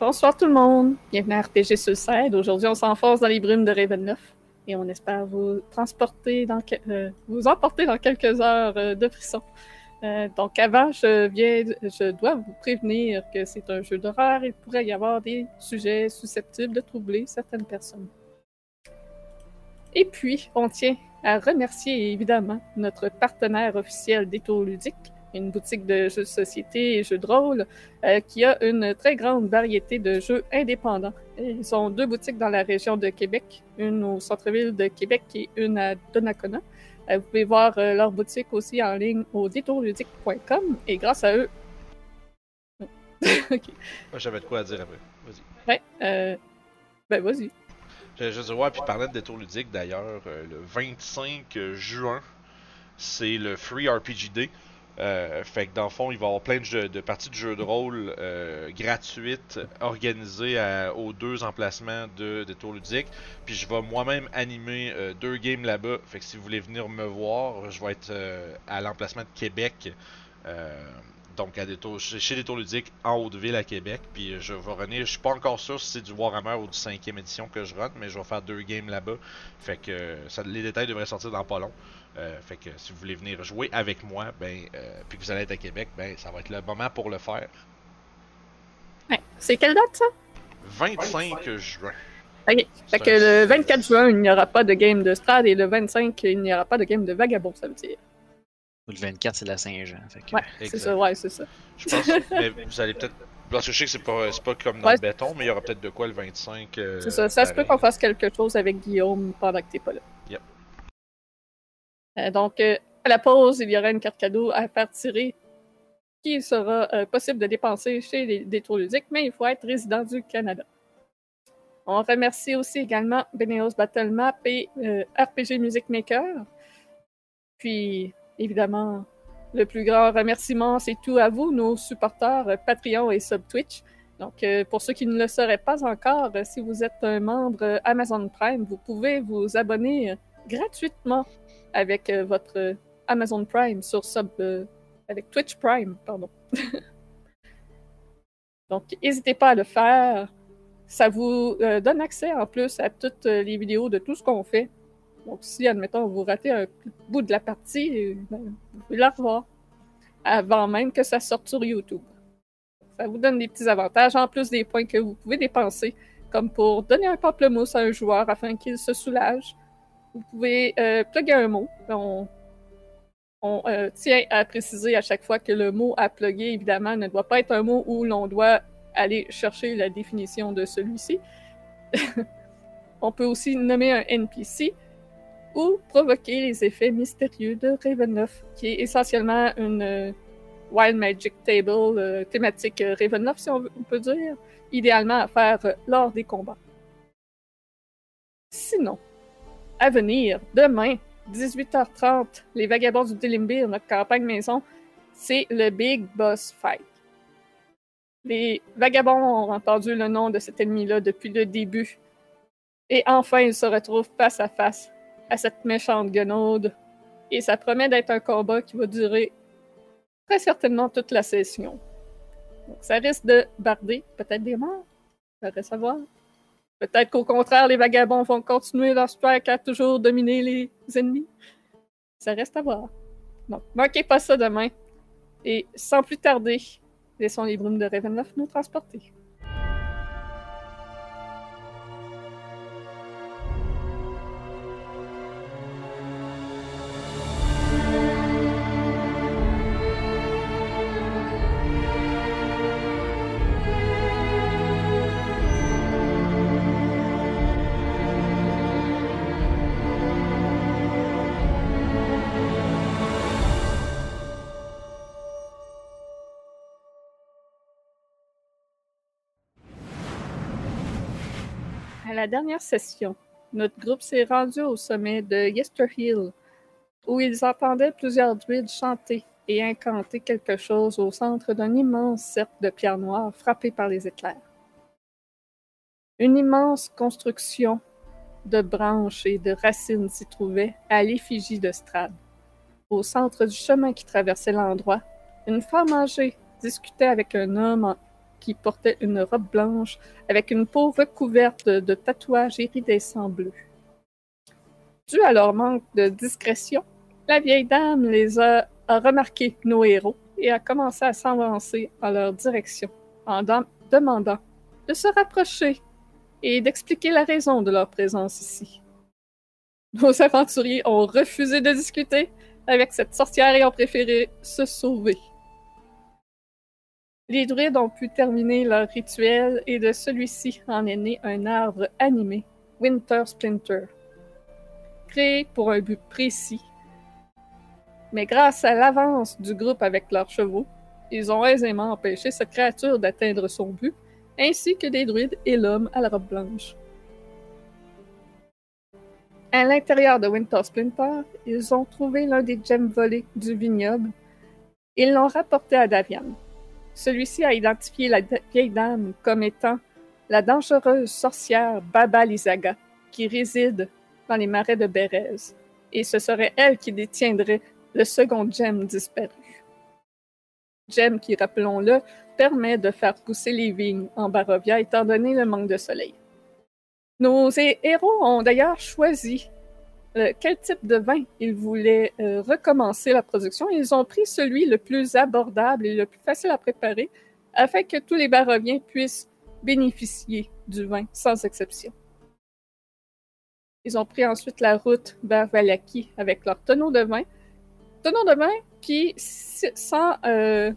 Bonsoir tout le monde, bienvenue à RPG Suicide. Aujourd'hui, on s'enfonce dans les brumes de Ravenloft et on espère vous transporter euh, vous emporter dans quelques heures euh, de frisson. Euh, donc avant, je viens, je dois vous prévenir que c'est un jeu d'horreur et il pourrait y avoir des sujets susceptibles de troubler certaines personnes. Et puis, on tient à remercier évidemment notre partenaire officiel Détour Ludique, une boutique de jeux de société et jeux de rôle euh, qui a une très grande variété de jeux indépendants. Ils ont deux boutiques dans la région de Québec, une au centre-ville de Québec et une à Donnacona. Euh, vous pouvez voir euh, leur boutique aussi en ligne au détourludique.com et grâce à eux. ok. Moi, j'avais de quoi à dire après. Vas-y. Ouais, ben vas-y. Je, je ouais, puis parler de détour ludique d'ailleurs, le 25 juin, c'est le Free RPG Day. Euh, fait que dans le fond, il va y avoir plein de, de parties de jeux de rôle euh, gratuites organisées aux deux emplacements de, de Tour Ludique. Puis je vais moi-même animer euh, deux games là-bas. Fait que si vous voulez venir me voir, je vais être à l'emplacement de Québec. donc à des chez les Tours Ludiques en Haute-Ville à Québec. Puis je vais runner. Je suis pas encore sûr si c'est du Warhammer ou du 5e édition que je run, mais je vais faire deux games là-bas. Fait que les détails devraient sortir dans pas long. Euh, fait que si vous voulez venir jouer avec moi, ben, euh, puis que vous allez être à Québec, ben, ça va être le moment pour le faire. Ouais. C'est quelle date ça? 25 juin. Ok. Fait que le 24 juin, il n'y aura pas de game de Strad et le 25, il n'y aura pas de game de Vagabond, ça veut dire. Le 24, c'est la Saint-Jean. Que... Ouais, c'est ça, ouais, c'est ça. Je pense, mais vous allez peut-être. Parce que je sais que c'est pas, pas comme dans le béton, mais il y aura peut-être de quoi le 25. Euh, c'est ça, ça se peut qu'on fasse quelque chose avec Guillaume pendant que t'es pas là. Euh, donc, euh, à la pause, il y aura une carte cadeau à faire tirer qui sera euh, possible de dépenser chez les détours mais il faut être résident du Canada. On remercie aussi également Beneos Battle Map et RPG Music Maker. Puis, évidemment, le plus grand remerciement, c'est tout à vous, nos supporters Patreon et Subtwitch. Donc, pour ceux qui ne le sauraient pas encore, si vous êtes un membre Amazon Prime, vous pouvez vous abonner gratuitement avec euh, votre Amazon Prime sur Sub. Euh, avec Twitch Prime, pardon. Donc, n'hésitez pas à le faire. Ça vous euh, donne accès en plus à toutes les vidéos de tout ce qu'on fait. Donc, si, admettons, vous ratez un bout de la partie, ben, vous pouvez la revoir avant même que ça sorte sur YouTube. Ça vous donne des petits avantages, en plus des points que vous pouvez dépenser, comme pour donner un pamplemousse à un joueur afin qu'il se soulage, vous pouvez euh, plugger un mot. On, euh, tient à préciser à chaque fois que le mot à plugger, évidemment, ne doit pas être un mot où l'on doit aller chercher la définition de celui-ci. on peut aussi nommer un NPC ou provoquer les effets mystérieux de Ravenloft, qui est essentiellement une euh, Wild Magic Table euh, thématique Ravenloft, si on, on, peut dire, idéalement à faire lors des combats. Sinon, à venir, demain, 18h30, les Vagabonds du Dilimbir, notre campagne maison, c'est le Big Boss Fight. Les Vagabonds ont entendu le nom de cet ennemi-là depuis le début. Et enfin, ils se retrouvent face à face à cette méchante guenaude. Et ça promet d'être un combat qui va durer très certainement toute la session. Donc, ça risque de barder peut-être des morts. Ça reste à voir. Peut-être qu'au contraire, les vagabonds vont continuer leur strike à toujours dominer les ennemis. Ça reste à voir. Donc, manquez pas ça demain. Et sans plus tarder, laissons les brumes de Ravenloft nous transporter. La dernière session, notre groupe s'est rendu au sommet de Yesterhill, où ils entendaient plusieurs druides chanter et incanter quelque chose au centre d'un immense cercle de pierre noire frappé par les éclairs. Une immense construction de branches et de racines s'y trouvait à l'effigie de Strad. Au centre du chemin qui traversait l'endroit, une femme âgée discutait avec un homme qui portait une robe blanche avec une peau recouverte de tatouages iridescents bleus. Dû à leur manque de discrétion, la vieille dame les a, a remarqués, nos héros, et a commencé à s'avancer en leur direction, en demandant de se rapprocher et d'expliquer la raison de leur présence ici. Nos aventuriers ont refusé de discuter avec cette sorcière et ont préféré se sauver. Les druides ont pu terminer leur rituel et de celui-ci en est né un arbre animé, Winter Splinter, créé pour un but précis. Mais grâce à l'avance du groupe avec leurs chevaux, ils ont aisément empêché cette créature d'atteindre son but, ainsi que des druides et l'homme à la robe blanche. À l'intérieur de Winter Splinter, ils ont trouvé l'un des gemmes volés du vignoble. Ils l'ont rapporté à Davian. Celui-ci a identifié la vieille dame comme étant la dangereuse sorcière Baba Lizaga, qui réside dans les marais de Bérez, et ce serait elle qui détiendrait le second gemme disparu. Gemme qui, rappelons-le, permet de faire pousser les vignes en Barovia étant donné le manque de soleil. Nos héros ont d'ailleurs choisi quel type de vin ils voulaient euh, recommencer la production? Ils ont pris celui le plus abordable et le plus facile à préparer afin que tous les baroviens puissent bénéficier du vin sans exception. Ils ont pris ensuite la route vers Valaki avec leur tonneau de vin. Tonneau de vin, puis sans euh,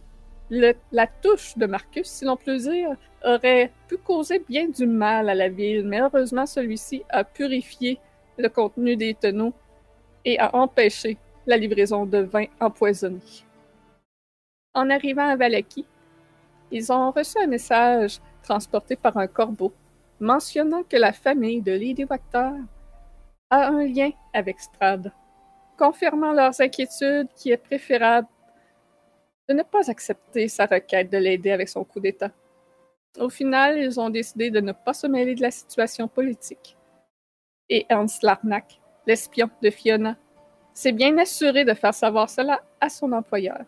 la touche de Marcus, si l'on peut dire, aurait pu causer bien du mal à la ville, mais heureusement celui-ci a purifié le contenu des tonneaux et a empêché la livraison de vin empoisonné. En arrivant à Valaki, ils ont reçu un message transporté par un corbeau mentionnant que la famille de Lady Wactor a un lien avec Strad, confirmant leurs inquiétudes qu'il est préférable de ne pas accepter sa requête de l'aider avec son coup d'État. Au final, ils ont décidé de ne pas se mêler de la situation politique et Ernst Larnack, l'espion de Fiona, s'est bien assuré de faire savoir cela à son employeur.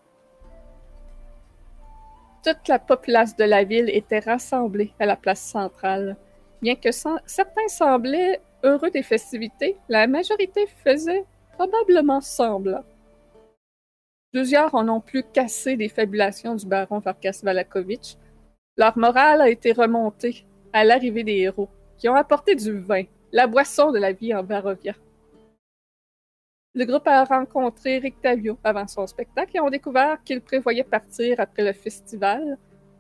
Toute la populace de la ville était rassemblée à la place centrale. Bien que certains semblaient heureux des festivités, la majorité faisait probablement semblant. Plusieurs en ont plus cassé des fabulations du baron Varkas Valakovitch. Leur morale a été remontée à l'arrivée des héros, qui ont apporté du vin, la boisson de la vie en Barovia. Le groupe a rencontré Rictavio avant son spectacle et ont découvert qu'il prévoyait partir après le festival,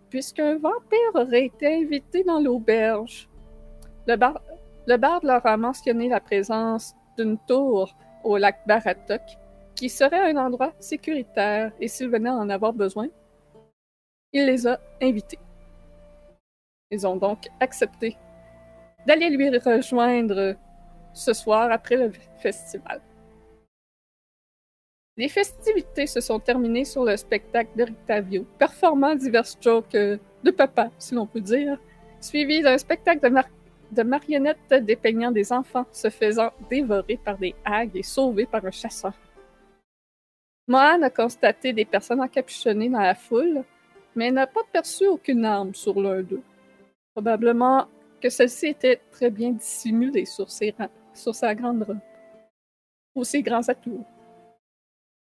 puisqu'un vampire aurait été invité dans l'auberge. Le, bar le barde leur a mentionné la présence d'une tour au lac Baratok, qui serait un endroit sécuritaire et s'ils venaient en avoir besoin, il les a invités. Ils ont donc accepté d'aller lui rejoindre ce soir après le festival. Les festivités se sont terminées sur le spectacle de Rictavio, performant divers strokes de papa, si l'on peut dire, suivi d'un spectacle de, de, marionnettes dépeignant des enfants se faisant dévorer par des hags et sauvés par un chasseur. Mohan a constaté des personnes encapuchonnées dans la foule, mais n'a pas perçu aucune arme sur l'un d'eux. Probablement que celle-ci était très bien dissimulée sur, sur sa grande robe, ou ses grands atours.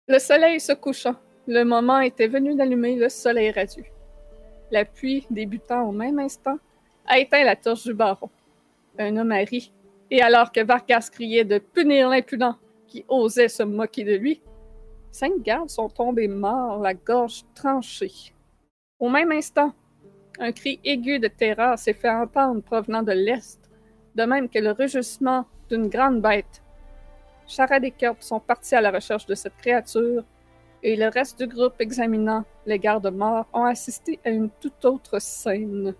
Le soleil se couchant, le moment était venu d'allumer le soleil radieux. La pluie, débutant au même instant, a éteint la torche du baron. Un homme a ri, et alors que Vargas criait de punir l'impudent qui osait se moquer de lui, cinq gardes sont tombés morts, la gorge tranchée. Au même instant, un cri aigu de terreur s'est fait entendre provenant de l'est, de même que le rugissement d'une grande bête. Charade et Kerb sont partis à la recherche de cette créature, et le reste du groupe examinant les gardes morts ont assisté à une toute autre scène.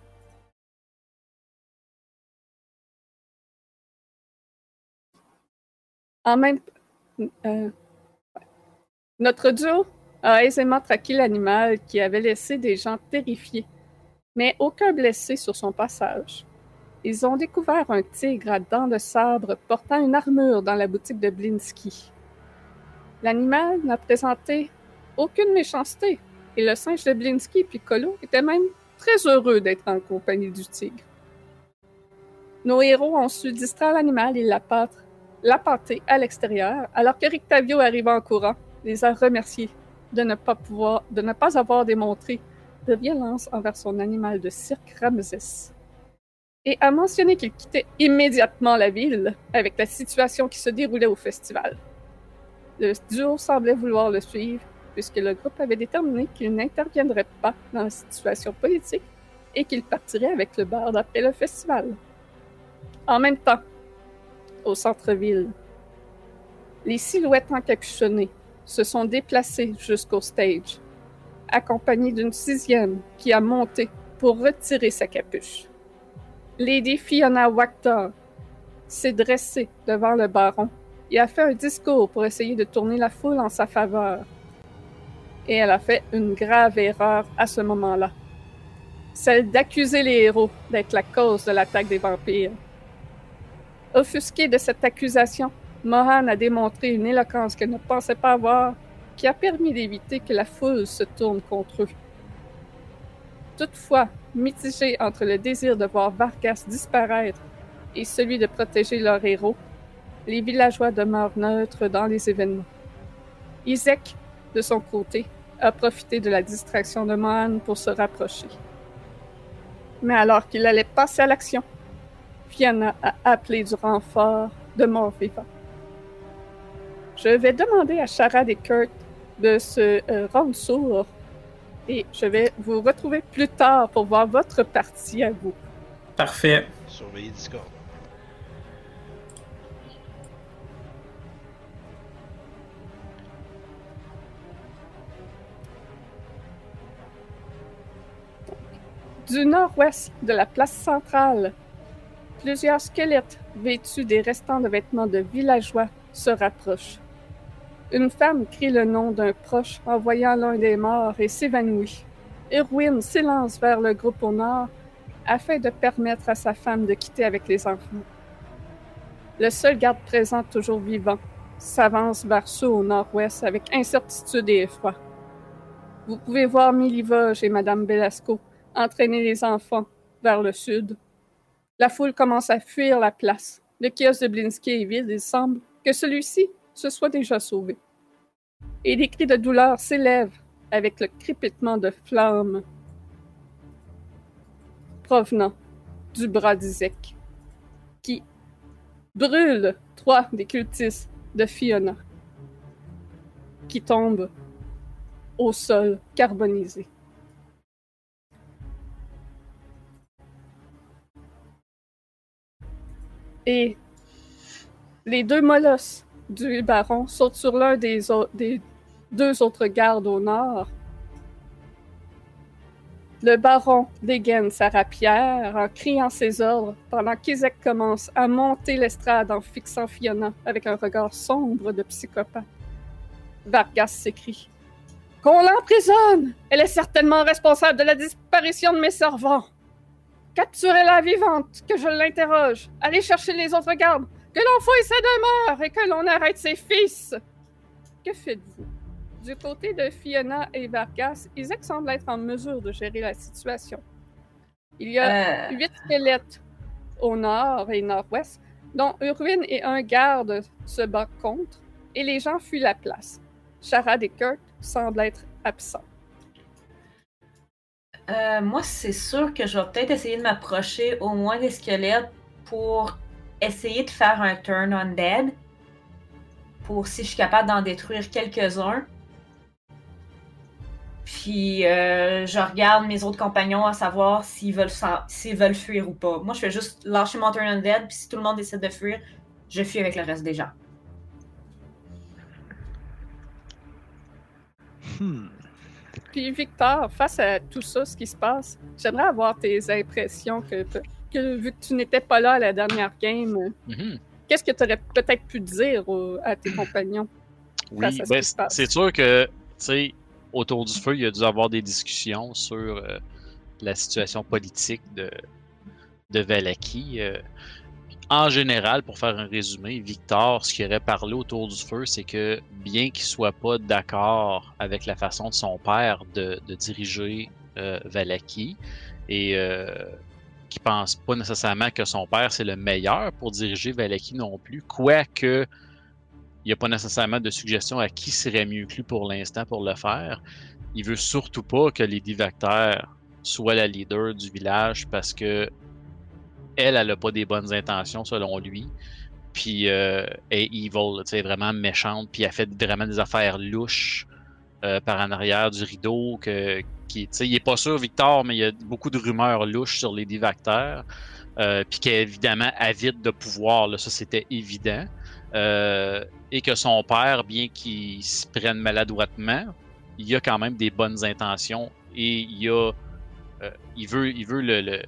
Euh, notre duo a aisément traqué l'animal qui avait laissé des gens terrifiés mais aucun blessé sur son passage. Ils ont découvert un tigre à dents de sabre portant une armure dans la boutique de Blinsky. L'animal n'a présenté aucune méchanceté, et le singe de Blinsky, Piccolo, était même très heureux d'être en compagnie du tigre. Nos héros ont su distraire l'animal et l'appâter à l'extérieur, alors que Rictavio arrive en courant, les a remerciés de ne pas avoir démontré de violence envers son animal de cirque Ramsès, et a mentionné qu'il quittait immédiatement la ville avec la situation qui se déroulait au festival. Le duo semblait vouloir le suivre, puisque le groupe avait déterminé qu'il n'interviendrait pas dans la situation politique et qu'il partirait avec le bar après le festival. En même temps, au centre-ville, les silhouettes encapuchonnées se sont déplacées jusqu'au stage, accompagnées d'une sixième qui a monté pour retirer sa capuche. Lady Fiona Wachter s'est dressée devant le baron et a fait un discours pour essayer de tourner la foule en sa faveur. Et elle a fait une grave erreur à ce moment-là. Celle d'accuser les héros d'être la cause de l'attaque des vampires. Offusqué de cette accusation, Mohan a démontré une éloquence qu'elle ne pensait pas avoir, qui a permis d'éviter que la foule se tourne contre eux. Toutefois, mitigé entre le désir de voir Vargas disparaître et celui de protéger leur héros, les villageois demeurent neutres dans les événements. Isaac, de son côté, a profité de la distraction de Mohan pour se rapprocher. Mais alors qu'il allait passer à l'action, Fiona a appelé du renfort de mort vivant. Je vais demander à Charade et Kurt de se euh, rendre sourds et je vais vous retrouver plus tard pour voir votre partie à vous. Parfait. Surveillez Discord. Du nord-ouest de la place centrale, plusieurs squelettes vêtus des restants de vêtements de villageois se rapprochent. Une femme crie le nom d'un proche en voyant l'un des morts et s'évanouit. Irwin s'élance vers le groupe au nord afin de permettre à sa femme de quitter avec les enfants. Le seul garde présent toujours vivant s'avance vers ceux au nord-ouest avec incertitude et effroi. Vous pouvez voir Milivoge et Madame Belasco entraîner les enfants vers le sud. La foule commence à fuir la place. Le kiosque de Blinsky est vide. Il semble que celui-ci se soit déjà sauvé. Et des cris de douleur s'élèvent avec le crépitement de flammes provenant du bras d'Isaac, qui brûle trois des cultistes de Fiona, qui tombent au sol carbonisé. Et les deux molosses du baron sautent sur l'un des, des deux autres gardes au nord. Le baron dégaine sa rapière en criant ses ordres pendant qu'Isaac commence à monter l'estrade en fixant Fiona avec un regard sombre de psychopathe. Vargas s'écrie. Qu'on l'emprisonne! Elle est certainement responsable de la disparition de mes servants. Capturez-la vivante, que je l'interroge. Allez chercher les autres gardes. Que l'on fouille sa demeure et que l'on arrête ses fils. Que faites-vous? Du côté de Fiona et Vargas, Isaac semble être en mesure de gérer la situation. Il y a Euh. huit squelettes au nord et nord-ouest, dont Urwin et un garde se battent contre, et les gens fuient la place. Charade et Kurt semblent être absents. Euh, moi, c'est sûr que je vais peut-être essayer de m'approcher au moins des squelettes pour essayer de faire un turn on dead. Pour si je suis capable d'en détruire quelques-uns. Puis euh, je regarde mes autres compagnons à savoir s'ils veulent, s'ils veulent fuir ou pas. Moi, je fais juste lâcher mon turn on dead. Puis si tout le monde décide de fuir, je fuis avec le reste des gens. Hmm. Puis Victor, face à tout ça, ce qui se passe, j'aimerais avoir tes impressions que, que vu que tu n'étais pas là à la dernière game, Mhm. qu'est-ce que tu aurais peut-être pu dire à tes compagnons? Oui, ce ben, c'est sûr que, tu sais, autour du feu, il y a dû avoir des discussions sur euh, la situation politique de, de Valaki. euh. en général, pour faire un résumé, Victor, ce qu'il aurait parlé autour du feu, c'est que bien qu'il soit pas d'accord avec la façon de son père de, de diriger euh, Valaki, et qui pense pas nécessairement que son père c'est le meilleur pour diriger Valaki non plus, quoique il n'y a pas nécessairement de suggestion à qui serait mieux que lui pour l'instant pour le faire. Il veut surtout pas que Lady Vacter soit la leader du village parce que elle, elle a pas des bonnes intentions selon lui. Puis euh, elle est evil, tu vraiment méchante, puis elle fait vraiment des affaires louches euh, par en arrière du rideau. Que, qui, il est pas sûr, Victor, mais il y a beaucoup de rumeurs louches sur Lady Vacter. Euh, puis qu'elle est évidemment avide de pouvoir, là, ça c'était évident. Euh, et que son père, bien qu'il se prenne maladroitement, il a quand même des bonnes intentions et il a, euh, il veut, il veut le, le,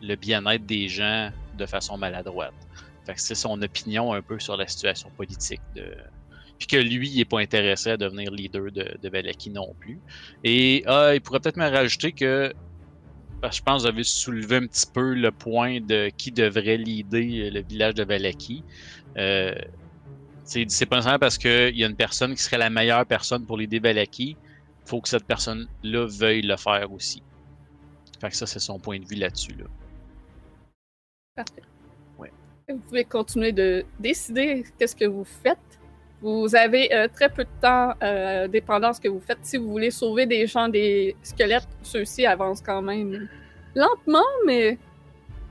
le bien-être des gens de façon maladroite. Fait que c'est son opinion un peu sur la situation politique de, puis que lui, il n'est pas intéressé à devenir leader de, de Valaki non plus. Et ah, il pourrait peut-être me rajouter que parce que je pense que vous avez soulevé un petit peu le point de qui devrait leader le village de Valaki. Euh, c'est c'est pas nécessairement parce qu'il y a une personne qui serait la meilleure personne pour l'aider Valaki. Il faut que cette personne-là veuille le faire aussi. Fait que ça, c'est son point de vue là-dessus. Là. Parfait. Ouais. Vous pouvez continuer de décider qu'est-ce que vous faites. Vous avez euh, très peu de temps, euh, dépendant de ce que vous faites. Si vous voulez sauver des gens, des squelettes, ceux-ci avancent quand même lentement, mais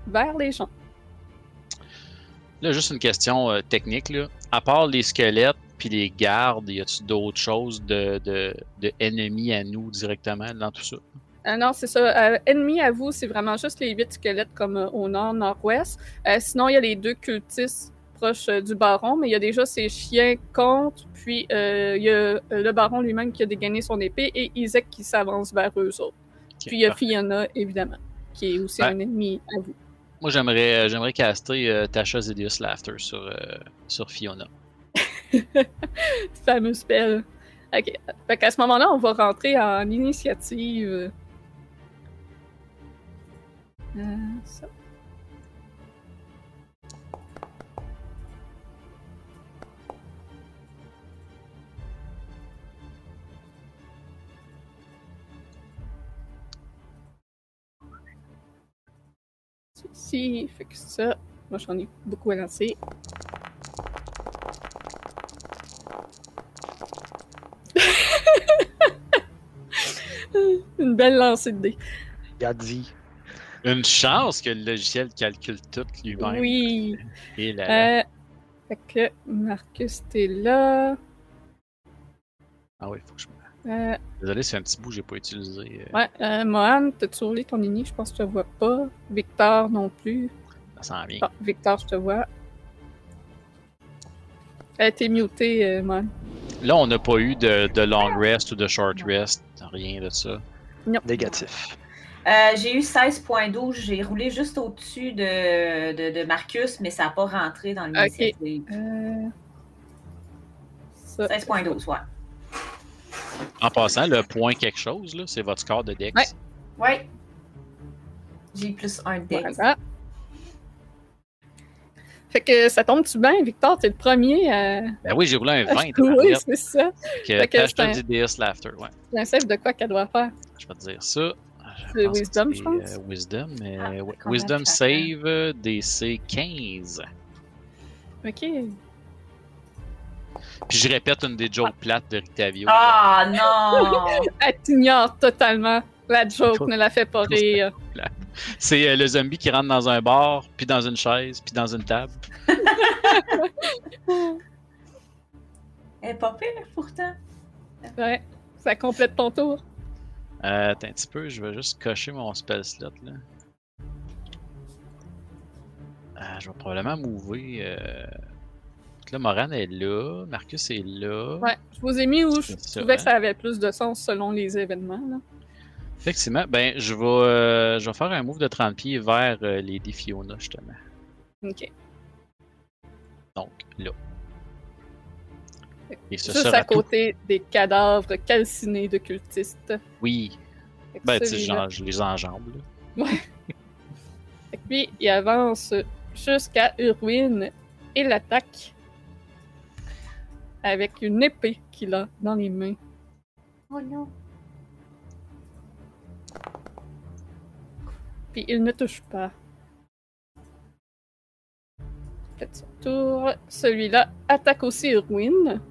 vers les gens. Là, juste une question euh, technique. Là. À part les squelettes puis les gardes, y a-t-il d'autres choses de, de, de ennemis à nous directement dans tout ça? Non, c'est ça. Euh, ennemi à vous, c'est vraiment juste les huit squelettes comme au nord, nord-ouest. Sinon, il y a les deux cultistes proches euh, du baron, mais il y a déjà ces chiens contre, puis euh, il y a euh, le baron lui-même qui a dégainé son épée et Isaac qui s'avance vers eux autres. Puis il y a parfait. Fiona, évidemment, qui est aussi Ouais. un ennemi à vous. Moi, j'aimerais, j'aimerais caster euh, Tasha Zedius Laughter sur, euh, sur Fiona. fameux spell. Ok. Fait qu'à ce moment-là, on va rentrer en initiative. Ça. Fait que ça. Moi, j'en ai beaucoup à lancer. Une belle lancée de dés. Il a dit. Une chance que le logiciel calcule tout lui-même. Oui. Et là, là. Euh, fait que Marcus, t'es là. Ah oui, faut que je me. Euh, Désolé, c'est un petit bout que j'ai pas utilisé. euh, ouais, euh, Mohan, t'as-tu roulé ton ini? Je pense que je te vois pas. Victor non plus. Ça s'en vient. Ah, Victor, je te vois. Euh, t'es muté, euh, Mohan. Là, on n'a pas eu de, de long rest ou de short rest. Rien de ça. Négatif. Euh, j'ai eu 16.12. J'ai roulé juste au-dessus de, de, de Marcus, mais ça n'a pas rentré dans l'initiative. Euh... Ça. 16.12, ouais. En passant, le point quelque chose, là, c'est votre score de Dex. Ouais. Ouais. J'ai plus un dex. Voilà. Fait que ça tombe-tu bien, Victor? T'es le premier à. Ben oui, j'ai roulé un 20. oui, c'est ça. Que Fait que Tasha c'est un- Zedius Laughter, ouais. C'est un save de quoi qu'elle doit faire? Je vais te dire ça. Je C'est Wisdom, je pense. euh, wisdom, mais Ah, ouais, Wisdom save euh, DC 15. Ok. Puis je répète une des jokes plates de Rictavio. Ah non! Elle t'ignore totalement. La joke ne la fait pas rire. C'est euh, le zombie qui rentre dans un bar, puis dans une chaise, puis dans une table. Elle est pas pire, pourtant. Ouais, ça complète ton tour. Euh, attends un petit peu, je vais juste cocher mon spell slot là. Euh, je vais probablement mouver. Euh... Là, Moran est là, Marcus est là. Ouais, je vous ai mis où je ça, trouvais hein. que ça avait plus de sens selon les événements. Là. Effectivement, ben je vais, euh, je vais faire un move de 30 pieds vers euh, Lady Fiona justement. Ok. Donc là. Et ce Juste à tout. côté des cadavres calcinés de cultistes. Oui, ben tu sais, je les enjambe. Là. Fait que lui, il avance jusqu'à Urwin et l'attaque avec une épée qu'il a dans les mains. Oh non. Puis il ne touche pas. Faites son tour. Celui-là attaque aussi Urwin.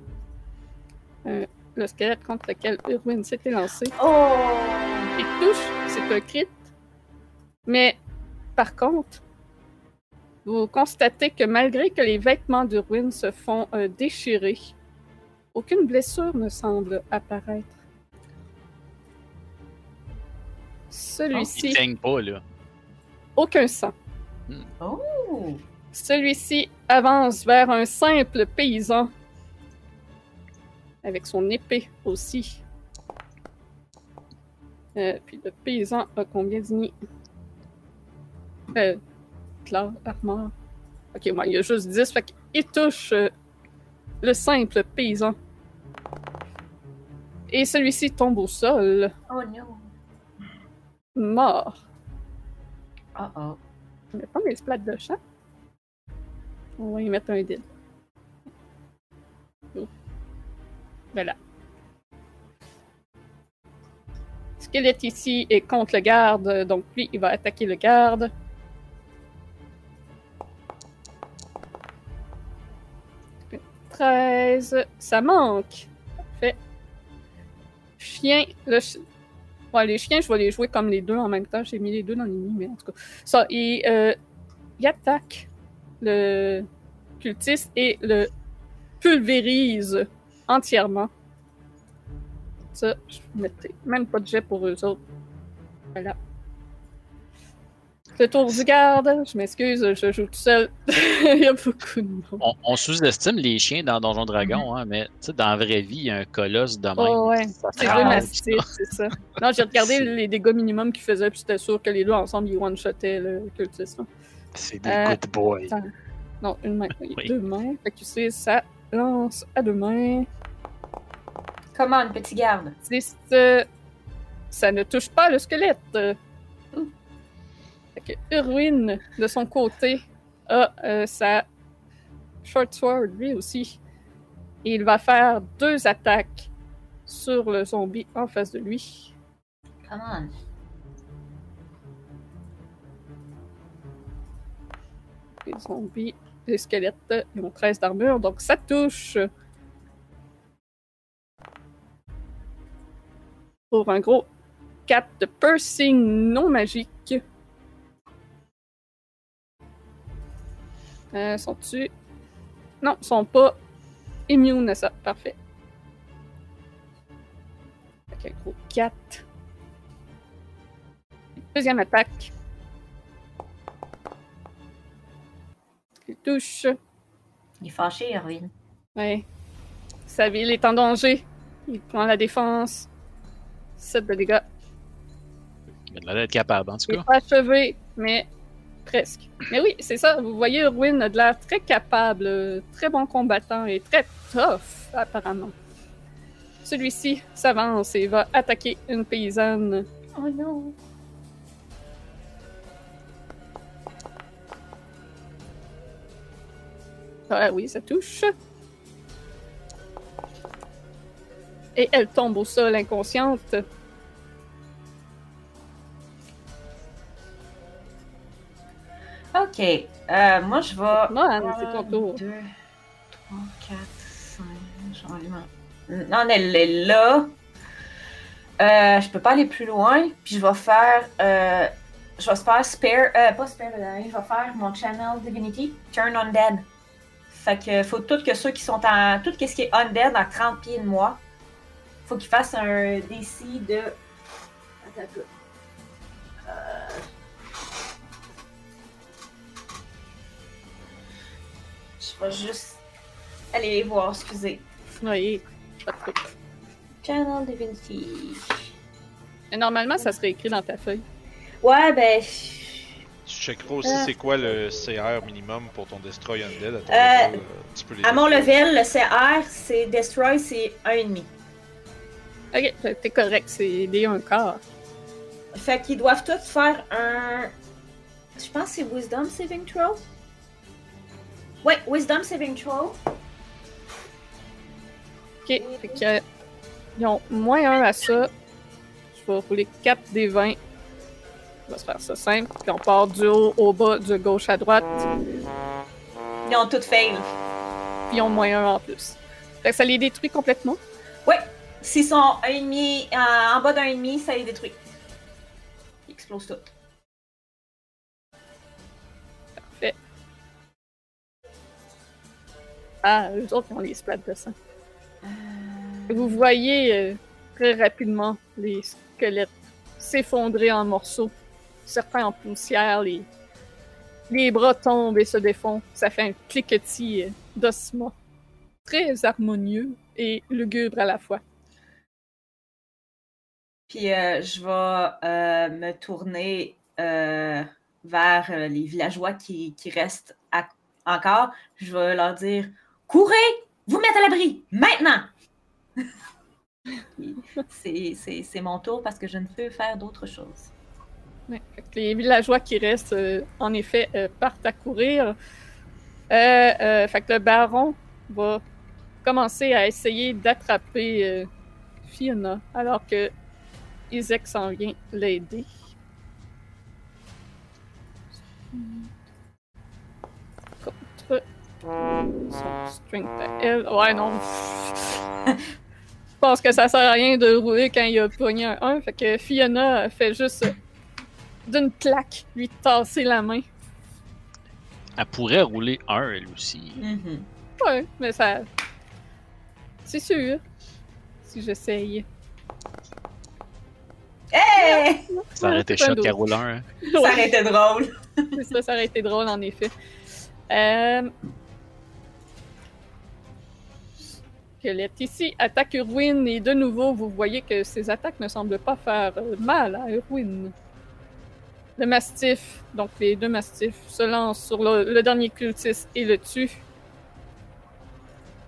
Euh, le squelette contre lequel Urwin s'était lancé. Oh! Il touche, c'est un crit. Mais par contre, vous constatez que malgré que les vêtements d'Urwin se font euh, déchirer, aucune blessure ne semble apparaître. Il Celui-ci, saigne pas, là. aucun sang. Oh! Celui-ci avance vers un simple paysan. Avec son épée aussi. Euh, puis le paysan a combien d'uni? Euh, classe, armor. Ok, moi, il y a juste 10, fait qu'il touche euh, le simple paysan. Et celui-ci tombe au sol, Oh non! mort. Oh oh. On va prendre les de chat. On va y mettre un dé. Oh. Voilà. Squelette ici est contre le garde, donc lui, il va attaquer le garde. « 13, ça manque. Parfait. Chien, le ch- Ouais, les chiens, je vais les jouer comme les deux en même temps. J'ai mis les deux dans l'ennemi, mais en tout cas. Ça, euh, il attaque le cultiste et le pulvérise entièrement. Ça, je mettais même pas de jet pour eux autres. Voilà. Le tour du garde, je m'excuse, je joue tout seul. il y a beaucoup de monde. On, on sous-estime les chiens dans Donjon Dragon, hein, mais tu sais, dans la vraie vie, il y a un colosse de même. Oh, ouais. C'est deux mastiffs, c'est ça. Non, j'ai regardé les dégâts minimum qu'ils faisaient, puis j'étais sûr que les deux ensemble, ils one-shotaient le cultiste. là. C'est des Euh, good boys. attends. Non, une main. Oui. Deux mains. Fait que tu sais, ça lance à deux mains. Comment, petit garde? 10. euh, ça ne touche pas le squelette. Fait que Urwin, de son côté, a euh, sa short sword, lui aussi. Et il va faire deux attaques sur le zombie en face de lui. Comment? Les zombies, les squelettes, ils ont 13 d'armure, donc ça touche. Pour un gros 4 de piercing non magique. Euh, sont-tu? Non, ils sont pas immunes à ça. Parfait. Fait gros 4. Deuxième attaque. Il touche. Il est fâché, Erwin. Ouais. Sa ville est en danger. Il prend la défense. 7 de dégâts. Il a de l'air d'être capable, en tout Il cas. est pas achevé, mais presque. Mais oui, c'est ça. Vous voyez, Erwin a de l'air très capable, très bon combattant et très tough, apparemment. Celui-ci s'avance et va attaquer une paysanne. Oh non! Ah oui, ça touche. Et elle tombe au sol inconsciente. Ok. Euh, moi, je vais. Mohan, c'est ton tour. 2, 3, 4, 5. J'enlève ma- Non, elle est là. Euh, je peux pas aller plus loin. Puis je vais faire. Euh, je vais faire Spare. Euh, pas Spare Dying. Je vais faire mon Channel Divinity. Turn Undead. Fait que faut tout que ceux qui sont en. Tout ce qui est Undead à 30 pieds de moi. Faut qu'ils fassent un DC de. Attends Je vais juste aller les voir, excusez. Oui, pas trop. Channel Divinity. Mais normalement, ça serait écrit dans ta feuille. Ouais, ben. Tu checkeras aussi Euh. c'est quoi le CR minimum pour ton Destroy Undead à ton Euh, level, euh, tu peux les À mon level, le CR, c'est Destroy, c'est 1,5. Ok, t'es correct, c'est des un quart. Fait qu'ils doivent tous faire un. Je pense que c'est Wisdom Saving Throw. Ouais, Wisdom Saving Throw. Ok, fait que, euh, ils ont moins un à ça. Je vais rouler 4 des 20. On va se faire ça simple. Puis on part du haut au bas, de gauche à droite. Ils ont toutes fail. Puis ils ont moins un en plus. Fait que ça les détruit complètement. S'ils sont un demi, euh, en bas d'un demi, ça les détruit. Ils explosent tout. Ah, eux autres, ils ont les splats de sang. Vous voyez euh, très rapidement les squelettes s'effondrer en morceaux, certains en poussière, les, les bras tombent et se défont. Ça fait un cliquetis euh, d'ossements très harmonieux et lugubre à la fois. Puis euh, je vais euh, me tourner euh, vers euh, les villageois qui, qui restent à- encore. Je vais leur dire Courez Vous mettre à l'abri Maintenant c'est- C'est c'est mon tour parce que je ne peux faire d'autre chose. Ouais, les villageois qui restent, euh, en effet, euh, partent à courir. Euh, euh, fait que le baron va commencer à essayer d'attraper euh, Fiona alors que Isaac s'en vient l'aider. Contre son strength à elle. Ouais, non. Je pense que ça sert à rien de rouler quand il a pogné un 1. Fait que Fiona fait juste d'une claque lui tasser la main. Elle pourrait rouler un, elle aussi. Mhm. Ouais, mais ça. C'est sûr. Si j'essaye. Hey Ça aurait été dos. qu'elle roule un. hein. Ça aurait été drôle. Ça, ça aurait été drôle en effet. Euh... Squelette ici attaque Urwin et de nouveau vous voyez que ses attaques ne semblent pas faire mal à Urwin. Le mastif, donc les deux mastifs, se lancent sur le, dernier cultiste et le tue.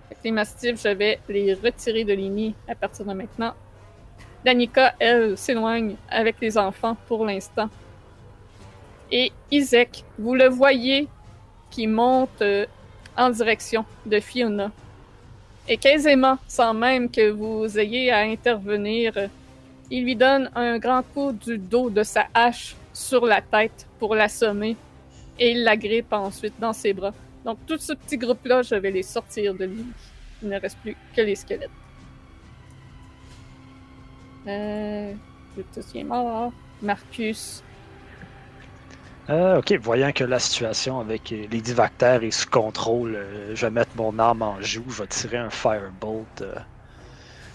Fait que les mastifs, je vais les retirer de l'ini à partir de maintenant. Danica, elle, s'éloigne avec les enfants pour l'instant. Et Isaac, vous le voyez qui monte euh, en direction de Fiona. Et qu'aisément, sans même que vous ayez à intervenir, il lui donne un grand coup du dos de sa hache sur la tête pour l'assommer et il la grippe ensuite dans ses bras. Donc tout ce petit groupe-là, je vais les sortir de lui. Il ne reste plus que les squelettes. Euh, Brutus est mort. Marcus, Euh, ok, voyant que la situation avec les divactères est sous contrôle, euh, je vais mettre mon arme en joue, je vais tirer un firebolt euh,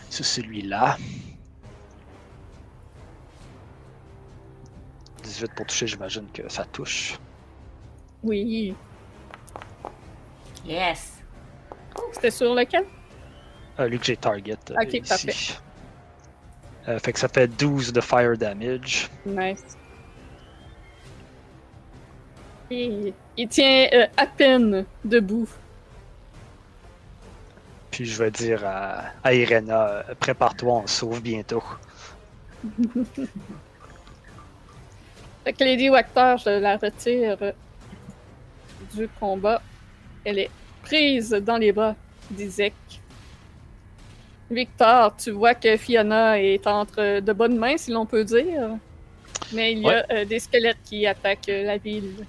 sur celui-là. 18 pour toucher, j'imagine que ça touche. oui. Yes. C'était sur lequel? Euh, lui que j'ai target. Ok, ici. parfait. Euh, fait que ça fait 12 de fire damage. Nice. Il tient euh, à peine debout. Puis je vais dire à, à Irena, euh, prépare-toi, on se sauve bientôt. Fait que Lady Wactor, je la retire du combat. Elle est prise dans les bras d'Isaac. Victor, tu vois que Fiona est entre de bonnes mains, si l'on peut dire. Mais il y a euh, des squelettes qui attaquent la ville.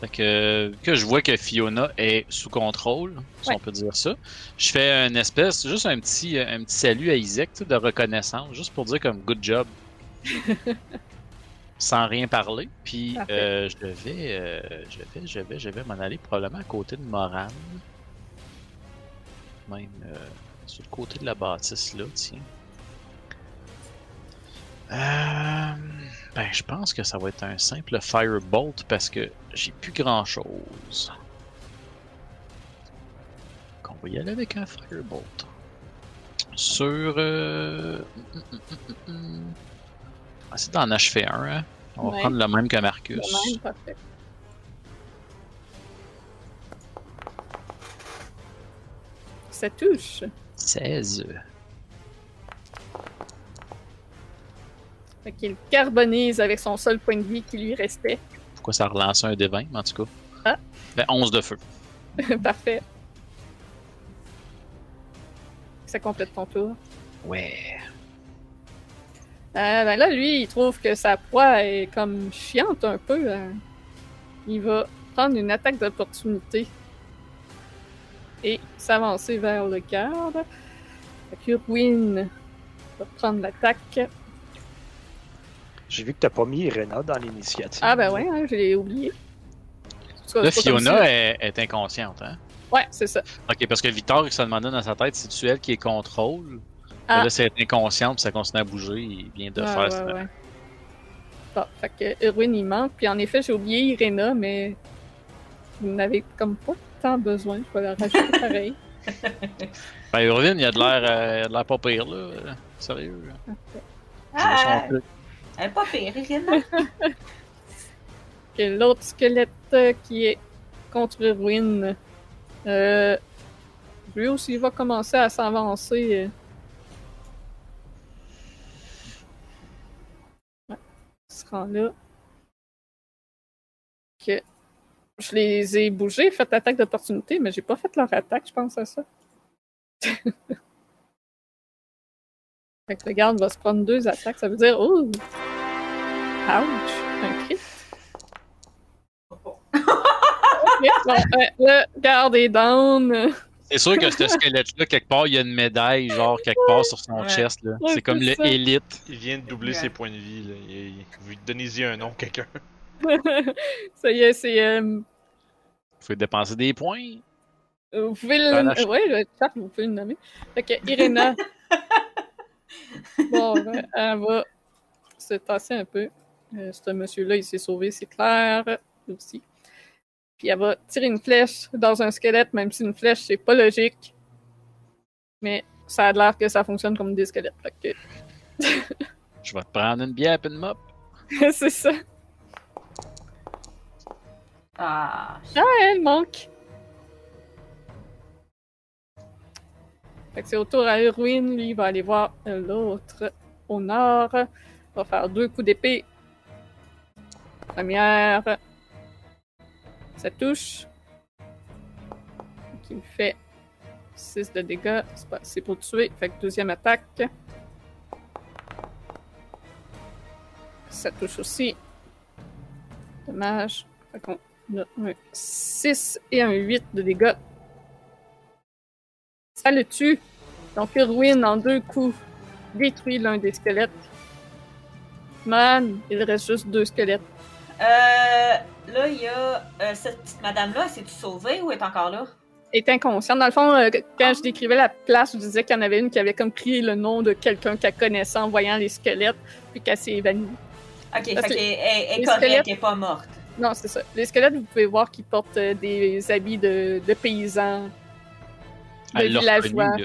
Fait que, que je vois que Fiona est sous contrôle, si Ouais. on peut dire ça. Je fais une espèce, juste un petit, un petit salut à Isaac de reconnaissance, juste pour dire comme good job. Sans rien parler. Puis euh, je vais, euh, je vais, je vais, je vais m'en aller probablement à côté de Moran. Même euh, sur le côté de la bâtisse là, tiens. Euh, ben, je pense que ça va être un simple Firebolt parce que j'ai plus grand chose. Qu'on va y aller avec un Firebolt. Sur. Euh... hum, hum. On va essayer d'en achever un. Hein? On va prendre le même que Marcus. De même, parfait. Ça touche. 16. Fait qu'il carbonise avec son seul point de vie qui lui restait. Pourquoi ça relance un des 20 en tout cas? Ah. Ben, 11 de feu. Parfait. Ça complète ton tour. Ouais. ben là, lui, il trouve que sa proie est comme chiante un peu. hein. Il va prendre une attaque d'opportunité et s'avancer vers le garde. Fait Irwin va prendre l'attaque. J'ai vu que t'as pas mis Irena dans l'initiative. Ah ben ouais, hein, je l'ai oublié. Cas, Là, Fiona si- est, est inconsciente, hein? Ouais, c'est ça. Ok, parce que Victor, il se demandait dans sa tête, c'est-tu elle qui est contrôle? Ah. Mais Là, c'est être inconsciente, puis ça continue à bouger, il vient de Ouais, faire ouais, ça. ouais. Bon, fait que Irwin, il manque. Puis en effet, j'ai oublié Irena, mais vous n'avez comme pas tant besoin. Je vais la rajouter pareil. Ben, Irvine, il a de l'air euh, il a de l'air pas pire, là. Euh, Sérieux. là. Ah. Elle pas pire, l'autre squelette euh, qui est contre Irwin, euh, lui aussi va commencer à s'avancer. Ouais, il se rend là. Que je les ai bougés, fait attaque d'opportunité, mais j'ai pas fait leur attaque, je pense à ça. fait que le garde va se prendre deux attaques, ça veut dire, oh! Ouch! Un crit. Ok, bon, euh, le garde est down. C'est sûr que ce squelette-là, quelque part, il y a une médaille, genre, quelque part sur son Ouais. chest, là. Ouais, c'est comme le élite. Il vient de doubler Ouais. ses points de vie. Là. Il, vous donnez-y un nom, quelqu'un. ça y est, c'est. euh, Vous pouvez dépenser des points. vous pouvez le. Ouais, le chat, vous pouvez le nommer. Fait que Irena. bon, ben, elle va se tasser un peu. Euh, ce monsieur-là, il s'est sauvé, c'est clair. Lui aussi. Puis elle va tirer une flèche dans un squelette, même si une flèche, c'est pas logique. Mais ça a l'air que ça fonctionne comme des squelettes. Fait Je vais te prendre une bière et une mop. c'est ça. Ah, Elle manque. Fait que c'est au tour à Irwin. Lui, il va aller voir l'autre au nord. Il va faire deux coups d'épée. Première. Ça touche. Qui me fait 6 de dégâts. C'est pas- C'est pour tuer. Fait que deuxième attaque. Ça touche aussi. Dommage. Fait qu'on a un 6 et un 8 de dégâts. Ça le tue. Donc Irwin, en deux coups, détruit l'un des squelettes. Man, il reste juste deux squelettes. Euh, là, il y a euh, cette petite madame-là, s'est-tu sauvée ou est encore là? Elle est inconsciente. Dans le fond, euh, quand je décrivais la place, je disais qu'il y en avait une qui avait comme crié le nom de quelqu'un qu'elle connaissait en voyant les squelettes, puis qu'elle s'est évanouie. Ok, Parce fait que qu'elle elle- elle est correcte, squelettes- elle est pas morte. Non, c'est ça. Les squelettes, vous pouvez voir qu'ils portent euh, des habits de, de paysans, de villageois.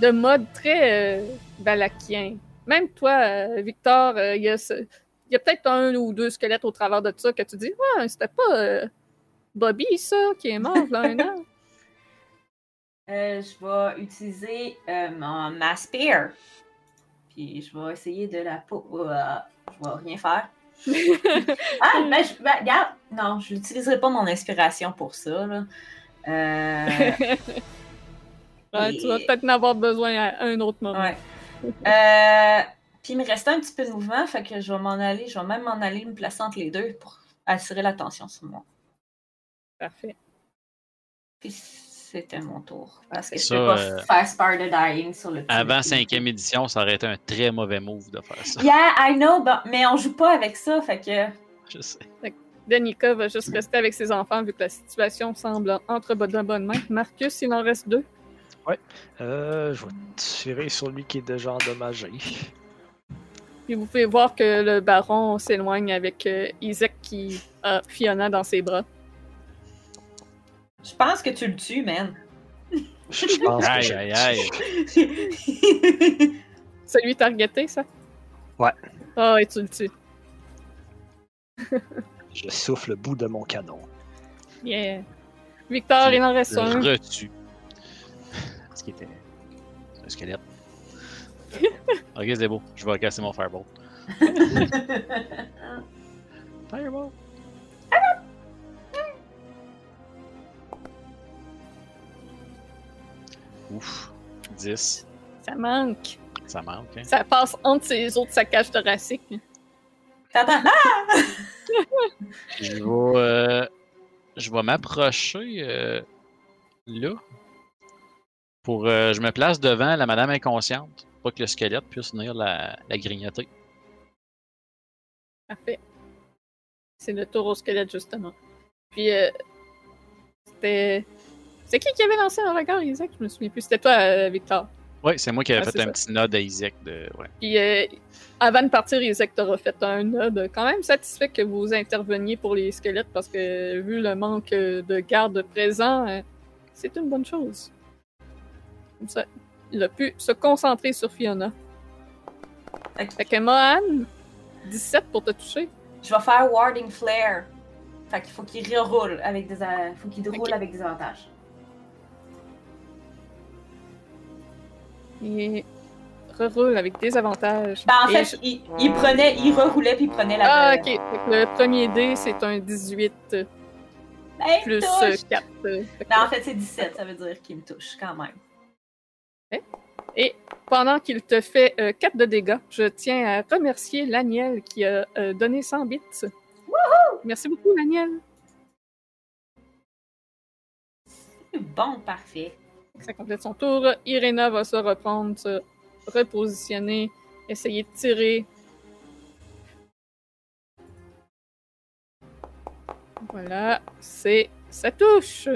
de mode très euh, balakien. Même toi, euh, Victor, euh, il y a, peut-être un ou deux squelettes au travers de ça que tu dis Ouais, c'était pas euh, Bobby, ça, qui est mort là un an. Euh, je vais utiliser euh, mon, ma spear. Puis je vais essayer de la peau. euh, je vais rien faire. ah, ben, je, ben, regarde. Non, je n'utiliserai pas mon inspiration pour ça. Là. Euh, Ouais, tu vas peut-être en avoir besoin à un autre moment. ouais. Euh, puis il me restait un petit peu de mouvement, fait que je vais m'en aller. Je vais même m'en aller me placer entre les deux pour attirer l'attention sur moi. Parfait. Puis c'était mon tour. Parce que je Ça, peux pas euh, faire Spar the Dying sur le petit Avant cinquième édition, ça aurait été un très mauvais move de faire ça. Yeah, I know, but- mais on joue pas avec ça, fait que. Je sais. Danica va juste rester avec ses enfants vu que la situation semble entre de bonnes mains. Marcus, il en reste deux. Euh, je vais tirer sur lui qui est déjà endommagé. Puis vous pouvez voir que le baron s'éloigne avec euh, Isaac qui a Fiona dans ses bras. Je pense que tu le tues, man. Je je pense que Aïe, je- aïe, aïe. Celui targeté, ça? Ouais. Ah, et tu le tues. je souffle le bout de mon canon. Yeah. Victor, il en reste Je un. retue. Ce qui était un squelette. ok, c'est beau. Je vais casser mon firebolt. Firebolt. Ouf. 10. Ça manque. Ça manque. Hein. Ça passe entre ses autres saccages thoraciques. T'entends? Ah! Je vais, euh, je vais m'approcher euh, là. Pour, euh, je me place devant la madame inconsciente. Pour que le squelette puisse venir la, la grignoter. Parfait. C'est le tour au squelette, justement. Puis, euh, c'était. C'est qui qui avait lancé un regard, Isaac? Je me souviens plus. C'était toi, euh, Victor. Oui, c'est moi qui avais Ah, fait un ça. petit nod à Isaac de. Ouais. Puis, euh, avant de partir, Isaac t'aura fait un nod. Quand même satisfait que vous interveniez pour les squelettes parce que, vu le manque de garde présent, euh, c'est une bonne chose. Comme ça, il a pu se concentrer sur Fiona. Fait que Fait que Mohan, 17 pour te toucher. Je vais faire Warding Flare. Fait qu'il faut qu'il reroule avec des, a- faut qu'il roule avec des avantages. Il reroule avec des avantages. Ben, en fait, il, il prenait, il reroulait puis il prenait la. Ah, ok. Le premier dé, c'est un 18 euh, Ben, plus touche. 4. Ben, en fait, c'est 17, ça veut dire qu'il me touche quand même. Et pendant qu'il te fait 4 de dégâts, je tiens à remercier Laniel qui a euh, donné 100 bits. Merci beaucoup, Laniel. Bon, parfait. Ça complète son tour. Irena va se reprendre, se repositionner, essayer de tirer. Voilà, c'est. Ça touche!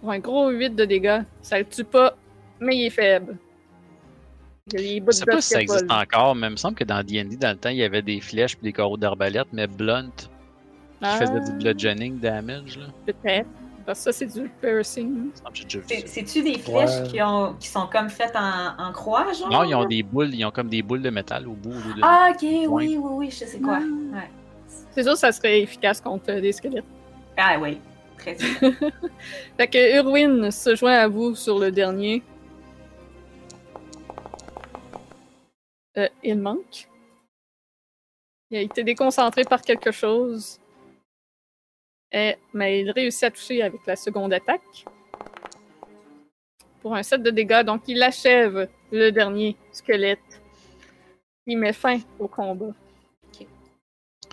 Pour un gros 8 de dégâts. Ça le tue pas, mais il est faible. Il Je sais pas si ça existe encore, mais il me semble que dans D&D, dans le temps, il y avait des flèches et des carreaux d'arbalète, mais blunt, qui Ah, faisaient du bludgeoning damage. Là. Peut-être. Parce que ça, c'est du piercing. Que. C'est-tu des flèches Ouais. qui, ont, qui sont comme faites en, en croix, genre? Non, ils ont des boules, ils ont comme des boules de métal au bout. au lieu de- Ah, ok, oui, oui, oui, je sais quoi. Ah. Ouais. C'est sûr, ça serait efficace contre des squelettes. Ah, oui, très bien. Fait que Urwin se joint à vous sur le dernier. Euh, il manque. Il a été déconcentré par quelque chose. Eh, mais il réussit à toucher avec la seconde attaque. Pour un set de dégâts, donc il achève le dernier squelette. Il met fin au combat.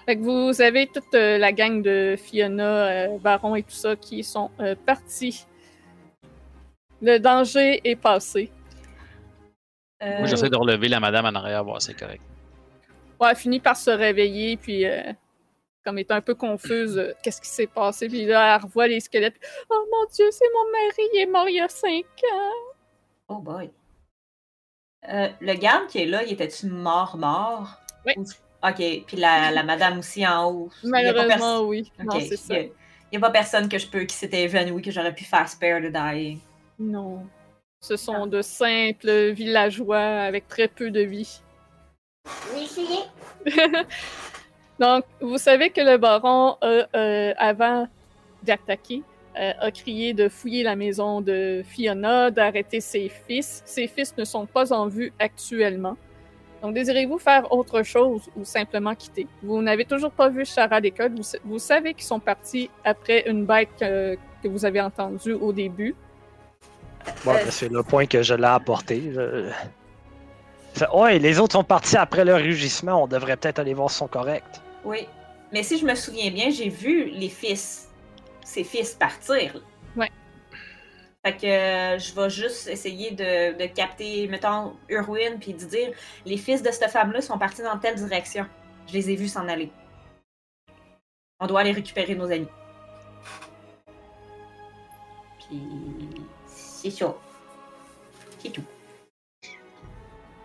Fait que vous avez toute euh, la gang de Fiona, euh, Baron et tout ça qui sont euh, partis. Le danger est passé. Euh, Moi, j'essaie de relever la madame en arrière, voir si c'est correct. Ouais, elle finit par se réveiller, puis euh, comme étant un peu confuse, euh, qu'est-ce qui s'est passé, puis là, elle revoit les squelettes. Oh mon Dieu, c'est mon mari, il est mort il y a cinq ans. Oh boy. Euh, le garde qui est là, il était-tu mort-mort? Oui. Ou- Ok, puis la, la madame aussi en haut. Malheureusement, oui. Ok, Non, c'est ça. Il n'y a, pas personne que je peux qui s'était évanoui que j'aurais pu faire spare de dying. Non. Ce sont de simples villageois avec très peu de vie. Donc, vous savez que le baron, a, euh, avant d'attaquer, euh, a crié de fouiller la maison de Fiona, d'arrêter ses fils. Ses fils ne sont pas en vue actuellement. Donc, désirez-vous faire autre chose ou simplement quitter? Vous n'avez toujours pas vu Charade et Code. Vous, sa- vous savez qu'ils sont partis après une bête que, que vous avez entendue au début. Ben, c'est le point que je l'ai apporté. Je- ouais, les autres sont partis après le rugissement. On devrait peut-être aller voir si sont corrects. Oui. Mais si je me souviens bien, j'ai vu les fils, ses fils partir. Fait que euh, je vais juste essayer de, de capter, mettons, Urwin, puis de dire les fils de cette femme-là sont partis dans telle direction. Je les ai vus s'en aller. On doit aller récupérer nos amis. Puis c'est ça. C'est tout.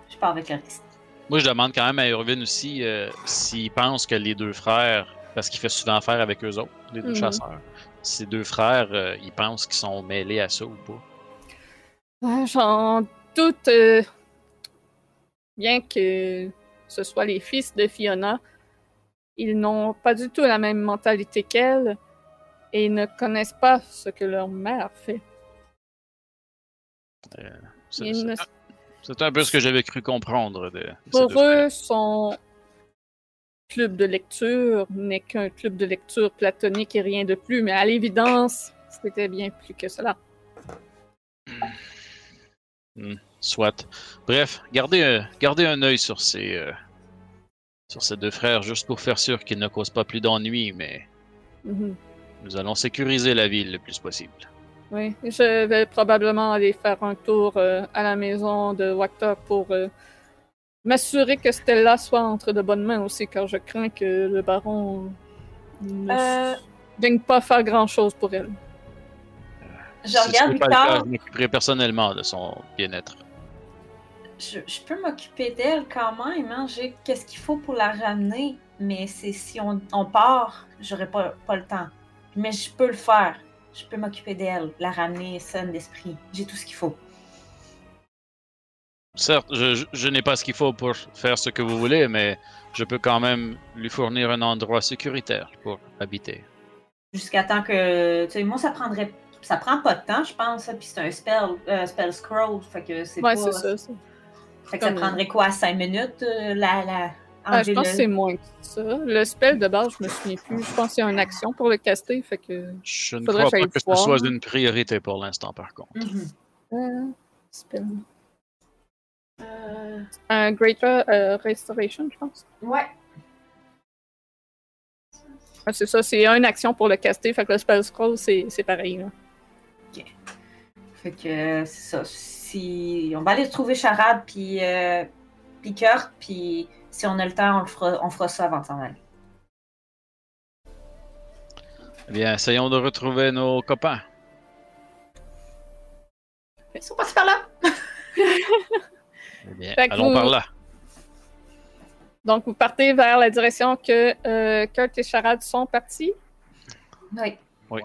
Je pars avec le reste. Moi, je demande quand même à Irvin aussi euh, s'il pense que les deux frères, parce qu'il fait souvent affaire avec eux autres, les deux Mhm. chasseurs, ces deux frères, euh, ils pensent qu'ils sont mêlés à ça ou pas. Ouais, J'en doute. euh, bien que ce soit les fils de Fiona, ils n'ont pas du tout la même mentalité qu'elle et ils ne connaissent pas ce que leur mère fait. C'est ne- c'est- un peu ce que j'avais cru comprendre de, de ces Pour eux, son club de lecture n'est qu'un club de lecture platonique et rien de plus, mais à l'évidence, c'était bien plus que cela. Soit. Bref, gardez, un- gardez un œil sur ces, euh, sur ces deux frères, juste pour faire sûr qu'ils ne causent pas plus d'ennuis, mais Mhm. nous allons sécuriser la ville le plus possible. Oui, je vais probablement aller faire un tour euh, à la maison de Wakta pour euh, m'assurer que Stella soit entre de bonnes mains aussi, car je crains que le baron ne Euh. vienne pas faire grand-chose pour elle. Je Si ce regarde Victor. je m'occuperai personnellement de son bien-être. Je, je peux m'occuper d'elle quand même. Hein? J'ai qu'est-ce qu'il faut pour la ramener? Mais c'est si on, on part, j'aurai pas, pas le temps. Mais je peux le faire. Je peux m'occuper d'elle, la ramener saine d'esprit. J'ai tout ce qu'il faut. Certes, je, n'ai pas ce qu'il faut pour faire ce que vous voulez, mais je peux quand même lui fournir un endroit sécuritaire pour habiter. Jusqu'à temps que. Tu sais, moi, ça prendrait. Ça prend pas de temps, je pense. hein, Puis c'est un spell, euh, spell scroll. Fait que c'est Ouais, pas. c'est ça. ça. Fait que ça prendrait quoi, 5 minutes, euh, la. la... Ah, je pense que c'est moins que ça. Le spell de base, je me souviens plus. Je pense qu'il y a une action pour le caster, fait que. Je ne crois que pas que ce soit une priorité pour l'instant, par contre. Mhm. Euh, spell. Euh, Un Greater euh, Restoration, je pense. Ouais. Ah, c'est ça, c'est une action pour le caster, fait que le spell scroll, c'est c'est pareil. Là. Fait que c'est ça. Si on va aller trouver Charade puis euh, puis Kurt, puis si on a le temps, on le fera, on fera ça avant de s'en aller. Eh bien, essayons de retrouver nos copains. Ils sont passés par là. Eh bien, allons vous- par là. Donc, vous partez vers la direction que euh, Kurt et Charade sont partis? Oui. To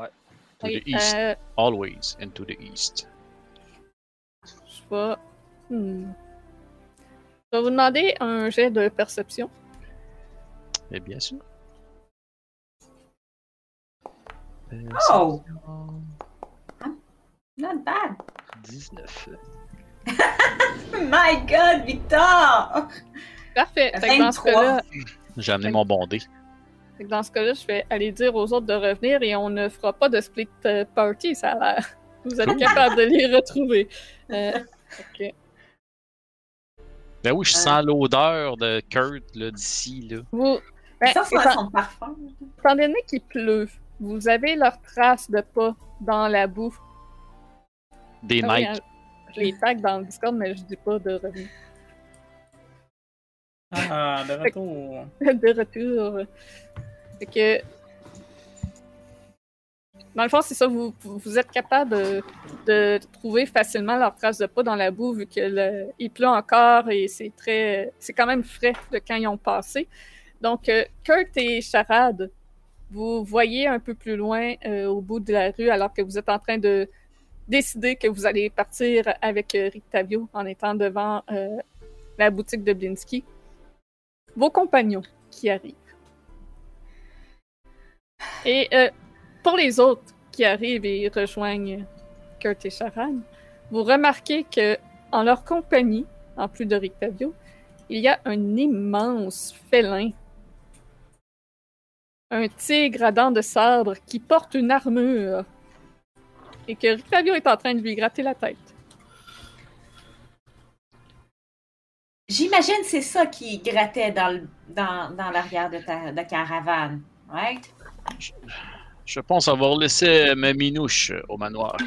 Oui, the east. euh, Always into the east. je vais. hmm. Je vais vous demander un jet de perception. Et bien sûr. Oh! Not bad. 19. My God, Victor! Parfait. Fait que dans ce 23. cas-là, J'ai amené mon bondé. dans ce cas-là, je vais aller dire aux autres de revenir et on ne fera pas de split euh, party, ça a l'air. Vous êtes capable de les retrouver. Euh, ok. Ben oui, je sens l'odeur de Kurt d'ici. Là. Vous, ben, ça, c'est étant- son parfum. étant donné qu'il pleut, vous avez leurs traces de pas dans la boue. Des Ah oui, Nike. Je les tag dans le Discord, mais je dis pas de revenir. Ah, de retour. de retour. Fait que. Dans le fond, c'est ça, vous, vous êtes capable de, de trouver facilement leurs traces de pas dans la boue vu qu'il pleut encore et c'est très. C'est quand même frais de quand ils ont passé. Donc, euh, Kurt et Charade, vous voyez un peu plus loin euh, au bout de la rue alors que vous êtes en train de décider que vous allez partir avec euh, Rictavio en étant devant euh, la boutique de Blinsky. Vos compagnons qui arrivent. Et euh, pour les autres qui arrivent et rejoignent Kurt et Sharan, vous remarquez que en leur compagnie, en plus de Rictavio, il y a un immense félin. Un tigre à dents de sabre qui porte une armure. Et que Rictavio est en train de lui gratter la tête. J'imagine que c'est ça qui grattait dans, le- dans, dans l'arrière de ta de caravane. Ouais. Je pense avoir laissé mes minouches au manoir.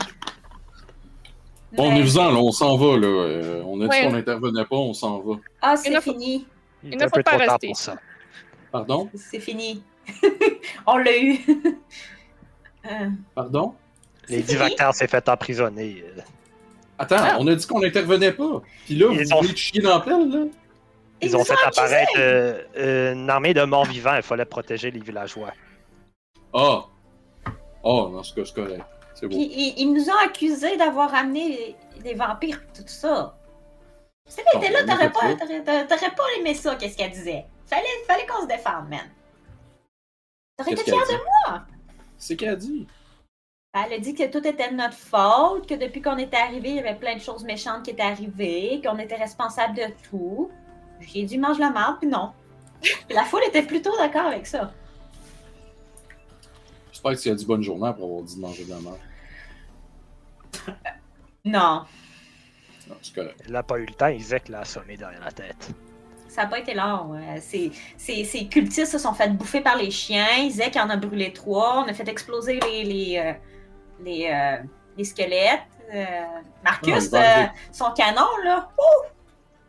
On Mais- est faisant, là, on s'en va, là. Euh, on a dit Ouais. qu'on n'intervenait pas, on s'en va. Ah, c'est fini. Il Il est ne faut pas rester. pour ça. Pardon? C'est fini. On l'a eu. Euh, Pardon? Les c'est Vactars s'est fait emprisonner. Attends, Ah. on a dit qu'on n'intervenait pas. Puis là, Ils vous ont- chier dans la pelle, là? Ils, ont fait accusés. apparaître euh, euh, une armée de morts vivants. Il fallait protéger les villageois. Ah! Ah, dans ce cas, c'est correct. C'est beau. Puis ils, ils nous ont accusés d'avoir amené les, les vampires et tout ça. Si Oh, là, on t'aurais était pas, là. t'aurais- t'aurais- t'aurais pas aimé ça, qu'est-ce qu'elle disait? Fallait, fallait qu'on se défende, man. T'aurais Qu'est-ce été fier de moi. C'est qu'elle a dit. Elle a dit que tout était de notre faute, que depuis qu'on était arrivé, il y avait plein de choses méchantes qui étaient arrivées, qu'on était responsable de tout. J'ai dit mange la marde, puis non. La foule était plutôt d'accord avec ça. J'espère que tu as dit bonne journée après avoir dit de manger de la merde. Non. Non, c'est correct. Il n'a pas eu le temps, Isaac l'a assommé derrière la tête. Ça n'a pas été long. euh, Ces, ces, ces cultistes se sont fait bouffer par les chiens. Zek en a brûlé trois. On a fait exploser les, les, euh, les, euh, les squelettes. Euh, Marcus, euh, son canon, là, ouh!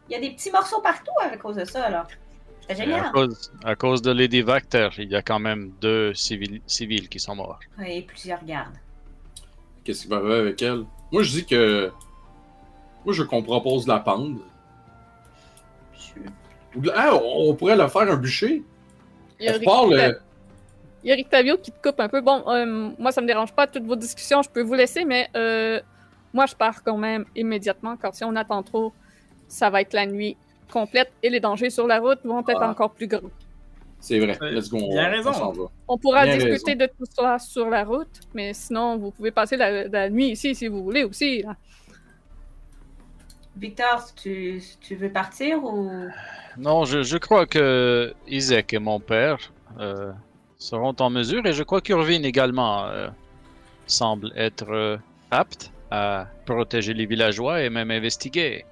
il y a des petits morceaux partout à cause de ça. là. C'était Et à, génial. cause, à cause de Lady Vactor, il y a quand même deux civils, civils qui sont morts. Et plusieurs gardes. Qu'est-ce qui va arriver avec elle? Moi, je dis que. Moi, je qu'on propose de la pendre. Ah, on pourrait la faire un bûcher. Il y a On euh, il y a Rictavio qui te coupe un peu. Bon, euh, moi, ça me dérange pas, toutes vos discussions, je peux vous laisser, mais euh, moi, je pars quand même immédiatement, car si on attend trop, ça va être la nuit complète et les dangers sur la route vont être Ah. encore plus grands. C'est vrai. Euh, Let's go. on- bien raison. On pourra Bien discuter de tout ça sur la route, mais sinon, vous pouvez passer la, la nuit ici si vous voulez aussi. là. Victor, tu, tu veux partir ou? Non, je, je crois que Isaac et mon père euh, seront en mesure, et je crois qu'Urvin également euh, semble être euh, apte à protéger les villageois et même investiguer.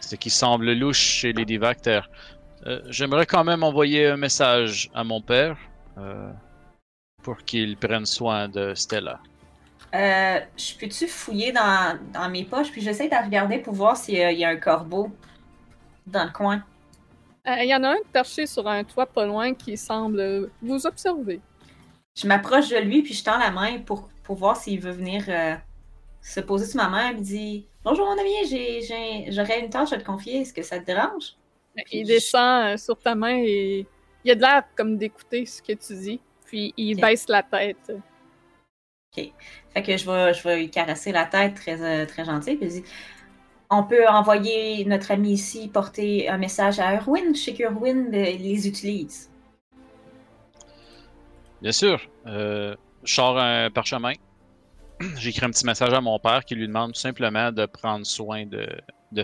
Ce qui semble louche chez Lady Vactor. Euh, J'aimerais quand même envoyer un message à mon père pour qu'il prenne soin de Stella. Je peux-tu fouiller dans, dans mes poches, puis j'essaie de regarder pour voir s'il y a un corbeau dans le coin? Euh, Il y en a un perché sur un toit pas loin qui semble vous observer. Je m'approche de lui, puis je tends la main pour, pour voir s'il veut venir euh, se poser sur ma main. Il me dit Bonjour mon ami, j'aurais une tâche à te confier, est-ce que ça te dérange Il descend euh, sur ta main et il a de l'air comme d'écouter ce que tu dis, puis il Ok. baisse la tête. Fait que je vais, je vais lui caresser la tête très, euh, très gentil, puis il dit On peut envoyer notre ami ici porter un message à Erwin. Je sais qu'Erwin euh, les utilise. Bien sûr. Euh, je sors un parchemin. J'écris un petit message à mon père qui lui demande tout simplement de prendre soin de,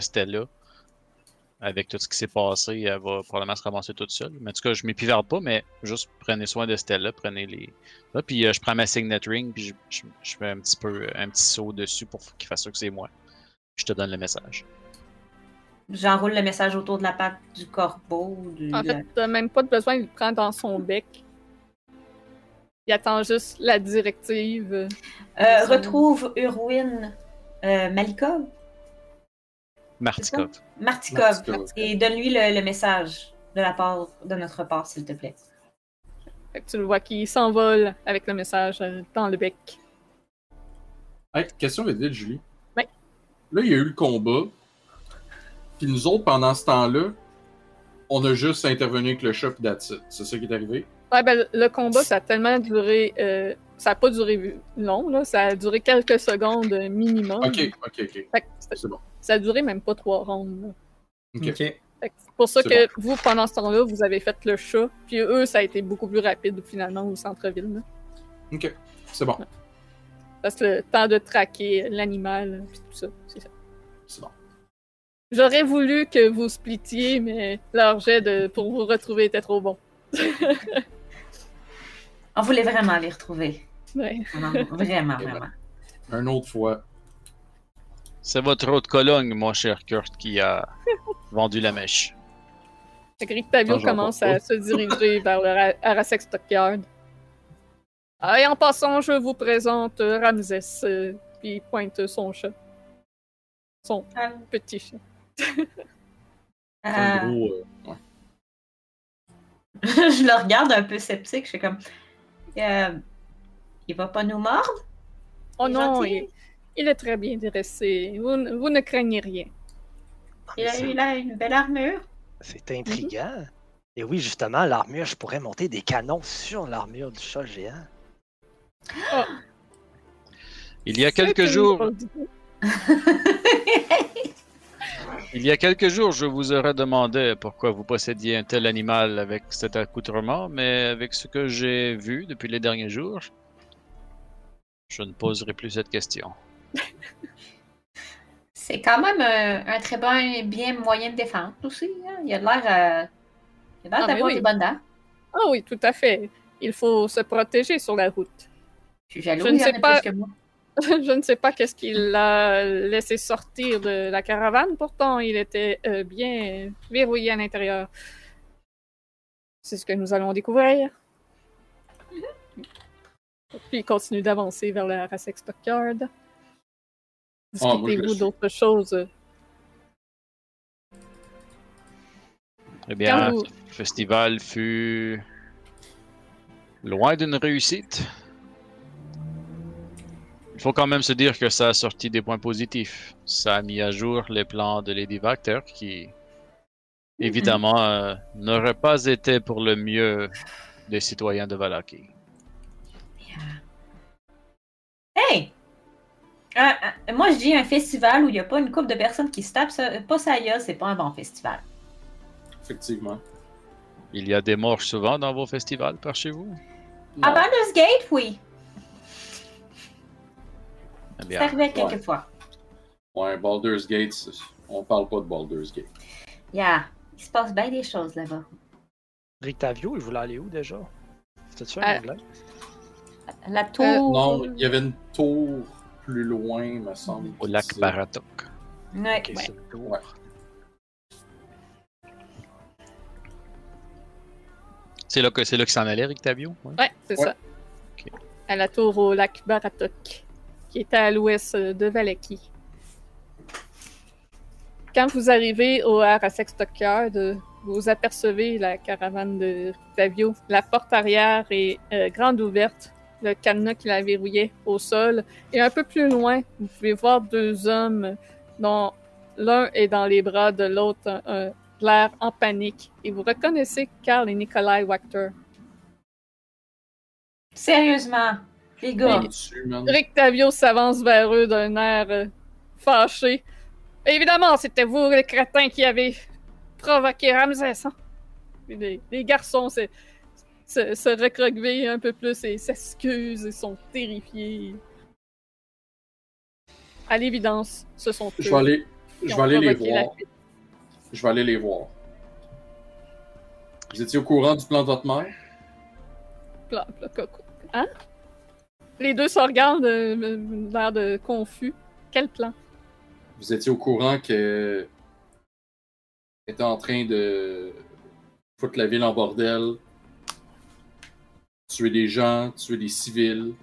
Stella. Avec tout ce qui s'est passé, elle va probablement se ramasser toute seule. Mais en tout cas, je m'épivarde pas, mais juste prenez soin de Stella, prenez les. Puis euh, je prends ma signet ring, puis je, je- fais un petit peu un petit saut dessus pour qu'il fasse sûr que c'est moi. Je te donne le message. J'enroule le message autour de la patte du corbeau. Du, En de la- fait, t'as même pas de besoin, il le prend dans son bec. Il attend juste la directive. Euh, Son- retrouve Urwin euh, Malikov, Martikov. Martikov, Martikov. et donne-lui le, le message de la part de notre part, s'il te plaît. Fait que tu le vois qui s'envole avec le message euh, dans le bec. Hey, question vite, Julie. Là, il y a eu le combat. Puis nous autres, pendant ce temps-là, on a juste intervenu avec le chat it. C'est ça qui est arrivé? Ouais, ben, le combat, ça a tellement duré. euh, ça a pas duré long, là. Ça a duré quelques secondes minimum. Ok, ok, ok. C'est bon. ça a duré même pas trois rondes. là. Ok. C'est pour ça que vous, pendant ce temps-là, vous avez fait le chat. Puis eux, ça a été beaucoup plus rapide finalement au centre-ville. là. Ok. C'est bon. Parce que le temps de traquer l'animal, puis tout ça, c'est ça. C'est bon. J'aurais voulu que vous splittiez, mais leur jet de, pour vous retrouver était trop bon. On voulait vraiment les retrouver. Ouais. Vraiment, vraiment, Et vraiment. Un autre fois. C'est votre autre Cologne, mon cher Kurt, qui a vendu la mèche. Fait que j'en commence à se diriger vers le Ra- Arasek Stockyard. Ah, et en passant, je vous présente euh, Ramsès, euh, puis il pointe son chat. Son Ah, petit chat. Euh, gros. euh, ouais. je le regarde un peu sceptique. Je suis comme euh, Il va pas nous mordre? Oh Il non, il, il est très bien dressé. Vous, ne- vous ne craignez rien. Il a, C'est- il a une belle armure. C'est intriguant. Et oui, justement, l'armure, je pourrais monter des canons sur l'armure du chat géant. Il y a quelques jours, il y a quelques jours, je vous aurais demandé pourquoi vous possédiez un tel animal avec cet accoutrement, mais avec ce que j'ai vu depuis les derniers jours, je ne poserai plus cette question. C'est quand même un, un très bon, bien moyen de défense aussi. hein. Il a l'air euh, il a l'air Ah, d'avoir oui. des bonnes dents. Ah oui, tout à fait. Il faut se protéger sur la route. Je suis jaloux, Je ne sais pas- plus que moi. Je ne sais pas qu'est-ce qu'il a laissé sortir de la caravane, pourtant il était euh, bien verrouillé à l'intérieur. C'est ce que nous allons découvrir. Puis il continue d'avancer vers la Rassex Stockyard. Discutez-vous suis. d'autres choses? Eh bien, Quand vous- le festival fut loin d'une réussite. Il faut quand même se dire que ça a sorti des points positifs. Ça a mis à jour les plans de Lady Vactor qui, évidemment, euh, n'auraient pas été pour le mieux des citoyens de Valaki. Hey! Un- un- moi, je dis un festival où il n'y a pas une couple de personnes qui se tapent, ça, pas ça y a, c'est pas un bon festival. Effectivement. Il y a des morts souvent dans vos festivals par chez vous? À Non. Baldur's Gate, oui. Ça bien, arrivait quelques fois. Ouais, Baldur's Gate, c'est- on parle pas de Baldur's Gate. Yeah. Il se passe bien des choses là-bas. Rictavio, il voulait aller où déjà? C'était-tu un Euh, anglais? La tour. Euh, Non, il y avait une tour plus loin, me semble. au lac C'est- Baratok. Ouais. Ok, c'est le tour. Ouais. C'est là que c'est là qu'il s'en allait, Rictavio? Ouais. Ouais, c'est Ouais. ça. Ok. À la tour au lac Baratok, qui est à l'ouest de Valaki. Quand vous arrivez au Arasek Stockyard, vous apercevez la caravane de Tavio. La porte arrière est euh, grande ouverte, le cadenas qui la verrouillait au sol. Et un peu plus loin, vous pouvez voir deux hommes dont l'un est dans les bras de l'autre, l'air en panique. Et vous reconnaissez Karl et Nikolai Wachter. Sérieusement, les gars. Ouais, dessus, man. Rick Tavio s'avance vers eux d'un air euh, fâché. Évidemment, c'était vous, les crétins, qui avez provoqué Ramsès. Hein? Les, les garçons se, se, se recroquevillent un peu plus et s'excusent et sont terrifiés. À l'évidence, ce sont eux Je vais aller, qui je ont vais aller les voir. Je vais aller les voir. Vous étiez au courant du plan de votre mère? Pla- pla- coco. Hein? Les deux se regardent, euh, l'air de confus. Quel plan? Vous étiez au courant que était en train de foutre la ville en bordel, tuer des gens, tuer des civils.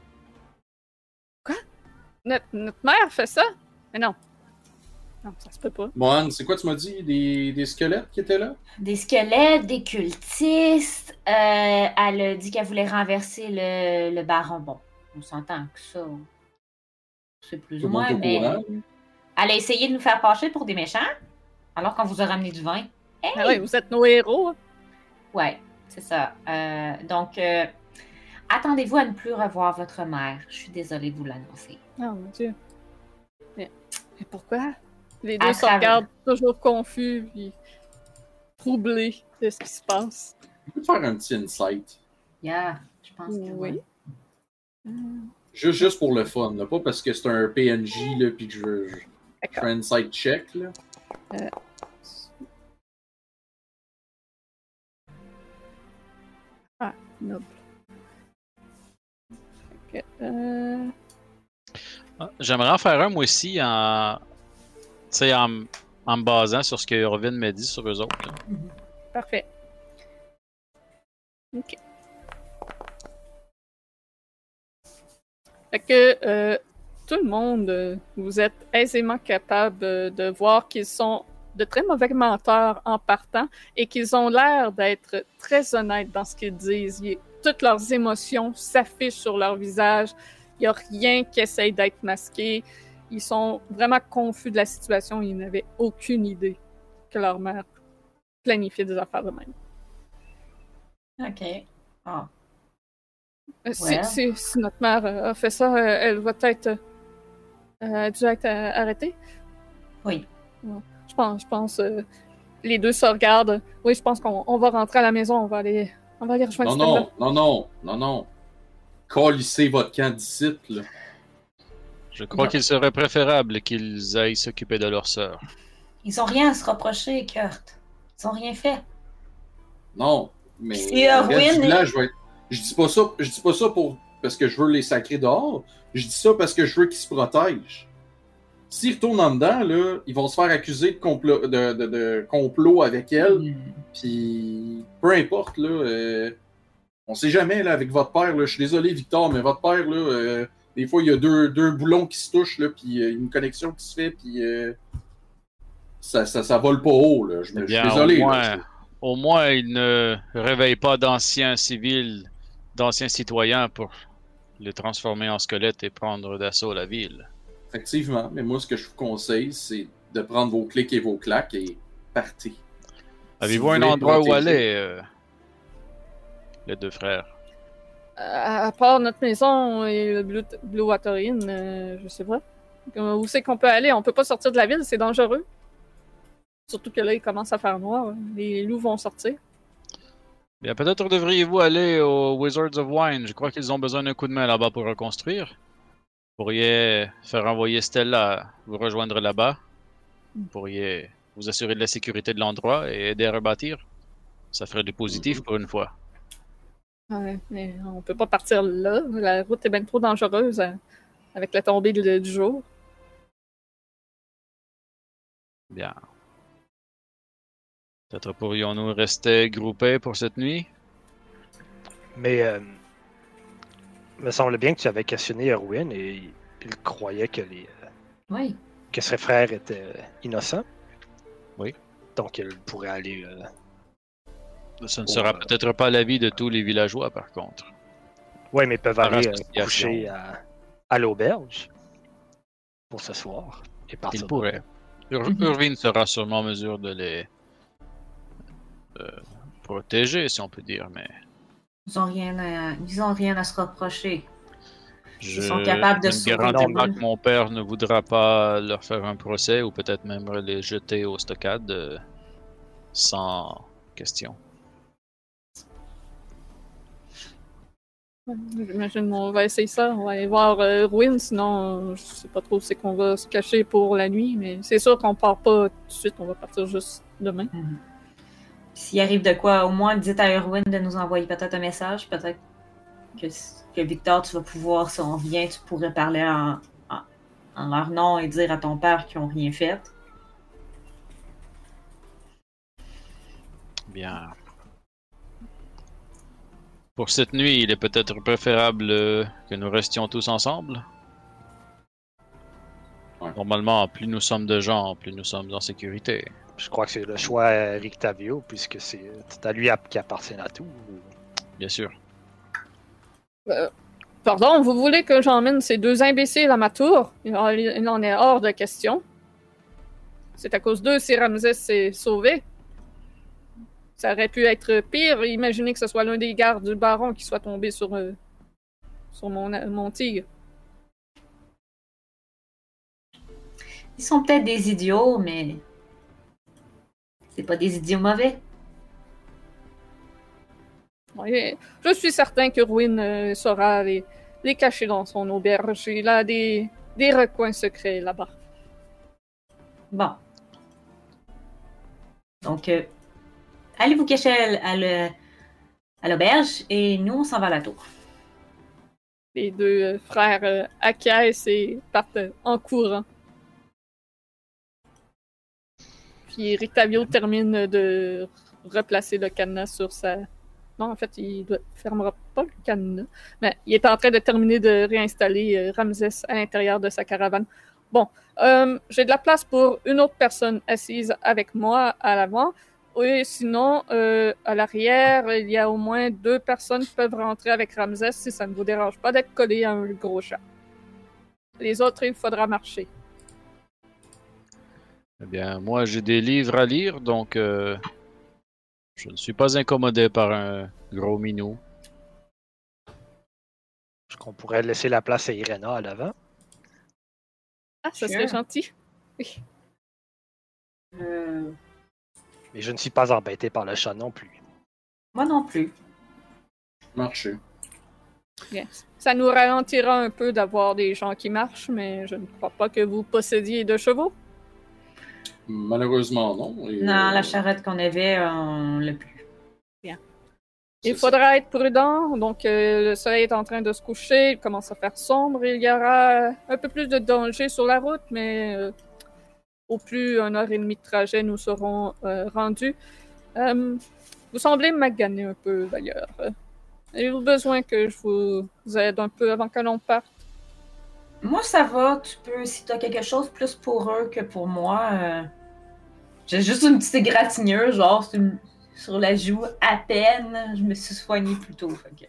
Notre, notre mère fait ça? Mais non. Non, ça se peut pas. Mohan, c'est quoi tu m'as dit? Des, des squelettes qui étaient là? Des squelettes, des cultistes. Euh, elle a dit qu'elle voulait renverser le, le baron. Bon, on s'entend que ça. C'est plus ou moins, mais. Elle a essayé de nous faire passer pour des méchants, alors qu'on vous a ramené du vin. Hey! Ah oui, vous êtes nos héros. hein. Ouais, c'est ça. Euh, donc, euh, attendez-vous à ne plus revoir votre mère. Je suis désolée de vous l'annoncer. Oh mon dieu. Mais, mais pourquoi? Les deux se regardent toujours confus puis troublés de ce qui se passe. On peut faire un petit insight. Yeah, je pense que Oui. oui. Juste, juste pour le fun, là. pas parce que c'est un PNJ là, puis que je fais un insight check. Là. Ah, noble. Euh, Ah, J'aimerais en faire un, moi aussi, en, tu sais, en, en me basant sur ce que Irvin m'a dit sur eux autres. là. Parfait. Ok. Fait que euh, tout le monde, vous êtes aisément capable de voir qu'ils sont de très mauvais menteurs en partant et qu'ils ont l'air d'être très honnêtes dans ce qu'ils disent. Toutes leurs émotions s'affichent sur leur visage. Il n'y a rien qui essaye d'être masqué. Ils sont vraiment confus de la situation. Ils n'avaient aucune idée que leur mère planifiait des affaires de même. OK. Ah. Ouais. si- si notre mère euh, a fait ça, euh, elle va peut-être euh, dû être euh, arrêtée. Oui. Je pense, je pense. euh, les deux se regardent. Oui, je pense qu'on on va rentrer à la maison. On va aller, on va aller rejoindre Non, non, non, non, non, non. Calissez votre camp d'ici, là. Je crois qu'il serait préférable qu'ils aillent s'occuper de leur sœur. Ils ont rien à se reprocher, Kurt. Ils ont rien fait. Non, mais Si le reste Erwin du est- village va être... Je dis pas ça, je dis pas ça pour parce que je veux les sacrer dehors. Je dis ça parce que je veux qu'ils se protègent. S'ils retournent en dedans, là, ils vont se faire accuser de complot, de, de- de complot avec elle. Hmm. Puis peu importe, là, euh, on sait jamais là, avec votre père. Là, je suis désolé, Victor, mais votre père, là, euh, des fois, il y a deux, deux boulons qui se touchent, là, puis euh, une connexion qui se fait, puis euh, ça, ça, ça vole pas haut. Là. Je, me- je suis désolé. au là, moins, au moins, il ne réveille pas d'anciens civils, d'anciens citoyens pour les transformer en squelettes et prendre d'assaut la ville. Effectivement, mais moi, ce que je vous conseille, c'est de prendre vos clics et vos claques et partir. Avez-vous vous un endroit où aller, euh, les deux frères? À, à part notre maison et le Blue, Blue Water Inn, euh, je sais pas. Euh, Où c'est qu'on peut aller? On peut pas sortir de la ville, c'est dangereux. Surtout que là, il commence à faire noir. hein. Les loups vont sortir. Bien, peut-être devriez-vous aller aux Wizards of Wine. Je crois qu'ils ont besoin d'un coup de main là-bas pour reconstruire. Vous pourriez faire envoyer Stella vous rejoindre là-bas. Vous pourriez vous assurer de la sécurité de l'endroit et aider à rebâtir. Ça ferait du positif pour une fois. Ouais, mais on peut pas partir là. La route est bien trop dangereuse euh, avec la tombée du jour. Bien. Peut-être pourrions-nous rester groupés pour cette nuit? Mais euh, me semble bien que tu avais questionné Erwin et il, il croyait que, les, euh, Oui. que ses frères étaient euh, innocents. Oui. Donc il pourrait aller. euh, Ce ne Oh, sera euh, peut-être pas l'avis de tous les villageois, par contre. Ouais, mais ils peuvent Par aller euh, coucher à, à l'auberge pour ce soir et partir. Ils pourraient. Ur- Mhm. Sera sûrement en mesure de les euh, protéger, si on peut dire, mais Ils ont rien à, ils ont rien à se reprocher. je sont capables de sauver garantis que mon père ne voudra pas leur faire un procès ou peut-être même les jeter au stockade euh, sans question. J'imagine qu'on va essayer ça. On va aller voir euh, Ruin, sinon euh, je sais pas trop où c'est qu'on va se cacher pour la nuit, mais c'est sûr qu'on part pas tout de suite, on va partir juste demain. S'il arrive de quoi, au moins dites à Erwin de nous envoyer peut-être un message. Peut-être que, que Victor, tu vas pouvoir, si on vient, tu pourrais parler en, en, en leur nom et dire à ton père qu'ils n'ont rien fait. Bien. Pour cette nuit, il est peut-être préférable euh, que nous restions tous ensemble. Ouais. Normalement, plus nous sommes de gens, plus nous sommes en sécurité. Je crois que c'est le choix à Rictavio, puisque c'est c'est à lui à- qui appartient à tout. Bien sûr. Pardon, vous voulez que j'emmène ces deux imbéciles à ma tour? Il en- il en est hors de question. C'est à cause d'eux si Ramsès s'est sauvé. Ça aurait pu être pire. Imaginez que ce soit l'un des gardes du baron qui soit tombé sur, euh, sur mon, mon tigre. Ils sont peut-être des idiots, mais c'est pas des idiots mauvais. Ouais, je suis certain que Ruin euh, saura les, les cacher dans son auberge. Il a des, des recoins secrets là-bas. Bon. Donc, euh, allez vous cacher à, l'auberge et nous, on s'en va à la tour. Les deux euh, frères acquiescent et partent en courant. Puis Rictavio termine de replacer le cadenas sur sa. Non, en fait, il ne fermera pas le cadenas. Mais il est en train de terminer de réinstaller euh, Ramsès à l'intérieur de sa caravane. Bon, euh, j'ai de la place pour une autre personne assise avec moi à l'avant. Oui, sinon, euh, à l'arrière, il y a au moins deux personnes qui peuvent rentrer avec Ramsès si ça ne vous dérange pas d'être collé à un gros chat. Les autres, il faudra marcher. Eh bien, moi, j'ai des livres à lire, donc euh, je ne suis pas incommodé par un gros minou. Est-ce qu'on pourrait laisser la place à Irena à l'avant? Ah, ça Sure. serait gentil. Euh, Mais je ne suis pas embêté par le chat non plus. moi non plus. Marcher. Yes. Ça nous ralentira un peu d'avoir des gens qui marchent, mais je ne crois pas que vous possédiez de chevaux. Malheureusement, non. Et, Non, euh, la charrette qu'on avait, on l'a plus. Il C'est faudra être prudent. Donc, euh, le soleil est en train de se coucher, il commence à faire sombre. Il y aura un peu plus de danger sur la route, mais euh, au plus une heure et demie de trajet, nous serons euh, rendus. Euh, vous semblez maganer un peu, d'ailleurs. Avez-vous besoin que je vous aide un peu avant que l'on parte? Moi, ça va. Tu peux, si t'as quelque chose plus pour eux que pour moi. euh, J'ai juste une petite égratignure, genre sur, la joue, à peine. Je me suis soignée plus tôt. Fait que...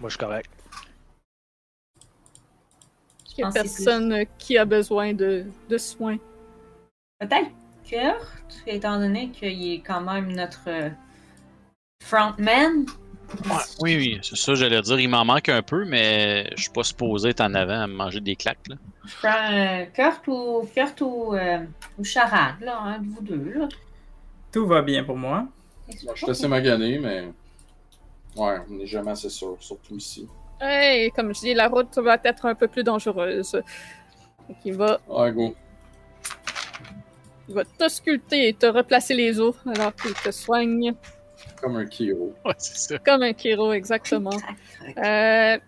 Moi, je suis correct. Il n'y a que personne qui a besoin de, de soins? Peut-être Kurt, étant donné qu'il est quand même notre euh, frontman. Ouais, oui, oui, c'est ça, j'allais dire. Il m'en manque un peu, mais je suis pas supposé être en avant à me manger des claques. Là. Je prends euh, Kurt ou Kurt ou, euh, ou Charade, là, un de vous deux. Là. Tout va bien pour moi. Moi, je suis assez magané, mais. Ouais, on n'est jamais assez sûr, surtout ici. Hey, comme je dis, la route va être un peu plus dangereuse. Donc, il va, Ouais, go. il va t'ausculter et te replacer les os alors qu'il te soigne Comme un Kiro. Ouais, c'est ça. comme un Kiro, exactement. Euh,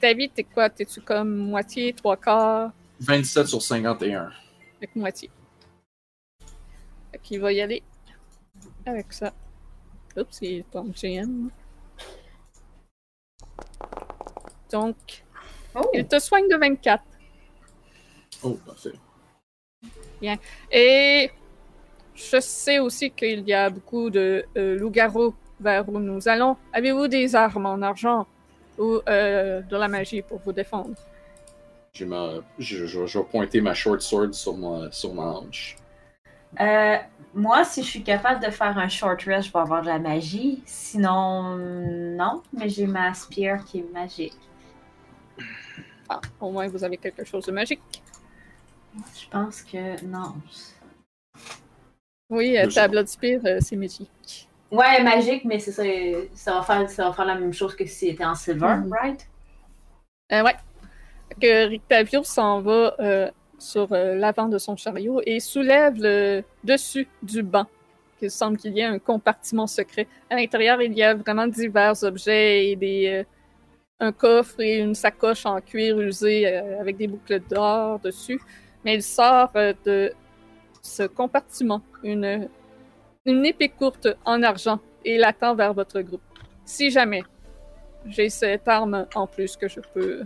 David, t'es quoi? T'es-tu comme moitié, trois quarts? 27 sur 51. Avec moitié. Fait qu'il va y aller avec ça. Oups, il tombe GM. Donc, Oh, il te soigne de 24. Oh, parfait. Et je sais aussi qu'il y a beaucoup de euh, loups-garous vers où nous allons. Avez-vous des armes en argent ou euh, de la magie pour vous défendre? Je vais pointer ma short sword sur ma, sur ma hanche. Euh, moi, si je suis capable de faire un short rest, je vais avoir de la magie. Sinon, non. Mais j'ai ma spear qui est magique. Ah, au moins vous avez quelque chose de magique. Je pense que non. Oui, euh, Je ta sais. Blood Spear, euh, c'est magique. Ouais, magique, mais c'est ça. Ça va, faire, ça va faire la même chose que si c'était en silver, Mhm. right? Euh, ouais. Que Rictavio s'en va euh, sur euh, l'avant de son chariot et soulève le dessus du banc. Il semble qu'il y ait un compartiment secret. À l'intérieur, il y a vraiment divers objets et des, euh, un coffre et une sacoche en cuir usé euh, avec des boucles d'or dessus. Mais il sort euh, de ce compartiment une, une épée courte en argent et l'attend vers votre groupe. Si jamais j'ai cette arme en plus que je peux.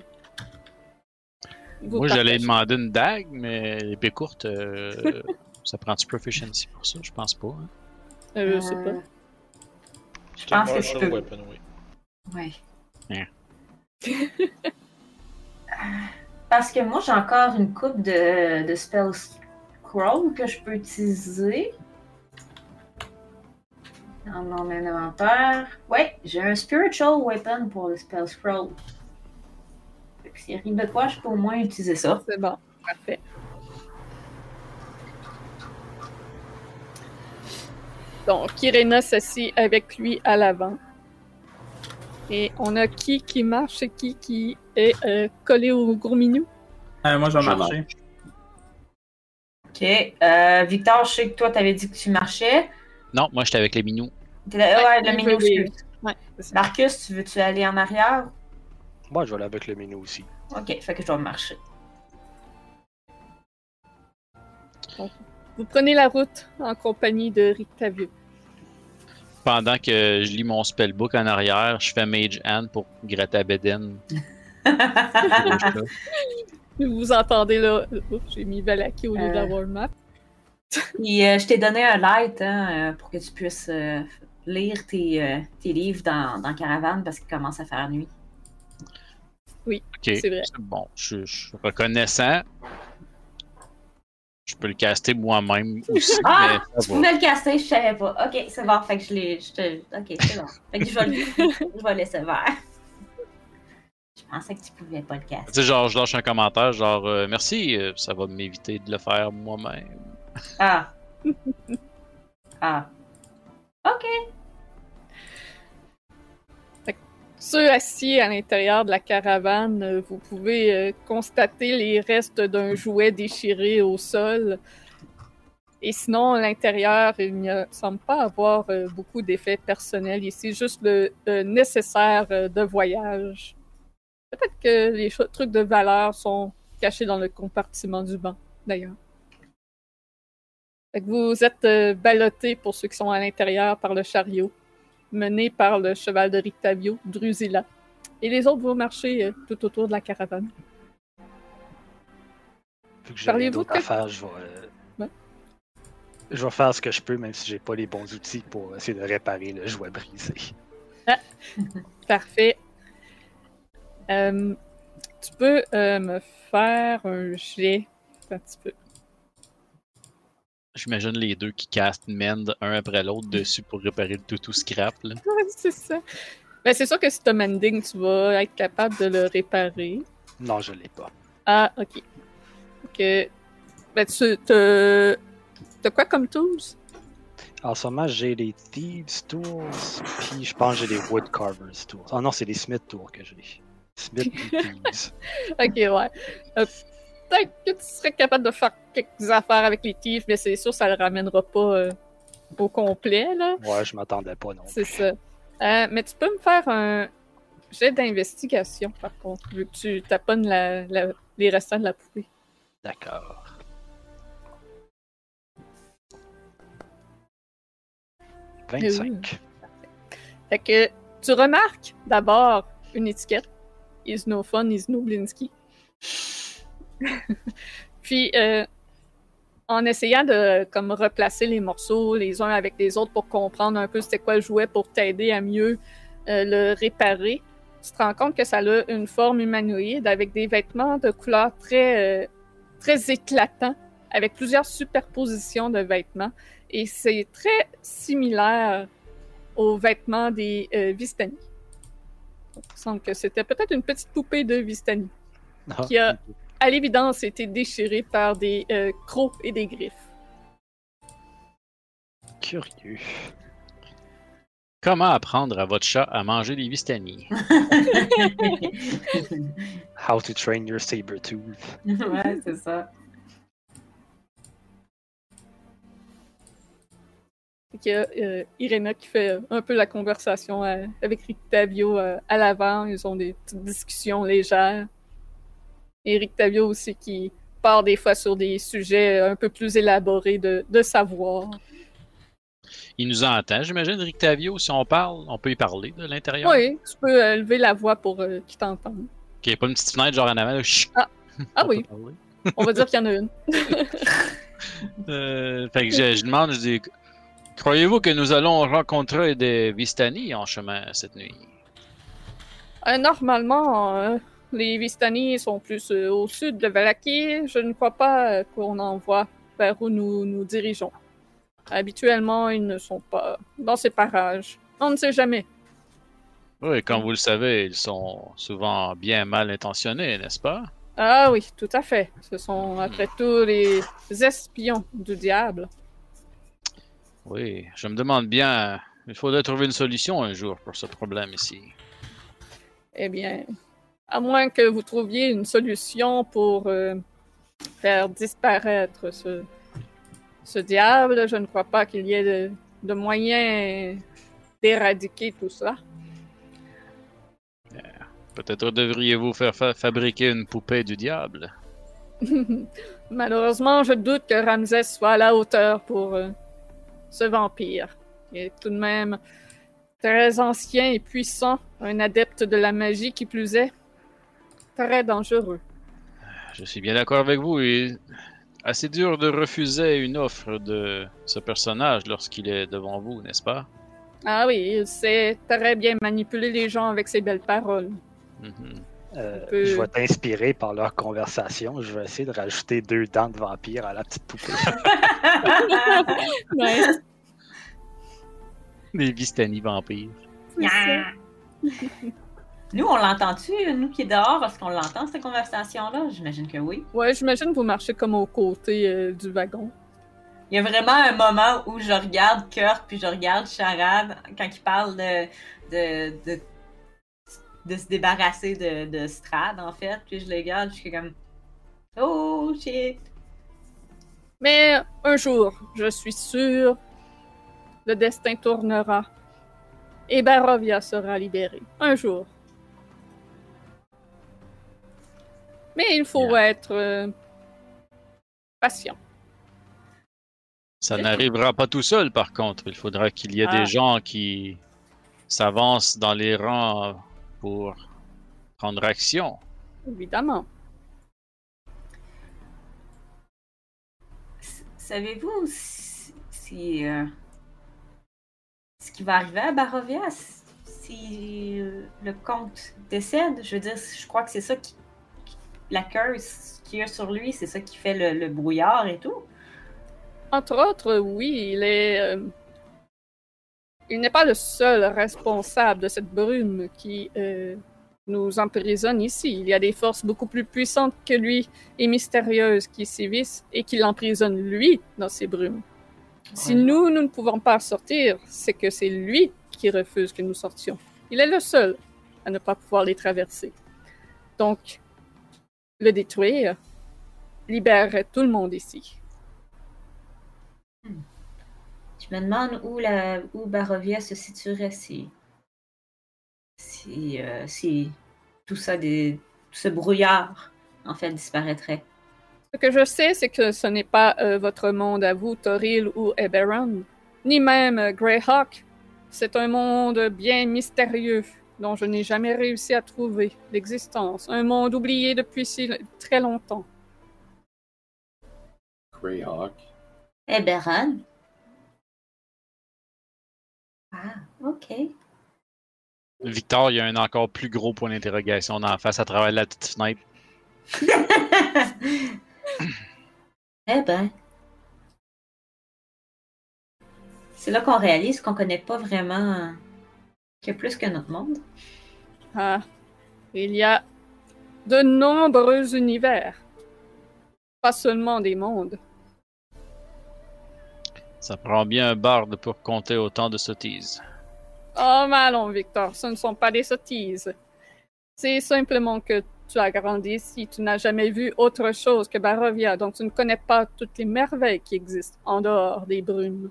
vous Moi, j'allais demander une dague, mais l'épée courte, euh, ça prend-tu proficiency pour ça? Je pense pas. hein. Euh, je sais pas. Euh, Je pense que je peux. weapon, oui. Ouais. Hein. Parce que moi, j'ai encore une coupe de, de spell scroll que je peux utiliser. Dans mon inventaire. Ouais, j'ai un spiritual weapon pour le spell scroll. Fait que s'il arrive de quoi, je peux au moins utiliser ça. C'est bon. Parfait. Donc, Irena s'assit avec lui à l'avant. Et on a qui qui marche et qui qui est euh, collé au gros minou? Euh, moi, je vais marcher. Ok. Euh, Victor, je sais que toi, t'avais dit que tu marchais. Non, moi, j'étais avec les minous. T'es là- ouais, le excuse. Ouais, c'est ça. Marcus, tu veux-tu aller en arrière? Moi, je vais aller avec le menu aussi. Ok, fait que je dois marcher. Vous prenez la route en compagnie de Rictavio. Pendant que je lis mon spellbook en arrière, je fais Mage Hand pour gratter à Beden. Vous entendez là. J'ai mis Valaki au lieu de la Euh. World Map. Puis euh, je t'ai donné un light hein, euh, pour que tu puisses euh, lire tes, euh, tes livres dans, dans Caravane parce qu'il commence à faire nuit. Ok, C'est vrai. bon. Je, suis reconnaissant. Je peux le caster moi-même aussi, Ah! mais Tu pouvais le casser, je savais pas. Ok, c'est bon, fait que je l'ai. je te- Ok, c'est bon. Fait que je vais le, je vais le laisser faire. Je pensais que tu pouvais pas le Tu sais, genre, je lâche un commentaire, genre, euh, merci, euh, ça va m'éviter de le faire moi-même. Ah. Ah. Ok. Ceux assis à l'intérieur de la caravane, euh, vous pouvez euh, constater les restes d'un jouet déchiré au sol. Et sinon, à l'intérieur, il ne semble pas avoir beaucoup d'effets personnels ici, juste le, le nécessaire de voyage. Peut-être que les trucs de valeur sont cachés dans le compartiment du banc, d'ailleurs. Fait que vous êtes euh, ballottés, pour ceux qui sont à l'intérieur, par le chariot, mené par le cheval de Rictavio, Drusilla. Et les autres vont marcher euh, tout autour de la caravane. Vu que j'ai je vais. euh, Ouais. Je vais faire ce que je peux, même si j'ai pas les bons outils pour essayer de réparer le jouet brisé. Parfait. Euh, tu peux euh, me faire un jet un petit peu. J'imagine les deux qui castent Mend un après l'autre dessus pour réparer le toutou scrap. Là. Ouais, c'est ça. Ben, c'est sûr que si tu as Mending, tu vas être capable de le réparer. Non, je l'ai pas. Ah, ok. Ok. Ben, tu t'as t'as quoi comme tools? En ce moment, j'ai les Thieves Tools, puis je pense que j'ai les Wood Carvers Tools. Ah non, c'est les Smith Tools que j'ai. Thieves. Ok, ouais. Euh, Peut-être que tu serais capable de faire quelques affaires avec les tifs, mais c'est sûr que ça le ramènera pas euh, au complet, là. Ouais, je m'attendais pas non C'est ça. Euh, mais tu peux me faire un jet d'investigation, par contre, vu que tu taponnes la, la- les restants de la poupée? D'accord. Eh 25. Fait que tu remarques d'abord une étiquette. Is no Blinsky. Puis, euh, en essayant de comme replacer les morceaux les uns avec les autres pour comprendre un peu c'était quoi le jouet pour t'aider à mieux euh, le réparer, tu te rends compte que ça a une forme humanoïde avec des vêtements de couleur très, euh, très éclatants, avec plusieurs superpositions de vêtements. Et c'est très similaire aux vêtements des euh, Vistani. Donc, Il semble que c'était peut-être une petite poupée de Vistani, Ah, qui a, à l'évidence, été déchirée par des euh, crocs et des griffes. Curieux. Comment apprendre à votre chat à manger des Vistani? How to train your saber tooth. ouais, c'est ça. Qu'il y a euh, Irena qui fait un peu la conversation euh, avec Rictavio euh, à l'avant. Ils ont des petites discussions légères. Et Rictavio aussi qui part des fois sur des sujets un peu plus élaborés de, de savoir. Il nous entend, j'imagine, Rictavio, si on parle, on peut y parler de l'intérieur. Oui, tu peux euh, lever la voix pour qu'ils t'entendent. Qu'il n'y ait pas une petite fenêtre genre en avant. là, chut, Ah peut oui, on va dire qu'il y en a une. Euh, fait que je, je demande, je dis, croyez-vous que nous allons rencontrer des Vistani en chemin cette nuit? Euh, normalement, euh, les Vistani sont plus euh, au sud de Valaki. Je ne crois pas qu'on en voit vers où nous nous dirigeons. Habituellement, ils ne sont pas dans ces parages. On ne sait jamais. Oui, comme vous le savez, ils sont souvent bien mal intentionnés, n'est-ce pas? Ah oui, tout à fait. Ce sont, après tout, les espions du diable. Oui, je me demande bien, il faudrait trouver une solution un jour pour ce problème ici. Eh bien, à moins que vous trouviez une solution pour euh, faire disparaître ce, ce diable, je ne crois pas qu'il y ait de, de moyens d'éradiquer tout ça. Peut-être devriez-vous faire fa- fabriquer une poupée du diable. Malheureusement, je doute que Ramsès soit à la hauteur pour euh, ce vampire. Il est tout de même très ancien et puissant, un adepte de la magie qui plus est, très dangereux. Je suis bien d'accord avec vous et assez dur de refuser une offre de ce personnage lorsqu'il est devant vous, n'est-ce pas? Ah oui, il sait très bien manipuler les gens avec ses belles paroles. Mhm. Euh, peut- Je vais t'inspirer par leur conversation. Je vais essayer de rajouter deux dents de vampire à la petite poupée. Ouais, Des Vistani vampires. Nous, on l'entend-tu, nous qui est dehors, parce qu'on l'entend, cette conversation-là? J'imagine que oui. Ouais, j'imagine que vous marchez comme aux côtés euh, du wagon. Il y a vraiment un moment où je regarde Kurt puis je regarde Charade quand il parle de, de, de, de se débarrasser de, de Strad, en fait. Puis je le regarde, je suis comme Oh shit! Mais un jour, je suis sûr, le destin tournera et Barovia sera libérée. Un jour. Mais il faut être euh, patient. Ça n'arrivera pas tout seul, par contre. Il faudra qu'il y ait Ah. des gens qui s'avancent dans les rangs pour prendre action. Évidemment. Savez-vous si, si, euh, ce qui va arriver à Barovia si- si euh, le comte décède? Je veux dire, je crois que c'est ça qui. qui- La curse qu'il y a sur lui, c'est ça qui fait le, le brouillard et tout. Entre autres, oui, il est. euh, il n'est pas le seul responsable de cette brume qui euh, nous emprisonne ici. Il y a des forces beaucoup plus puissantes que lui et mystérieuses qui sévissent et qui l'emprisonnent lui dans ces brumes. Si nous, nous ne pouvons pas sortir, c'est que c'est lui qui refuse que nous sortions. Il est le seul à ne pas pouvoir les traverser. Donc, le détruire libérerait tout le monde ici. Je me demande où, la, où Barovia se situerait si. Si, euh, si tout ça, des, tout ce brouillard, en fait, disparaîtrait. Ce que je sais, c'est que ce n'est pas euh, votre monde à vous, Toril ou Eberron, ni même euh, Greyhawk. C'est un monde bien mystérieux dont je n'ai jamais réussi à trouver l'existence. Un monde oublié depuis si très longtemps. Greyhawk. Eberron? Ah, ok. Victor, il y a un encore plus gros point d'interrogation dans la face à travers la petite fenêtre. eh ben. C'est là qu'on réalise qu'on connaît pas vraiment euh, que plus que notre monde. Ah, il y a de nombreux univers, pas seulement des mondes. Ça prend bien un barde pour compter autant de sottises. Oh, mais allons, Victor, ce ne sont pas des sottises. C'est simplement que tu as grandi ici, tu n'as jamais vu autre chose que Barovia, donc tu ne connais pas toutes les merveilles qui existent en dehors des brumes.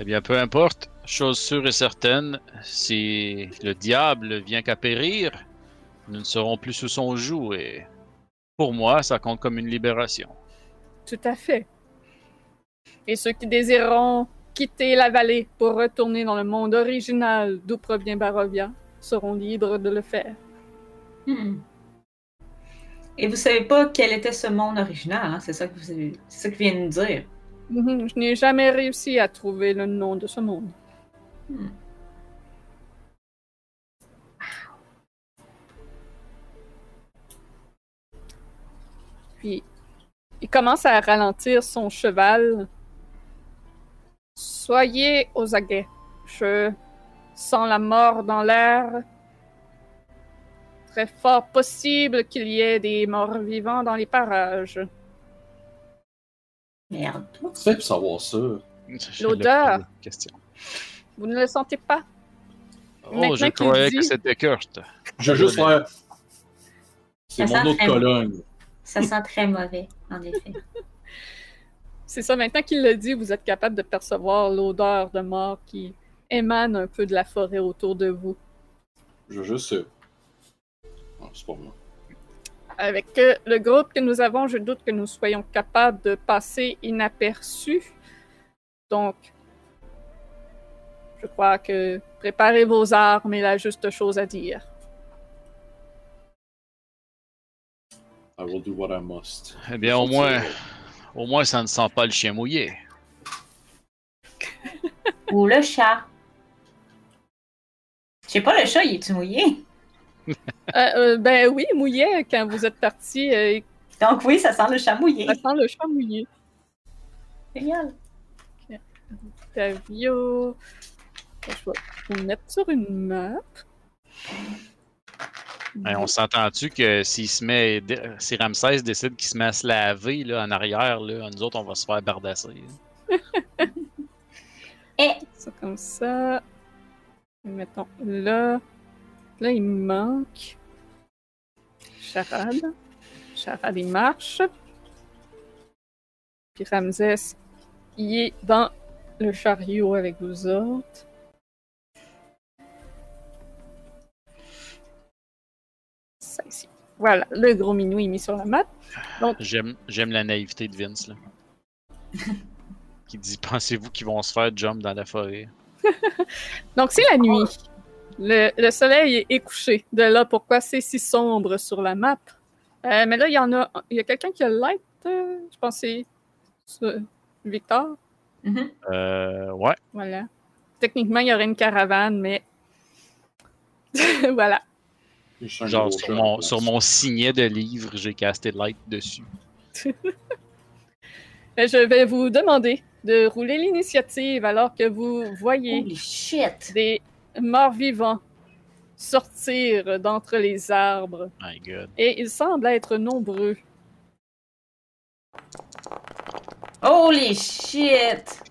Eh bien, peu importe. Chose sûre et certaine, si le diable vient qu'à périr, nous ne serons plus sous son joug et pour moi, ça compte comme une libération. Tout à fait. Et ceux qui désireront quitter la vallée pour retourner dans le monde original d'où provient Barovia seront libres de le faire. Hmm. Et vous savez pas quel était ce monde original, hein? c'est ça que vous avez... c'est ça que vient de nous dire. Mhm, Je n'ai jamais réussi à trouver le nom de ce monde. Hmm. Puis, il commence à ralentir son cheval. Soyez aux aguets. Je sens la mort dans l'air. Très fort possible qu'il y ait des morts vivants dans les parages. Merde. Comment tu fais pour savoir ça? L'odeur. question. Vous ne le sentez pas? Oh, Maintenant je croyais dit- que c'était Kurt. Je vais juste faire. C'est mon autre très- colonne. Ça sent très mauvais, en effet. C'est ça, maintenant qu'il le dit, vous êtes capable de percevoir l'odeur de mort qui émane un peu de la forêt autour de vous. Je vais juste. ah, c'est pas moi. Avec euh, le groupe que nous avons, je doute que nous soyons capables de passer inaperçus. Donc, je crois que préparez vos armes est la juste chose à dire. I will do what I must. Eh bien, au moins, au moins, ça ne sent pas le chien mouillé. Ou le chat. Je sais pas, le chat, il est-tu mouillé? Euh, euh, ben oui, mouillé, quand vous êtes parti, euh, Donc oui, ça sent le chat mouillé. ça sent le chat mouillé. Génial. Tavio. Je vais vous mettre sur une map. Hein, on s'entend-tu que s'il se met, dé- si Ramsès décide qu'il se met à se laver là, en arrière, là, nous autres, on va se faire bardasser. Et Ça comme ça. Mettons là. Là, il me manque. Charade. Charade, il marche. Puis Ramsès, il est dans le chariot avec vous autres. Voilà, le gros minou est mis sur la map. J'aime, j'aime la naïveté de Vince, là. qui dit Pensez-vous qu'ils vont se faire jump dans la forêt? Donc, c'est la nuit. Le, le soleil est couché. De là, pourquoi c'est si sombre sur la map? Euh, mais là, il y en a. Il y a quelqu'un qui a le light. euh, je pense que c'est Victor. Mhm. Euh, ouais. Voilà. Techniquement, il y aurait une caravane, mais. voilà. Genre, sur mon, sur mon signet de livre, j'ai casté light dessus. Mais Je vais vous demander de rouler l'initiative alors que vous voyez des morts vivants sortir d'entre les arbres. My god. Et ils semblent être nombreux. Holy shit!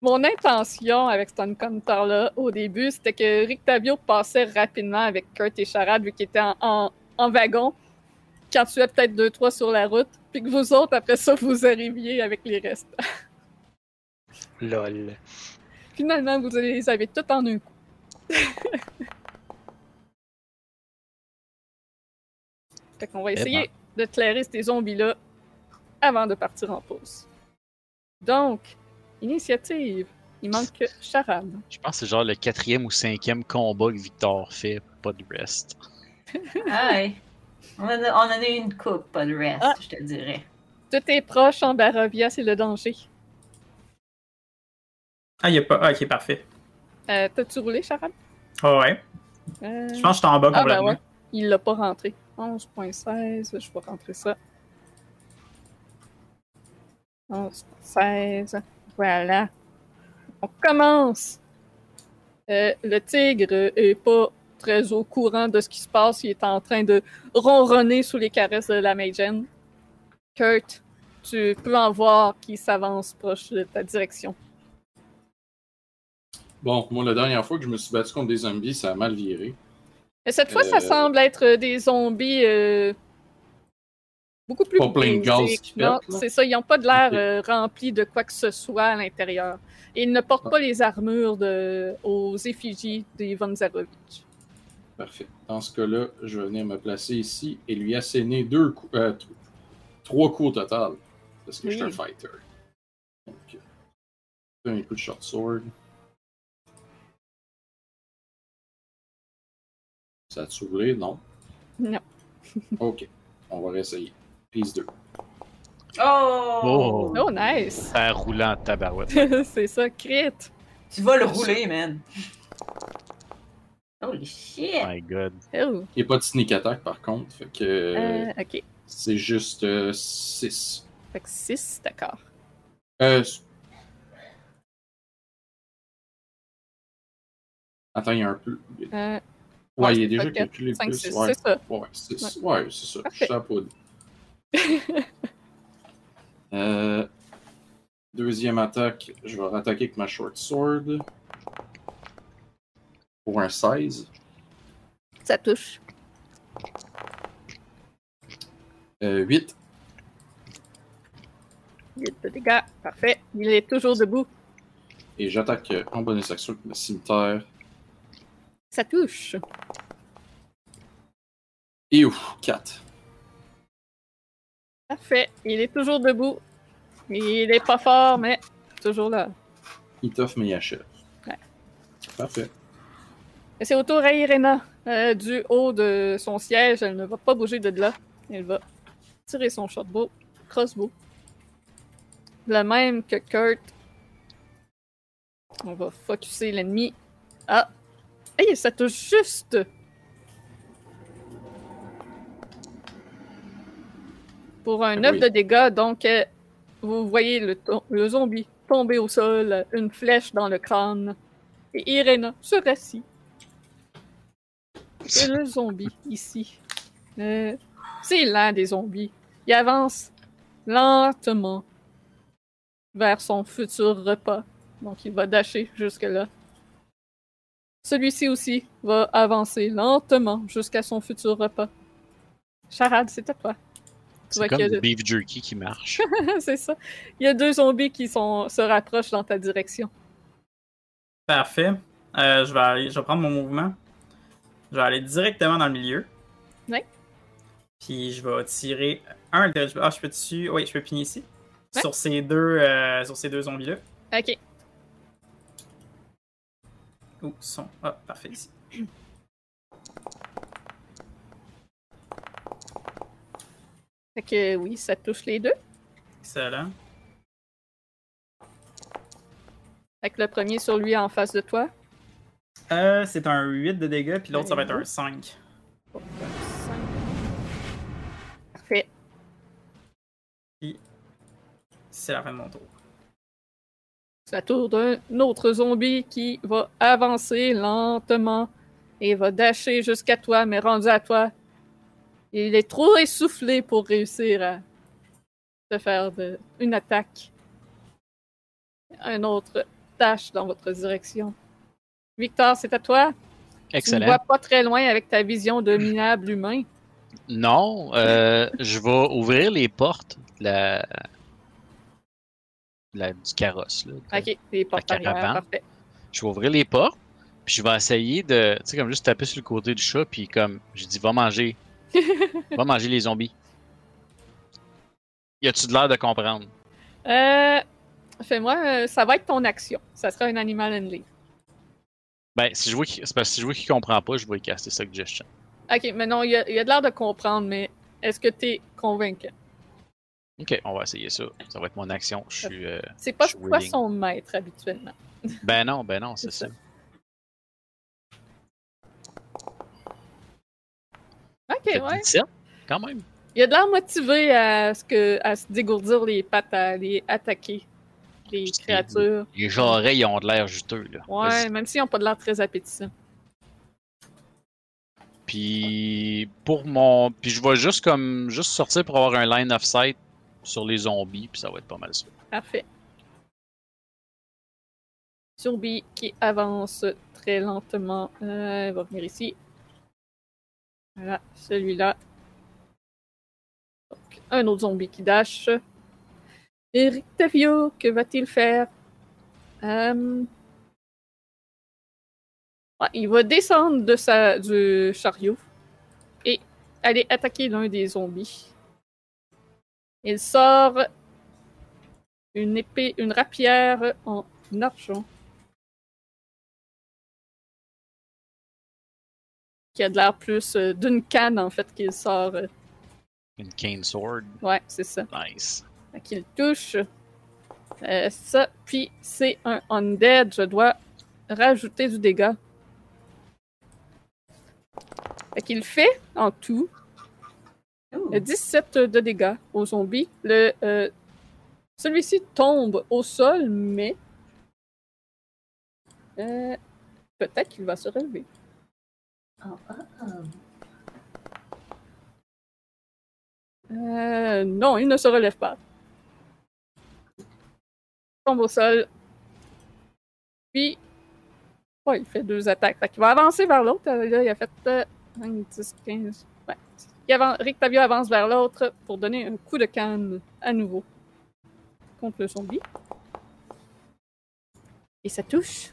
Mon intention avec cet encounter-là, au début, c'était que Rick Tavio passait rapidement avec Kurt et Charade, vu qu'ils étaient en, en- en wagon, quand tu es peut-être deux, trois sur la route, puis que vous autres, après ça, vous arriviez avec les restes. Lol. Finalement, vous les avez tous en un coup. fait qu'on va essayer de clairer ces zombies-là avant de partir en pause. Donc, initiative. Il manque que Charade. Je pense que c'est genre le quatrième ou cinquième combat que Victor fait, pas de rest. Aïe. On en a, on en a eu une coupe, pas de reste, Ah. je te dirais. Tout est proche en Barovia, c'est le danger. Ah, il y a pas. Ah, ok, parfait. Euh, T'as-tu roulé, Charade? Ah ouais. Euh, Je pense que j'étais en bas Ah, ben complètement. ouais. Il l'a pas rentré. 11.16, je vais rentrer ça. 11.16, voilà. On commence. Euh, le tigre est pas très au courant de ce qui se passe. Il est en train de ronronner sous les caresses de la Magen. Kurt, tu peux en voir qui s'avance proche de ta direction. Bon, moi, la dernière fois que je me suis battu contre des zombies, ça a mal viré. Mais cette fois, ça Euh, semble être des zombies euh, beaucoup plus Pas plein de gaz c'est ça. Ils n'ont pas de l'air euh, remplis de quoi que ce soit à l'intérieur. Et ils ne portent Ah. pas les armures de, aux effigies des Von Zarovich. Parfait. Dans ce cas-là, je vais venir me placer ici et lui asséner deux coups, euh, trois coups au total. Parce que je suis un fighter. Donc, euh, un coup de short sword. Ça a-tu? Non. Non. Ok. On va réessayer. Prise 2. Oh! Oh. Oh, nice! Faire roulant tabarouette. c'est ça, crit! Tu vas le rouler, man. Holy shit! My god. Oh, Il n'y a pas de sneak attack par contre. Fait que euh, ok. c'est juste 6. Fait que 6, d'accord. Euh... Attends, il y a un peu. Euh, Ouais, il est déjà calculé le 5, plus. 6, Ouais, c'est ça. ouais, c'est ouais, c'est ça. Parfait. Euh, Deuxième attaque, je vais rattaquer avec ma short sword. Pour un 16. Ça touche. Euh, 8. 8 de dégâts. Parfait. Il est toujours debout. Et j'attaque euh, en bonus action avec le cimetière. Ça touche. Et ouf, 4. Parfait. Il est toujours debout. Il est pas fort, mais toujours là. Il t'offre, mais il achève. Ouais. Parfait. C'est au tour à Irena. Euh, du haut de son siège, elle ne va pas bouger de là. Elle va tirer son shotbow, crossbow. Le même que Kurt. On va focuser l'ennemi. Ah! Hey, ça touche juste! Pour un 9 Oui. de dégâts, donc euh, vous voyez le, zombie tomber au sol, une flèche dans le crâne. Et Irena se rassit. C'est le zombie ici. Euh, c'est lent des zombies. Il avance lentement vers son futur repas. Donc il va dasher jusque-là. Celui-ci aussi va avancer lentement jusqu'à son futur repas. Charade, c'est à toi. C'est vois comme a de- beef jerky qui marche. c'est ça. Il y a deux zombies qui sont, se rapprochent dans ta direction. Parfait. Euh, je, vais aller, je vais prendre mon mouvement. Je vais aller directement dans le milieu. Ouais. Puis je vais tirer un. Ah, je peux dessus. Oui, je peux pigner ici. Ouais. Sur ces deux, euh, sur ces deux zombies-là. Ok. Où sont? Ah, parfait ici. Fait que oui, ça touche les deux. Excellent. Fait que le premier sur lui en face de toi. Euh, c'est un 8 de dégâts, puis l'autre, ça va être un 5. Parfait. C'est la fin de mon tour. C'est la tour d'un autre zombie qui va avancer lentement et va dasher jusqu'à toi, mais rendu à toi, il est trop essoufflé pour réussir à te faire de- une attaque. Un autre dash dans votre direction. Victor, c'est à toi. Tu ne Excellent. vois pas très loin avec ta vision de minable humain. Non, euh, je vais ouvrir les portes de la... de la- du carrosse. Là. Ok, les portes arrière, parfait. Je vais ouvrir les portes, puis je vais essayer de, tu sais, comme juste taper sur le côté du chat, puis comme, je dis, va manger. va manger les zombies. Y a-tu de l'air de comprendre? Euh, Fais-moi, euh, ça va être ton action. Ça sera un animal handling. Ben, si je vois qu'il, si je vois qu'il comprend pas, je vais caster suggestion. Ok, mais non, il y a, y a de l'air de comprendre, mais est-ce que t'es convaincu? Ok, on va essayer ça. Ça va être mon action. Je suis. euh, C'est pas Je suis son maître habituellement. Ben non, ben non, c'est C'est ça. ça. Ok, ouais. 17, quand même. Il y a de l'air motivé à, ce que, à se dégourdir les pattes, à aller attaquer les Juste les- créatures. Les jarrets, ils ont de l'air juteux, là. Ouais, même s'ils n'ont pas de l'air très appétissants. Puis pour mon. Puis je vais juste comme. Juste sortir pour avoir un line of sight sur les zombies, puis ça va être pas mal ça. Parfait. Zombie qui avance très lentement. Euh, il va venir ici. Voilà, celui-là. Un autre zombie qui dash. Eric Tavio, que va-t-il faire? Euh, il va descendre de sa, du chariot et aller attaquer l'un des zombies. Il sort une épée, une rapière en argent. Qui a de l'air plus euh, d'une canne, en fait, qu'il sort. euh. Une cane sword? Ouais, c'est ça. Nice. Fait qu'il touche. Euh, ça, puis c'est un undead. Je dois rajouter du dégât. Fait qu'il fait, en tout, Ouh. euh, 17 de dégâts au zombie. Le, euh, celui-ci tombe au sol, mais euh, peut-être qu'il va se relever. Euh, non, il ne se relève pas. Il tombe au sol. Puis, il fait deux attaques. Qu'il va avancer vers l'autre. Euh, il a fait euh, 5, 10, 15. Ouais. Il avance vers l'autre pour donner un coup de canne à nouveau contre le zombie. Et ça touche.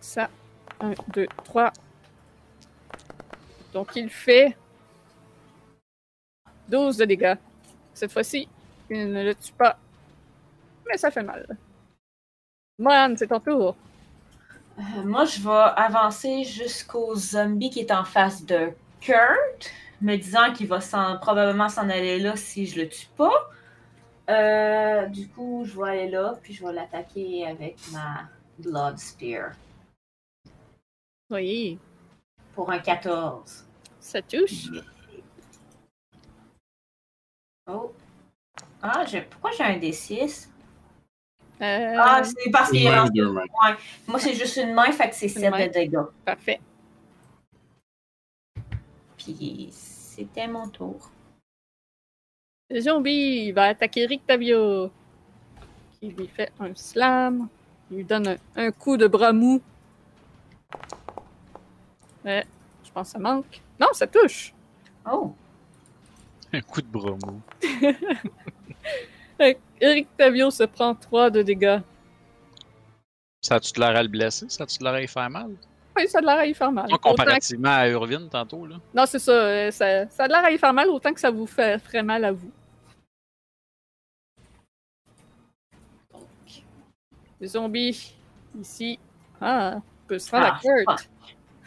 Ça, 1, 2, 3. Donc, il fait 12 de dégâts. Cette fois-ci, il ne le tue pas. Mais ça fait mal. Mohan, c'est ton tour. Euh, moi, je vais avancer jusqu'au zombie qui est en face de Kurt, me disant qu'il va s'en- probablement s'en aller là si je le tue pas. Euh, du coup, je vais aller là, puis je vais l'attaquer avec ma Blood Spear Oui, pour un 14. ça touche? Oh. Ah, j'ai- pourquoi j'ai un D6? Euh, Ah, c'est parce qu'il deux mains. Moi, c'est juste une main, fait que c'est Une 7 main. de dégâts. Parfait. Puis c'était mon tour. Le zombie va attaquer Rick Tavio. Qui lui fait un slam. Il lui donne un, un coup de bras mou. Ouais, je pense que ça manque. Non, ça touche. Oh! Un coup de bras mou. Eric Tavio se prend 3 de dégâts. Ça a-tu de l'air à le blesser? Ça a-tu de l'air à y faire mal? Oui, ça a de l'air à y faire mal. Non, Autant que- comparativement à Urvin tantôt, là. Non, c'est ça, euh, ça. Ça a de l'air à y faire mal autant que ça vous fait, ferait mal à vous. Donc, les zombies, ici. Ah, on peut se rendre à Ah, Kurt.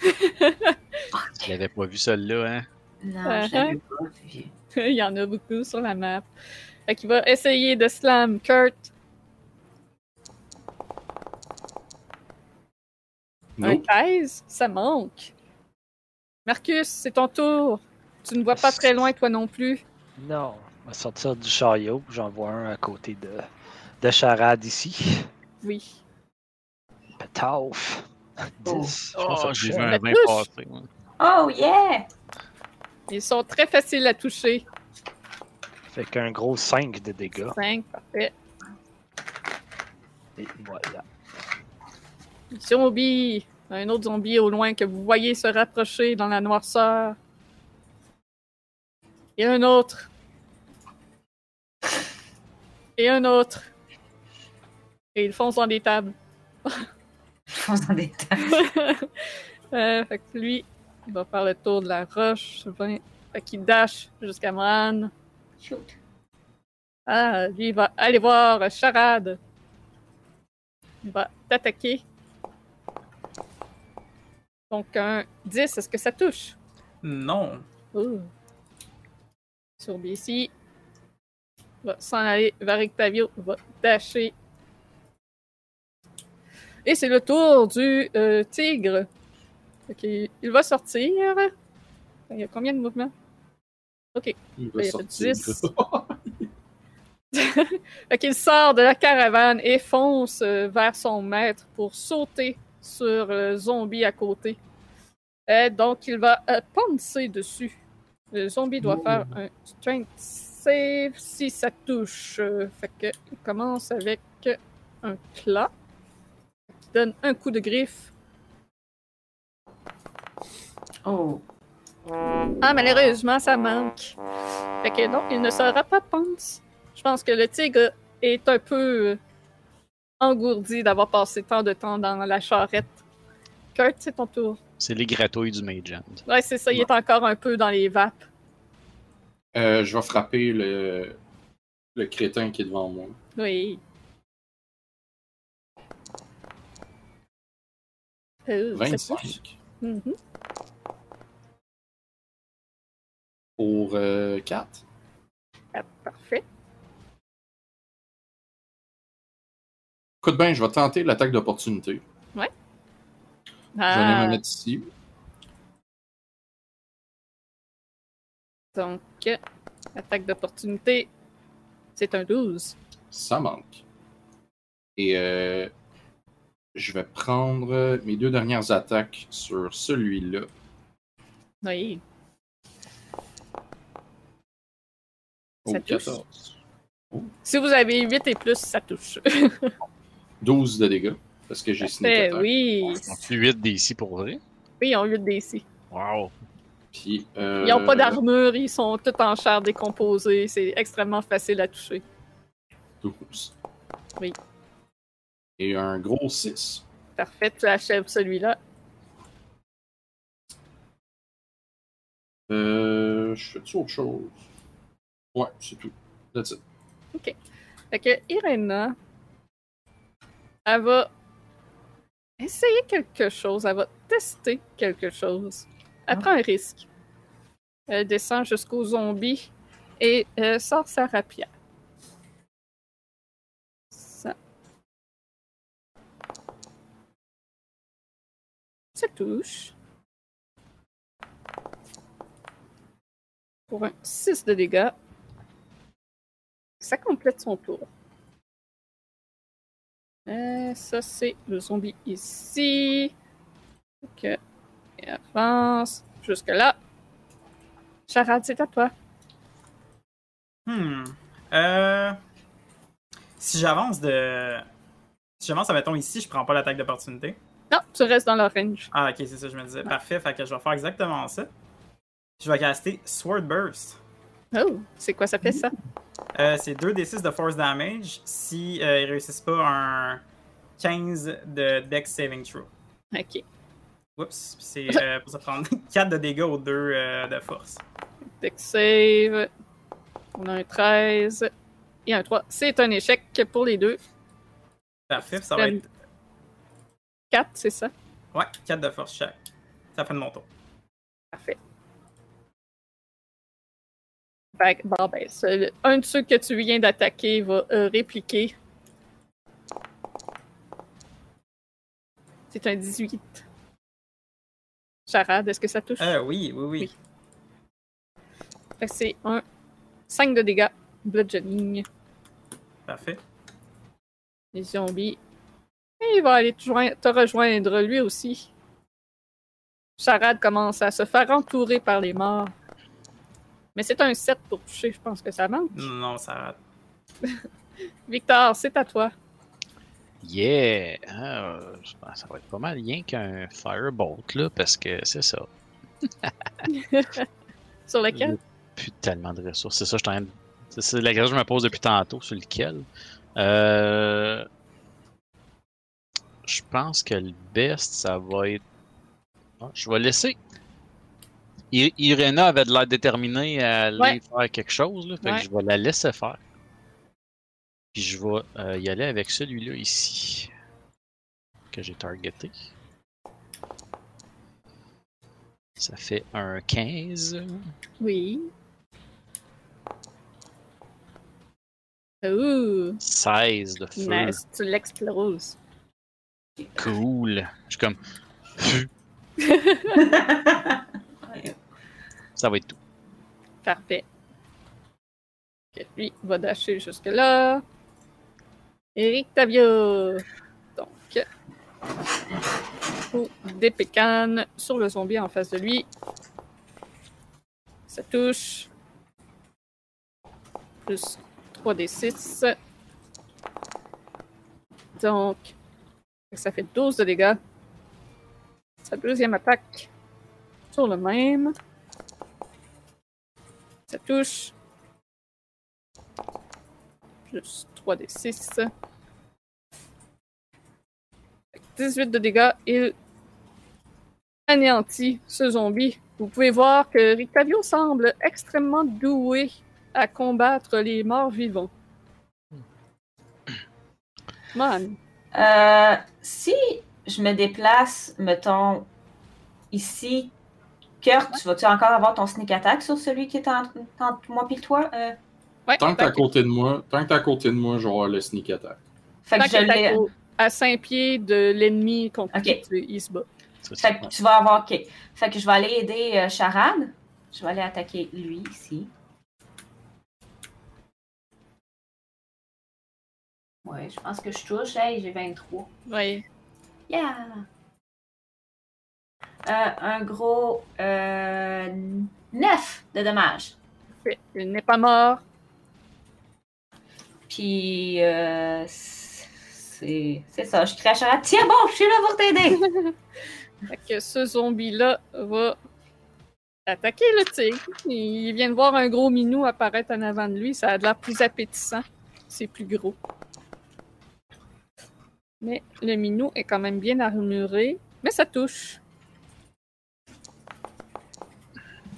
Je l'avais pas vu celle-là, hein? Non, Uh-huh. je l'avais pas vu. Il y en a beaucoup sur la map. Fait qu'il va essayer de slam Kurt. Un Nope. 13, ça manque. Marcus, c'est ton tour. Tu ne vois pas très loin, toi non plus. Non, on va sortir du chariot. J'en vois un à côté de, de Charade ici. Oui. Petauf. 10. Je pense Oh, que j'ai ça vu fait. un La 20 touche. passer. moi. Oh yeah! Ils sont très faciles à toucher. Fait qu'un gros 5 de dégâts. 5, parfait. Et voilà. Zombie. Un autre zombie au loin que vous voyez se rapprocher dans la noirceur. Et un autre. Et un autre. Et ils foncent dans des tables. Fonce dans des. Euh, fait que lui, il va faire le tour de la roche. 20. Fait qu'il dash jusqu'à Moran. Shoot. Ah, lui, il va aller voir Charade. Il va t'attaquer. Donc, un 10, est-ce que ça touche? Non. Oh. Sur BC. Va s'en aller vers Octavio. Va dasher. Et c'est le tour du euh, tigre. Ok, il va sortir. Il y a combien de mouvements? Il Il va a sortir. 10. Fait qu'il sort de la caravane et fonce euh, vers son maître pour sauter sur le zombie à côté. Euh, donc, il va euh, poncer dessus. Le zombie doit Oh. faire un strength save si ça touche. Euh, fait que il commence avec un qui donne un coup de griffe. Oh. Ah, malheureusement, ça manque. Fait que non, il ne sera pas ponce. Je pense que le tigre est un peu euh, engourdi d'avoir passé tant de temps dans la charrette. Kurt, c'est ton tour. C'est les gratouilles du Mage Hand. Ouais, c'est ça, il est encore un peu dans les vapes. Euh, je vais frapper le, le crétin qui est devant moi. Oui. Euh, ça touche. 25 Mhm. pour 4. Ah, parfait. Écoute bien, je vais tenter l'attaque d'opportunité. Je vais me mettre ici. donc, attaque d'opportunité, c'est un 12. Ça manque. Et euh, je vais prendre mes deux dernières attaques sur celui-là. Oui. Oh, Ça touche. 14. Si vous avez 8 et plus, ça touche. 12 de dégâts. Parce que j'ai attack. oui. On fait 8 d'ici pour vrai? Oui, ils ont 8 DC. Wow. Puis, euh, Ils n'ont pas d'armure, ils sont tous en chair décomposée. C'est extrêmement facile à toucher. 12. Oui. Et un gros 6. Parfait, tu achèves celui-là. Euh, je fais-tu autre chose? Ouais, c'est tout. That's it. Fait que Irena, elle va essayer quelque chose, elle va tester quelque chose. Elle prend un risque. Elle descend jusqu'au zombie et euh, sort sa rapière. Ça. Ça touche. Pour un 6 de dégâts. Ça complète son tour. Euh, ça, c'est le zombie ici. Ok. Et avance jusque-là. Charade, c'est à toi. Hmm. Euh... Si j'avance de. Si j'avance, mettons ici, je prends pas l'attaque d'opportunité. Non, tu restes dans le range. Ah, ok, c'est ça, je me disais. Parfait, fait que je vais faire exactement ça. Je vais caster Sword Burst. Oh, c'est quoi ça fait ça? Euh, c'est 2d6 de force damage si euh, ils réussissent pas un 15 de dex saving throw. Ok. Oups, c'est euh, pour ça prendre 4 de dégâts aux 2 euh, de force. Dex save. On a un 13 et un 3. C'est un échec pour les deux. Parfait, ça va être 4, c'est ça? ouais, 4 de force chaque. Ça fait de mon tour. Parfait. Fait que, bon, ben, un de ceux que tu viens d'attaquer va euh, répliquer. C'est un 18. Charade, est-ce que ça touche? Euh, oui, oui, oui. Fait que c'est un 5 de dégâts. Bludgeoning. Parfait. Les zombies. Et il va aller te, joindre- te rejoindre lui aussi. Charade commence à se faire entourer par les morts. Mais c'est un 7 pour toucher, je pense que ça manque. Non, ça rate. Victor, c'est à toi. Yeah! Ah, je pense que ça va être pas mal rien qu'un Firebolt, là, parce que c'est ça. Sur lequel? Plus tellement de ressources. C'est ça, je suis en train de- C'est c'est la question que je me pose depuis tantôt, sur lequel? Euh... Je pense que le best, ça va être. Ah, je vais laisser. I- Irena avait de l'air déterminée à aller Ouais. faire quelque chose, là, fait Ouais. que je vais la laisser faire. Puis je vais euh, y aller avec celui-là ici. Que j'ai targeté. Ça fait un 15. Oui. Ouh, 16 de feu. nice, tu l'exploses. Cool. Je suis comme. Ça va être tout. Parfait. Lui va dasher jusque-là. Eric Tavia. Donc, coup d'épécane sur le zombie en face de lui. Ça touche. Plus 3d6. Donc, ça fait 12 de dégâts. Sa deuxième attaque sur le même. Ça touche. Plus 3 des 6. 18 de dégâts. Il anéantit ce zombie. Vous pouvez voir que Rictavio semble extrêmement doué à combattre les morts vivants. Man, Euh, si je me déplace, mettons, ici, Kurt, tu vas-tu encore avoir ton sneak attack sur celui qui est entre, entre moi et toi? Euh, ouais, Tant que t'es à côté de moi, tant que t'es à côté de moi, je vais avoir le sneak attack. fait que je l'ai. à co- à 5 pieds de l'ennemi contre qui il se bat. Fait que tu vas avoir. ok. Fait que je vais aller aider euh, Charade. Je vais aller attaquer lui ici. Ouais, je pense que je touche. Hey, j'ai 23. Ouais. Yeah! Euh, un gros euh, 9 de dommages. Il n'est pas mort. Puis, euh, c'est c'est ça. Je crache à Tiens bon, je suis là pour t'aider! Fait que ce zombie-là va attaquer le tigre. Il vient de voir un gros minou apparaître en avant de lui. Ça a de l'air plus appétissant. C'est plus gros. Mais le minou est quand même bien armuré. Mais ça touche.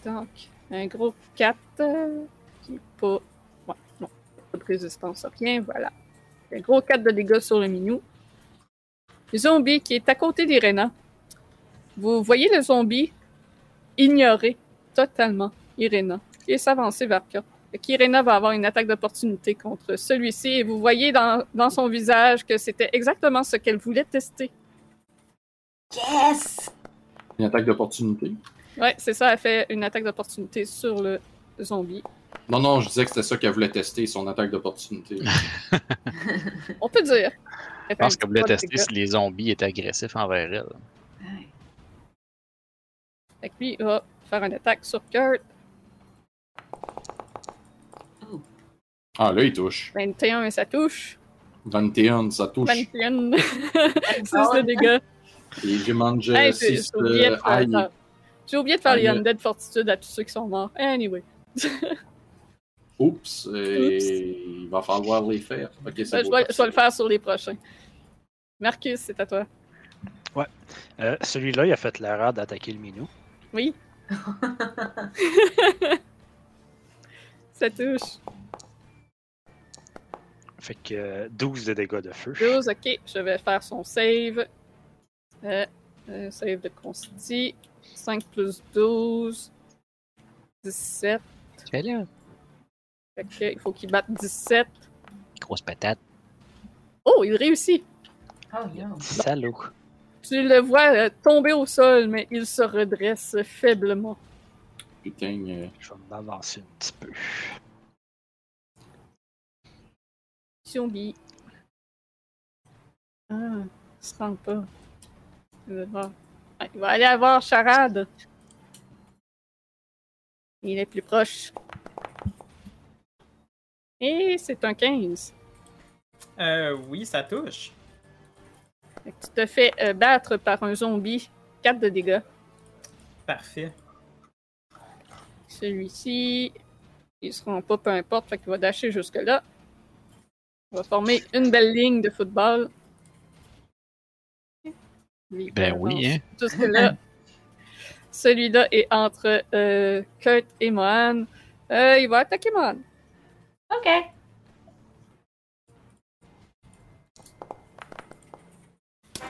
Donc, un gros 4 euh, qui pas. Ouais, non, pas de résistance rien. Voilà. Un gros 4 de dégâts sur le minou. Le zombie qui est à côté d'Irena. Vous voyez le zombie ignorer totalement Irena et s'avancer vers Kurt. Fait qu'Irena va avoir une attaque d'opportunité contre celui-ci et vous voyez dans, dans son visage que c'était exactement ce qu'elle voulait tester. Yes! Une attaque d'opportunité. Ouais, c'est ça, elle fait une attaque d'opportunité sur le zombie. Non, non, je disais que c'était ça qu'elle voulait tester, son attaque d'opportunité. On peut dire. Je pense qu'elle voulait tester si les zombies étaient agressifs envers elle. Ouais. Fait que lui, il va faire une attaque sur Kurt. Ah, là, il touche. 21 et ça touche. 21, ça touche. 21. 6 de dégâts. Et j'ai mangé Hey, j'ai 6 j'ai oublié de ça. J'ai oublié de faire les. Undead Fortitude à tous ceux qui sont morts. Anyway. Oups, et il va falloir les faire. Ben, je, vais, je vais le faire sur les prochains. Marcus, c'est à toi. Euh, Celui-là, il a fait l'erreur d'attaquer le minou. Oui. Ça touche. Fait que euh, 12 de dégâts de feu. 12, ok. Je vais faire son save. Euh, euh, save de Consti. 5 plus 12. 17. Fais là. Fait que, il faut qu'il batte 17. Grosse patate. Oh, il réussit. Oh, yo. Salaud. Tu le vois euh, tomber au sol, mais il se redresse faiblement. Putain, euh, Je vais m'avancer un petit peu. Zombie. Ah, il se rend pas. Il va, voir. Ah, il va aller avoir Charade. Il est plus proche. Et c'est un 15. Euh, oui, ça touche. Tu te fais euh, battre par un zombie. 4 de dégâts. Parfait. Celui-ci, il se rend pas, peu importe, fait qu'il va dasher jusque-là. Il va former une belle ligne de football. Lui, Ben oui, hein. Jusque-là. Celui-là est entre euh, Kurt et Mohan. Euh, il va attaquer Mohan. OK.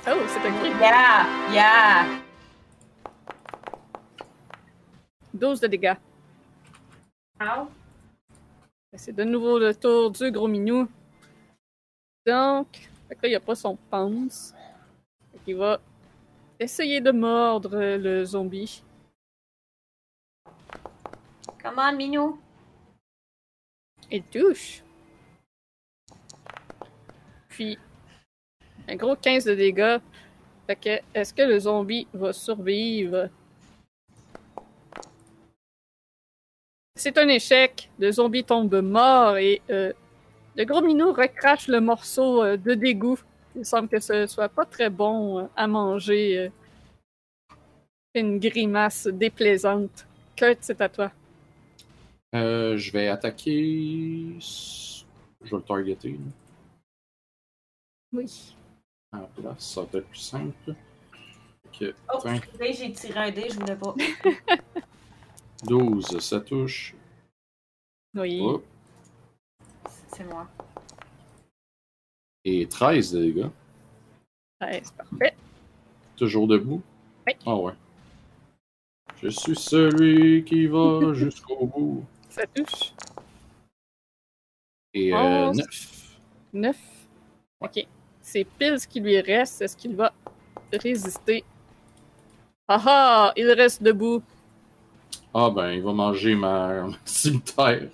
Oh, c'est un crit. Yeah! Yeah! 12 de dégâts. Ow. C'est de nouveau le tour du gros minou. Donc, fait que là, il n'y a pas son. Fait qu'il va essayer de mordre le zombie. Come on, Minou? Il touche. Puis, un gros 15 de dégâts. Fait que, est-ce que le zombie va survivre? C'est un échec. Le zombie tombe mort et euh, le gros minou recrache le morceau euh, de dégoût. Il semble que ce soit pas très bon euh, à manger. euh. Une grimace déplaisante. Kurt, c'est à toi. euh, je vais attaquer. Je vais le targeter. là. Oui. À la place, ça va être plus simple. Oh, j'ai tiré un dé, je voulais pas. 12, ça touche. Oui. Oh, C'est moi. et 13 de dégâts. Ouais, c'est parfait. Toujours debout? Oui. Ah ouais. Je suis celui qui va jusqu'au bout. Ça touche. Et Onze. 9. 9. Ok. C'est pile ce qui lui reste. Est-ce qu'il va résister? Ah ah! Il reste debout. Ah ben, il va manger ma ma cimetière.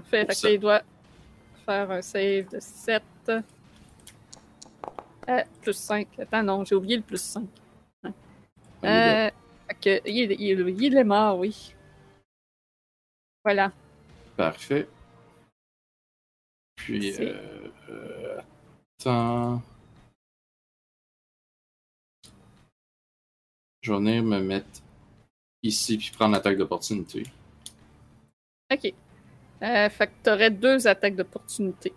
Parfait. Fait doit faire un save de 7. Euh, plus 5. Attends, non, j'ai oublié le plus 5. Euh, fait que, il, il- il est mort, oui. Voilà. Parfait. Puis, euh, attends. Je vais venir me mettre ici puis prendre l'attaque d'opportunité. Ok. Euh, fait que t'aurais deux attaques d'opportunité.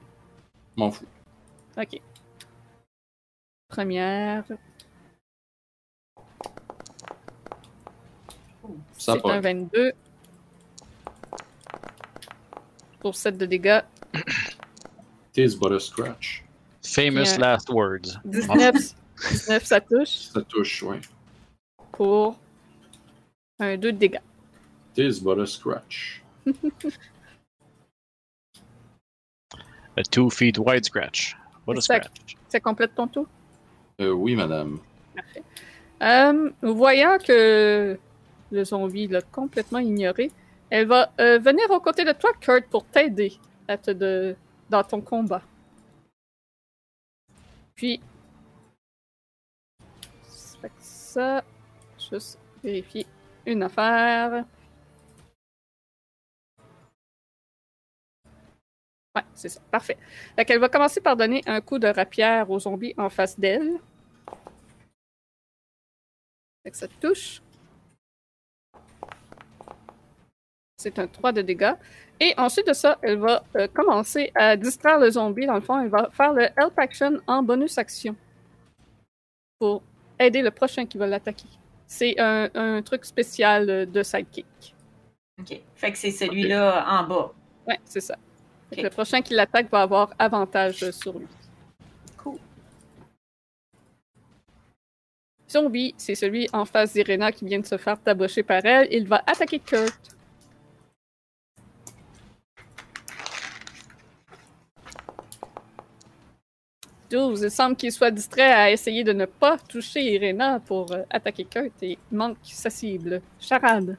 M'en fous. Ok. Première. Ça C'est un part. 22. Pour 7 de dégâts. Tis but a scratch. Famous Bien. last words. 19, 19 ça touche. Ça touche, ouais. Pour un 2 de dégâts. Tis but a scratch. A two feet wide scratch. What a scratch. Ça complète ton tour? Euh, oui, madame. Parfait. Euh, voyant que le zombie l'a complètement ignoré, elle va euh, venir aux côtés de toi, Kurt, pour t'aider à te de, dans ton combat. Puis, ça, juste vérifier une affaire. Ouais, c'est ça. Parfait. Fait qu'elle va commencer par donner un coup de rapière au zombie en face d'elle. Que ça touche. C'est un 3 de dégâts. Et ensuite de ça, elle va euh, commencer à distraire le zombie. Dans le fond, elle va faire le Help Action en bonus action pour aider le prochain qui va l'attaquer. C'est un, un truc spécial de sidekick. Ok. Fait que c'est celui-là en bas. Ouais, c'est ça. Le prochain qui l'attaque va avoir avantage sur lui. Cool. Zombie, c'est celui en face d'Irena qui vient de se faire tabocher par elle. Il va attaquer Kurt. Douze. Il semble qu'il soit distrait à essayer de ne pas toucher Irena pour euh, attaquer Kurt et manque sa cible. Charade.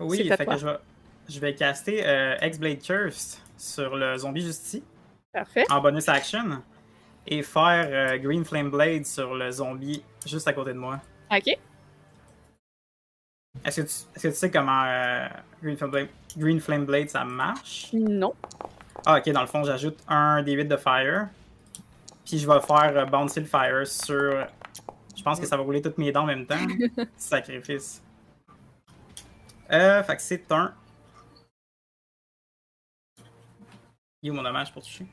Oui, C'est à fait toi. que je vais, je vais caster euh, X-Blade Curse sur le zombie juste ici, Parfait. en bonus action, et faire euh, Green Flame Blade sur le zombie juste à côté de moi. Ok. Est-ce que, tu- est-ce que tu sais comment euh, Green, Flame Blade, Green Flame Blade ça marche? Non. Ah, ok, dans le fond, j'ajoute un D8 de fire. Puis je vais faire euh, bouncer le fire sur. Je pense que ça va rouler toutes mes dents en même temps. Sacrifice. Euh, fait que c'est un. Il est où mon dommage pour toucher?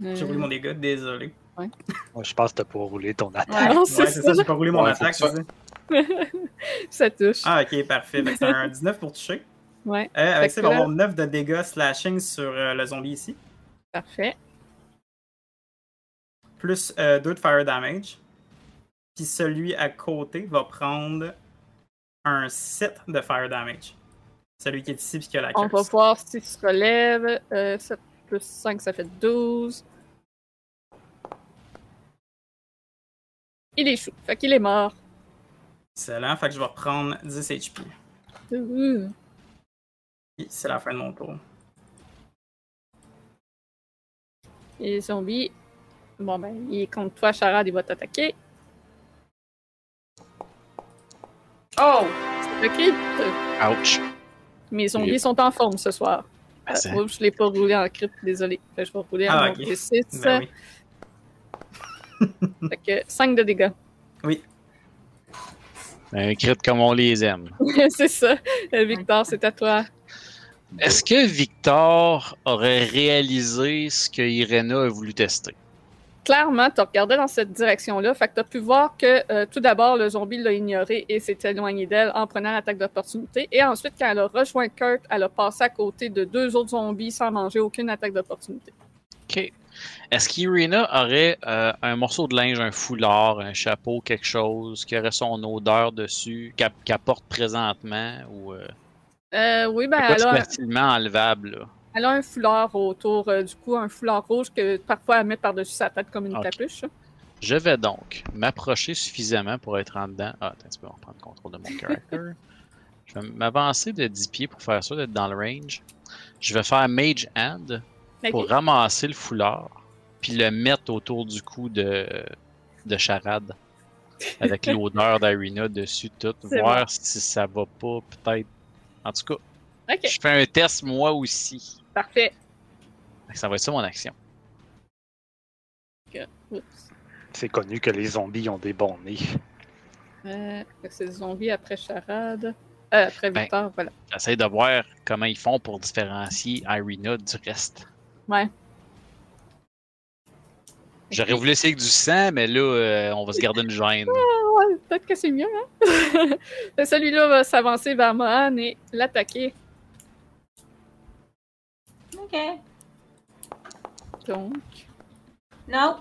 J'ai roulé Euh, mon dégât, désolé. Moi, je pense que t'as pas roulé ton attaque. Ouais, c'est ça. ça, j'ai pas roulé mon attaque, que ça- touche. Ah, ok, parfait. C'est un 19 pour toucher. Ouais, Euh, avec ça, il va avoir 9 de dégâts slashing sur euh, le zombie ici. parfait. plus 2 de fire damage. Puis celui à côté va prendre un 7 de fire damage. Celui qui est ici puis qui a la On va curse. voir s'il se relève. Euh, 7 plus 5, ça fait 12. Il échoue. Fait qu'il est mort. Excellent. Fait que je vais reprendre 10 HP. Ouh. C'est la fin de mon tour. Et les zombies. Bon, ben, il est contre toi, Charade, il va t'attaquer. Oh! Le crit. Ouch. Mes zombies sont en forme ce soir. Ben, c'est- Oups, je l'ai pas roulé en crit, désolé. Je vais rouler en Ah, mon ok. D6. Ben oui. Fait que 5 de dégâts. Oui. Un crit comme on les aime. c'est ça. Euh, Victor, c'est à toi. Est-ce que Victor aurait réalisé ce que Irena a voulu tester? Clairement, tu regardais dans cette direction-là. Fait que tu as pu voir que euh, tout d'abord, le zombie l'a ignoré et s'est éloigné d'elle en prenant l'attaque d'opportunité. Et ensuite, quand elle a rejoint Kurt, elle a passé à côté de deux autres zombies sans manger aucune attaque d'opportunité. OK. Est-ce qu'Irena aurait euh, un morceau de linge, un foulard, un chapeau, quelque chose qui aurait son odeur dessus, qu'elle porte présentement ou euh, Euh, oui, ben, quoi elle de a, facilement enlevable? Là? Elle a un foulard autour euh, du cou, un foulard rouge que parfois elle met par-dessus sa tête comme une capuche. Je vais donc m'approcher suffisamment pour être en dedans. Ah, attends, tu peux reprendre le contrôle de mon character. Je vais m'avancer de 10 pieds pour faire ça, d'être dans le range. Je vais faire Mage Hand pour ramasser le foulard, puis le mettre autour du cou de, de Charade. Avec l'odeur d'Arena dessus, tout. Voir si ça va pas, peut-être. En tout cas, Je fais un test moi aussi. parfait. Ça va être ça mon action. C'est connu que les zombies ont des bons nez. Euh, c'est le zombie après Charade. Euh, après Ben. Victor, voilà. J'essaie de voir comment ils font pour différencier Irina du reste. Ouais. J'aurais voulu essayer avec du sang, mais là, euh, on va se garder une gêne. Ouais, peut-être que c'est mieux, hein? Celui-là va s'avancer vers Mohan et l'attaquer. Ok. Donc, Non.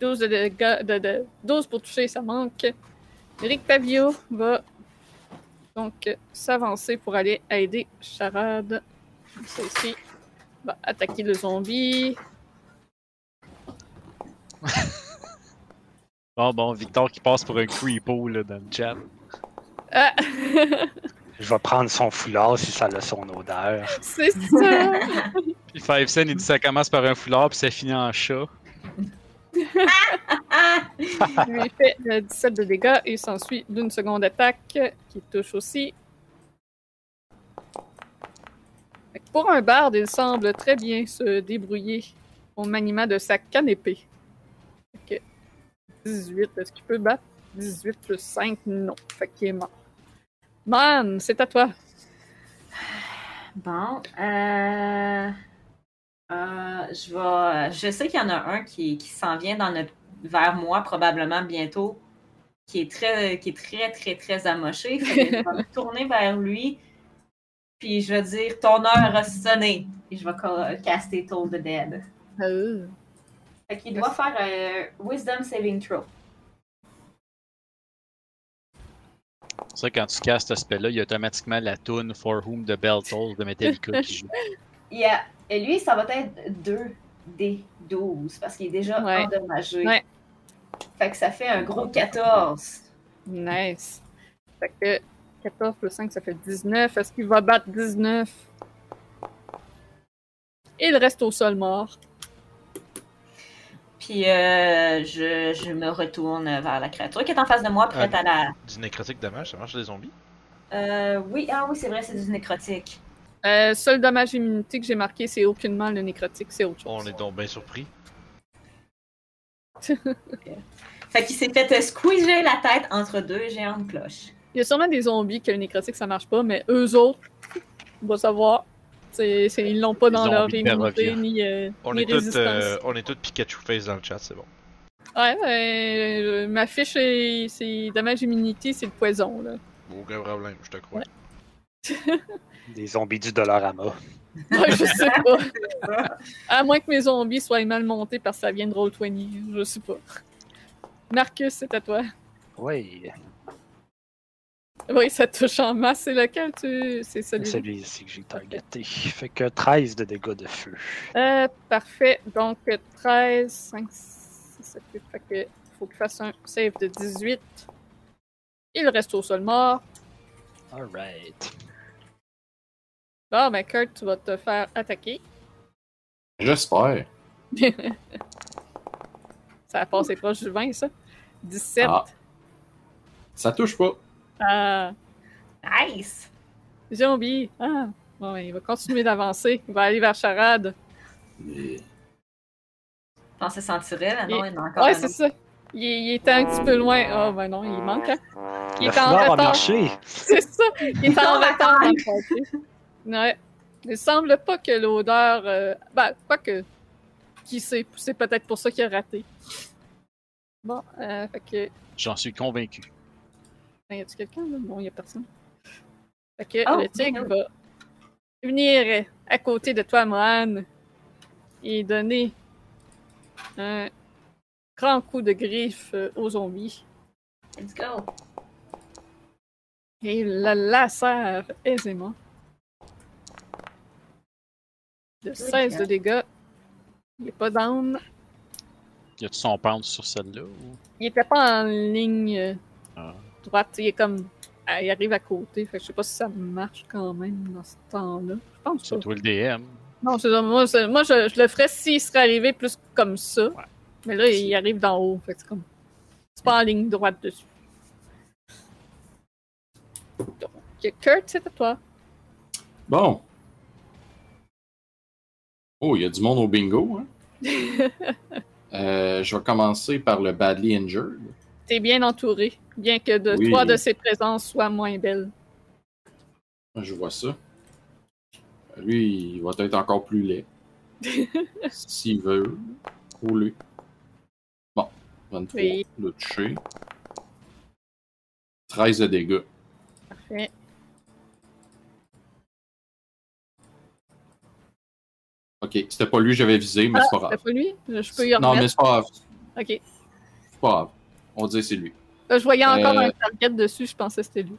12, de dégâts- de, de- 12 pour toucher, ça manque. Eric Pavio va donc s'avancer pour aller aider Charade. Celle-ci va attaquer le zombie. Bon, bon, Victor qui passe pour un creepo là, dans le chat. Ah! Je vais prendre son foulard si ça a son odeur. c'est ça! Puis Five Cent, il dit ça commence par un foulard, puis ça finit en chat. Il lui fait euh, 17 de dégâts et s'ensuit d'une seconde attaque qui touche aussi. Pour un barde, il semble très bien se débrouiller au maniement de sa canne épée. Fait que 18, est-ce qu'il peut battre? 18 plus 5, non. Fait qu'il est mort. Man, c'est à toi. Bon. Euh... euh, je vais. Je sais qu'il y en a un qui, qui s'en vient dans notre... vers moi probablement bientôt, qui est très, qui est très, très, très amoché. Je vais me tourner vers lui. Puis je vais dire ton heure a sonné. Et je vais ca- caster Toll the Dead. Euh, Fait qu'il doit faire un Wisdom Saving Throw. C'est vrai que quand tu castes ce spell-là, il y a automatiquement la tune For Whom the Bell Tolls de Metallica qui joue. Yeah. Et lui, ça va être 2 des 12 parce qu'il est déjà Ouais. endommagé. Ouais. Fait que ça fait un gros 14. nice. Fait que 14 plus 5, ça fait 19. Est-ce qu'il va battre 19? Il reste au sol mort. Puis euh, je, je me retourne vers la créature qui est en face de moi, prête Ah. à la. Du nécrotique dommage, ça marche les zombies? Euh, oui, ah oui, c'est vrai, c'est du nécrotique. Euh, seul dommage immunité que j'ai marqué, c'est aucunement le nécrotique, c'est autre chose. On est donc bien surpris. Fait qu'il s'est fait euh, squeezer la tête entre deux géantes cloches. Il y a sûrement des zombies que le nécrotique ça marche pas, mais eux autres, on va savoir. C'est, c'est- ils l'ont pas dans leur immunité ni, euh, On ni est, tous, résistance. euh, on est tous Pikachu Face dans le chat, c'est bon. Ouais, ouais, euh, ma fiche, est- c'est dommage immunité, c'est le poison. Là. Aucun problème, je te crois. Des zombies du Dollarama. Ouais, je sais pas. À moins que mes zombies soient mal montés parce que ça vient de Roll20, je sais pas. Marcus, c'est à toi. Oui, Oui, ça touche en masse. C'est lequel tu. C'est c'est celui celui-ci que j'ai targeté. Fait que 13 de dégâts de feu. Euh, parfait. Donc, euh, 13, 5, 6, 7, 8. Fait que faut qu'il fasse un save de 18. Il reste au sol mort. Alright. Bon, ben, Kurt, tu vas te faire attaquer. J'espère. Ça a passé proche du 20, ça. 17. Ah. Ça touche pas. Ah. Nice! Zombie. Ah. Bon, ben, il va continuer d'avancer. Il va aller vers Charade. Mais... Je pensais s'en tirer, là. Non, il a encore Ouais, c'est ça. Il, il était un petit peu loin. Ah, ben non, il manque, hein. Il Le est en retard. marché. C'est ça. Il est en retard. Ouais. Il semble pas que l'odeur. euh, Ben, pas que. Qui sait? C'est peut-être pour ça qu'il a raté. Bon, euh, fait que. J'en suis convaincu. Ben, y a-tu quelqu'un là? Non, y a personne. Fait que Oh, le tigre no. va venir à côté de toi, Mohan, et donner un grand coup de griffe euh, au zombie. Let's go! Et il le lacère aisément. De 16 de dégâts. Il est pas down. Y a-tu son pound sur celle-là ou... Il était pas en ligne Ah. Droite. Il est comme. ah, Il arrive à côté. Fait que je sais pas si ça marche quand même dans ce temps-là. Je pense pas. toi le DM. Non, c'est ça. Moi, c'est- moi je, je le ferais s'il serait arrivé plus comme ça. Ouais. Mais là, il arrive d'en haut. Fait que c'est comme. C'est pas en ligne droite dessus. Donc, Kurt, c'est à toi. Bon. Oh, il y a du monde au bingo. Hein? Euh, je vais commencer par le Badly Injured. T'es bien entouré, bien que de Oui. trois de ses présences soient moins belles. Je vois ça. Lui, il va être encore plus laid. S'il veut. Rouler. Bon. 23 Oui. de toucher. 13 de dégâts. Parfait. Ok, c'était pas lui que j'avais visé, mais Ah, c'est pas C'était grave. pas lui? Je peux y Non, mais remettre. c'est pas grave. Ok. C'est pas grave. On que c'est lui. Là, je voyais encore Euh. un target dessus, je pensais que c'était lui.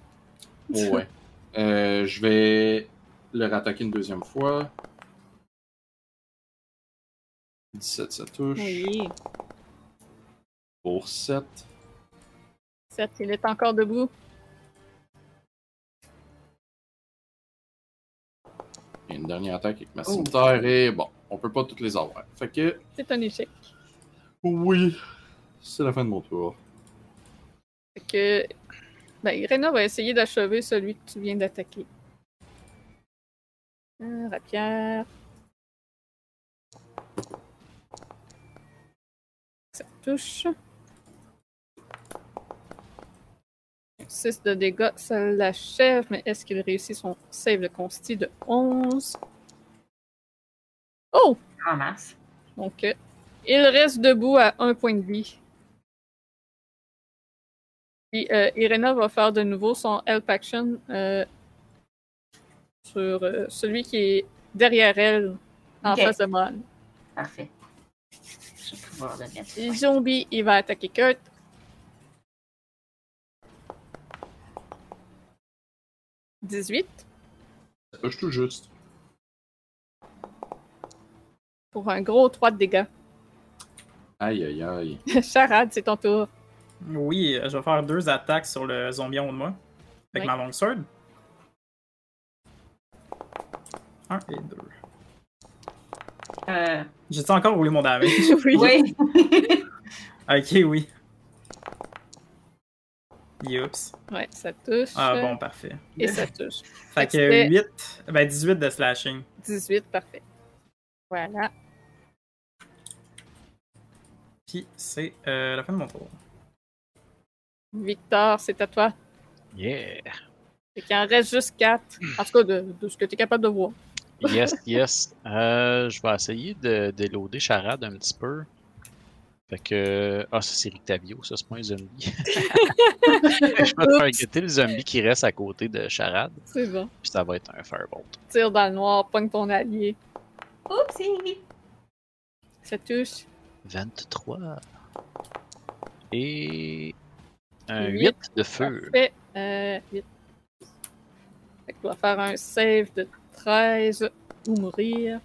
Oh, ouais. Euh, je vais le rattaquer une deuxième fois. 17, ça touche. Oui. Pour 7. 7, il est encore debout. Et une dernière attaque avec ma Oh. cimetière. Et bon, on peut pas toutes les avoir. Fait que, C'est un échec. oui, c'est la fin de mon tour. Que. Ben, Irena va essayer d'achever celui que tu viens d'attaquer. Un rapière. Ça touche. 6 de dégâts, ça l'achève, mais est-ce qu'il réussit son save de consti de 11? Oh! En masse. Donc, euh, il reste debout à un point de vie. Puis, euh, Irena va faire de nouveau son Help Action euh, sur euh, celui qui est derrière elle, en face de Mon. Parfait. Je vais pouvoir le mettre. Le zombie, il va attaquer Kurt. « 18 Ça touche tout juste. pour un gros 3 de dégâts. Aïe, aïe, aïe. Charade, c'est ton tour. Oui, euh, je vais faire deux attaques sur le zombie en haut de moi. Avec Oui. ma longsword. Un et deux. Euh, J'ai-tu encore roulé mon damage? oui. oui. ok, oui. Youps. Ouais, ça touche. Ah bon, parfait. Et ça touche. Fait que fais- 8, ben 18 de slashing. 18, parfait. Voilà. Puis c'est euh, la fin de mon tour. Victor, c'est à toi. Yeah. Fait qu'il en reste juste 4. En tout cas, de, de ce que tu es capable de voir. Yes, yes. Euh, je vais essayer de déloader Charade un petit peu. Fait que. Ah, ça, c'est Rictavio, ça, c'est pas un zombie. je vais targeter le zombie qui reste à côté de Charade, C'est bon. puis ça va être un Firebolt. Tire dans le noir, pogne ton allié. Oupsie. Ça touche. 23. Et. Un Huit. 8 de feu. Parfait. Euh, 8. Fait que tu dois faire un save de 13 ou mourir.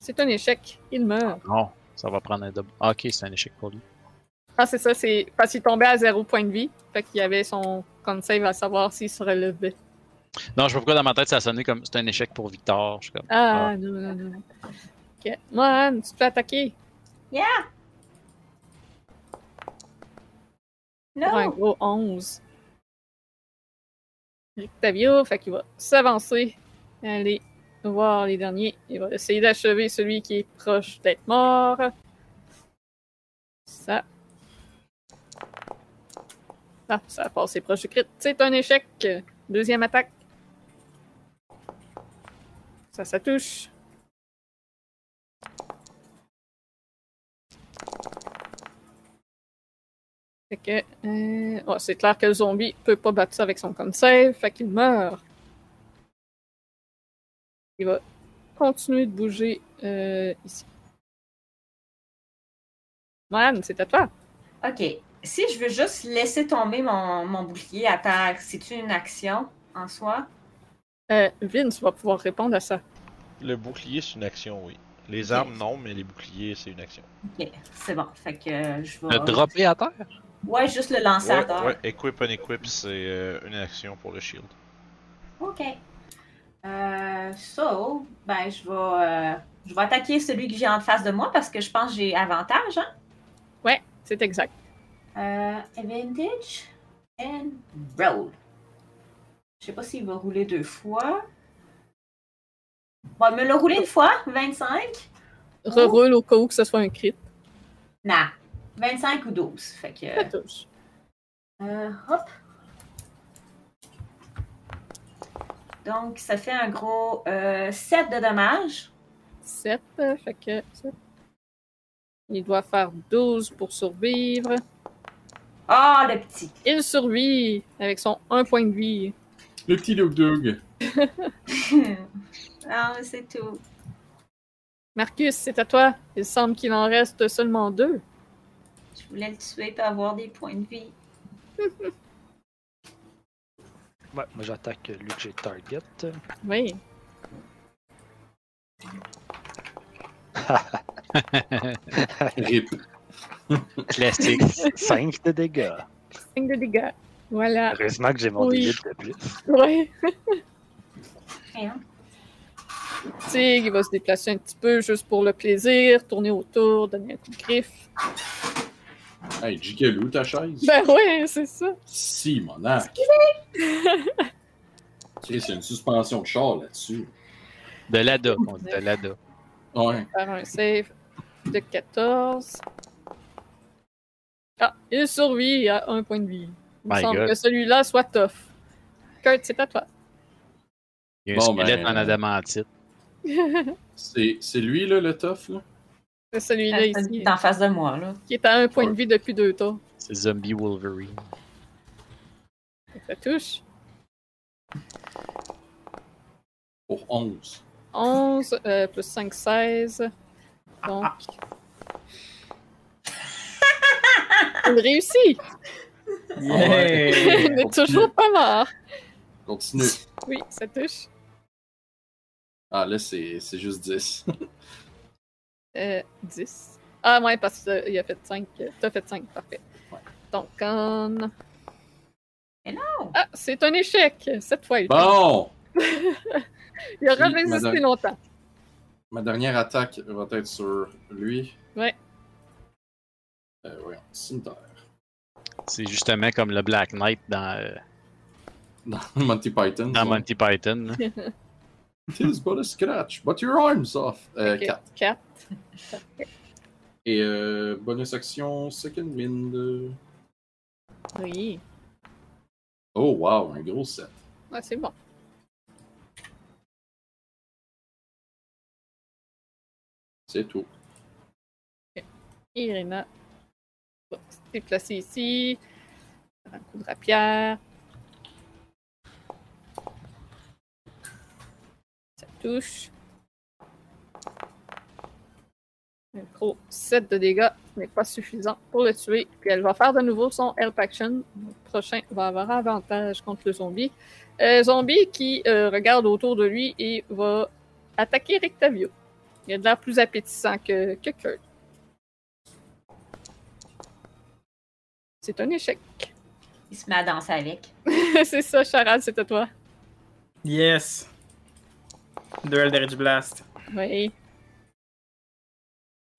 C'est un échec. Il meurt. Non, ça va prendre un double. Ah, ok, c'est un échec pour lui. Ah, c'est ça, c'est parce qu'il tombait à 0 point de vie. Fait qu'il y avait son con save à savoir s'il se relevait. Non, je sais pas pourquoi dans ma tête ça a sonné comme c'est un échec pour Victor. Je suis comme. Ah, non, non, non. Ok. Mohan, tu fais attaquer Yeah. Pour un gros 11. Rictavio, fait qu'il va s'avancer. Aller voir les derniers. Il va essayer d'achever celui qui est proche d'être mort. Ça. Ah, ça a passé proche du crit. C'est un échec. Deuxième attaque. Ça, ça touche. Fait que, euh, ouais, c'est clair que le zombie peut pas battre ça avec son con save, fait qu'il meurt. Il va continuer de bouger euh, ici. Man, c'est à toi. Ok. Si je veux juste laisser tomber mon, mon bouclier à terre, c'est une action en soi? Euh, Vince va pouvoir répondre à ça. Le bouclier, c'est une action, oui. Les armes, non, mais les boucliers, c'est une action. Ok, c'est bon. Fait que euh, je vais. Le dropper à terre? Ouais, juste le lancer à Ouais, terre. ouais, equip, unequip, c'est euh, une action pour le shield. Ok. Euh, so, ben, je vais, euh, je vais attaquer celui que j'ai en face de moi parce que je pense que j'ai avantage. Hein? Ouais, c'est exact. Euh, advantage and roll. Je sais pas s'il va rouler deux fois. Bon, il me l'a roulé une fois, 25. Reroule au cas où que ce soit un crit. Nah, 25 ou 12. Fait que. Ça touche. Euh, hop. Donc, ça fait un gros euh, 7 de dommages. 7, fait que... sept. Il doit faire 12 pour survivre. Ah, le petit. Il survit avec son 1 point de vie. Le petit Doug Doug. ah, c'est tout. Marcus, c'est à toi. Il semble qu'il en reste seulement deux. Je voulais le tuer pour avoir des points de vie. Ouais, moi j'attaque lui que j'ai target. Oui. Rip. Classique. 5 de dégâts. 5 de dégâts. Voilà. Heureusement que j'ai mon Oui. D8 de plus. Ouais. Rien. Tig, il va se déplacer un petit peu juste pour le plaisir, tourner autour, donner un coup de griffe. Hey, Jikelou, ta chaise? Ben ouais, c'est ça. Si, mon arc. Chris, il y a une suspension de char là-dessus. De l'ADA, on dit de l'ADA. Ouais. Faire un save de 14. Ah, il survit à un point de vie. Il me My semble God. que celui-là soit tough. Kurt, c'est à toi. Il y a un Bon, squelette ben, en adamantite. C'est c'est lui, là, le tough, là? C'est celui-là ici, Il est en face de moi, là. qui est à un point de vie depuis deux tours. C'est Zombie Wolverine. Ça touche. Pour 11. 11 euh, plus 5, 16. Donc. Il réussit! Yeah! Il n'est toujours pas mort. Continue. Oui, ça touche. Ah, là, c'est c'est juste 10. Euh, 10. Ah, ouais, parce qu'il a fait 5. T'as fait 5, parfait. Ouais. Donc, on. Mais non! Ah, c'est un échec! Cette fois, il, Bon! il aura Oui, résisté madame. longtemps. Ma dernière attaque va être sur lui. Ouais. Euh, voyons, cimetière. C'est justement comme le Black Knight dans, euh, Dans Monty Python. dans ouais. Monty Python. là. Tis but a scratch, but your arm's off. Euh, 4. 4. Et euh, bonus action, second wind. Oui. Oh wow, un gros 7. Ouais, c'est bon. C'est tout. Irina va se déplacer ici. Un coup de rapière. Ça touche. Un gros 7 de dégâts n'est pas suffisant pour le tuer. Puis elle va faire de nouveau son Help Action. Le prochain va avoir avantage contre le zombie. Euh, zombie qui euh, regarde autour de lui et va attaquer Rictavio. Il a de l'air plus appétissant que, que Kurt. C'est un échec. Il se met à danser avec. c'est ça, Charade, c'est à toi. Yes! Deux Eldritch Blast. Oui.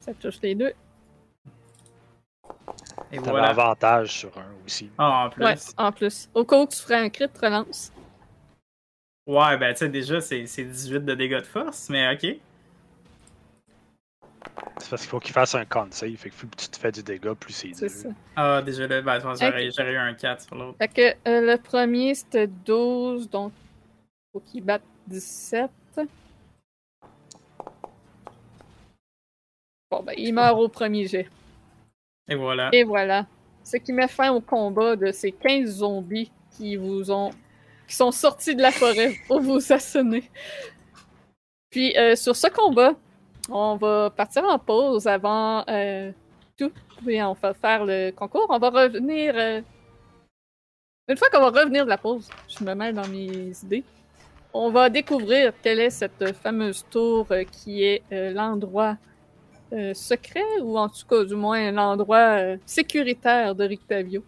Ça touche les deux. Et T'avais voilà. avantage sur un aussi. Ah, en plus. Ouais, Ouais, en plus. Au cas où tu ferais un crit, relance. ben tu sais, déjà, c'est c'est 18 de dégâts de force, mais ok. C'est parce qu'il faut qu'il fasse un con save. Fait que plus tu te fais du dégât, plus c'est C'est dur. ça. Ah, déjà là, ben, j'aurais j'aurais eu un 4 sur l'autre. Fait que euh, le premier, c'était 12, donc faut qu'il batte 17. Bon, ben, il meurt au premier jet. Et voilà. Et voilà. Ce qui met fin au combat de ces 15 zombies qui vous ont. qui sont sortis de la forêt pour vous assassiner. Puis euh, sur ce combat, on va partir en pause avant euh, tout. Puis on va faire le concours. On va revenir. euh, Une fois qu'on va revenir de la pause, je me mêle dans mes idées. On va découvrir quelle est cette fameuse tour qui est l'endroit euh, secret ou en tout cas du moins l'endroit euh, sécuritaire de Rictavio.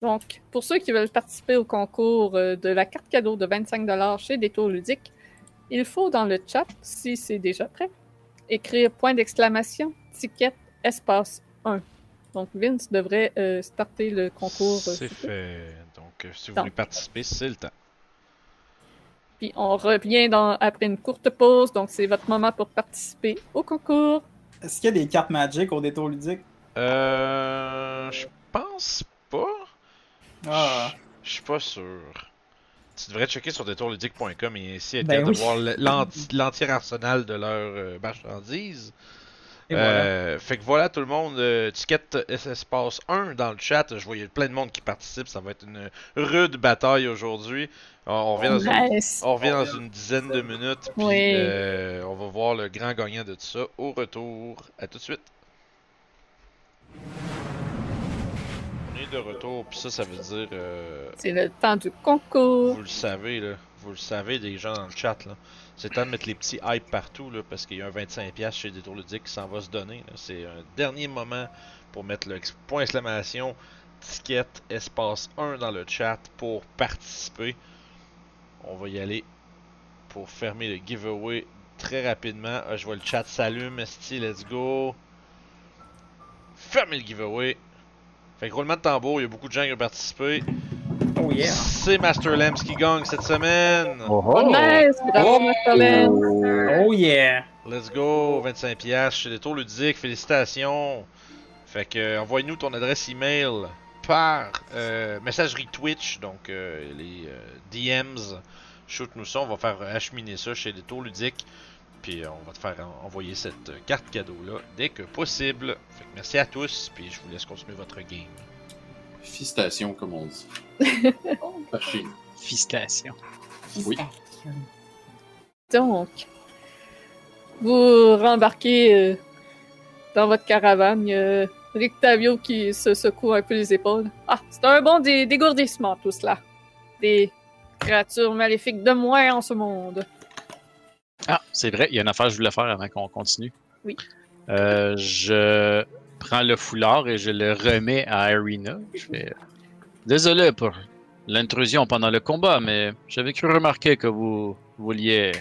Donc, pour ceux qui veulent participer au concours euh, de la carte cadeau de 25$ chez Détour Ludique, il faut dans le chat, si c'est déjà prêt, écrire point d'exclamation, ticket, espace 1. Donc, Vince devrait euh, starter le concours. C'est fait. Donc, si vous voulez participer, c'est le temps. Puis on revient dans, après une courte pause, donc c'est votre moment pour participer au concours. Est-ce qu'il y a des cartes Magic au détour ludique? Euh. Je pense pas. Ah, Je suis pas sûr. Tu devrais checker sur détourludique.com et ainsi être Ben oui. de voir l'entier arsenal de leurs euh, marchandises. Et voilà. Euh, fait que voilà tout le monde, euh, ticket espace 1 dans le chat, je voyais plein de monde qui participe, ça va être une rude bataille aujourd'hui. On, on revient dans une, Nice. on revient dans une dizaine de minutes, puis Oui. euh, on va voir le grand gagnant de tout ça au retour. À tout de suite. On est de retour, puis ça, ça veut dire, euh, C'est le temps du concours. vous le savez là, vous le savez des gens dans le chat là. C'est temps de mettre les petits hype partout parce qu'il y a un 25$ chez Détour Ludique qui s'en va se donner. C'est un dernier moment pour mettre le point exclamation ticket espace 1 dans le chat pour participer. On va y aller pour fermer le giveaway très rapidement. Ah, je vois le chat s'allume, esti, let's go. Fermez le giveaway. Fait que roulement de tambour, il y a beaucoup de gens qui ont participé. Oh yeah! C'est Master Lambs qui gagne cette semaine. Oh, Oh, nice! Bravo, Oh! Master Lance. Oh yeah! Let's go, 25 pièces chez les tours ludiques, félicitations. Fait que euh, envoie-nous ton adresse email par euh, messagerie Twitch, donc euh, les euh, DMs, shoot-nous ça, on va faire acheminer ça chez les tours ludiques. Puis on va te faire en- envoyer cette carte cadeau-là dès que possible. Fait que merci à tous, puis je vous laisse continuer votre game. Fistation, comme on dit. Nous. Fistation. Oui. Donc, vous rembarquez euh, dans votre caravane. Il y a Rictavio qui se secoue un peu les épaules. Ah, c'est un bon dé- dégourdissement, tout cela. Des créatures maléfiques de moins en ce monde. Ah, c'est vrai, il y a une affaire que je voulais faire avant qu'on continue. Oui. Euh, je prends le foulard et je le remets à. Je fais Désolé pour l'intrusion pendant le combat, mais j'avais cru remarquer que vous vouliez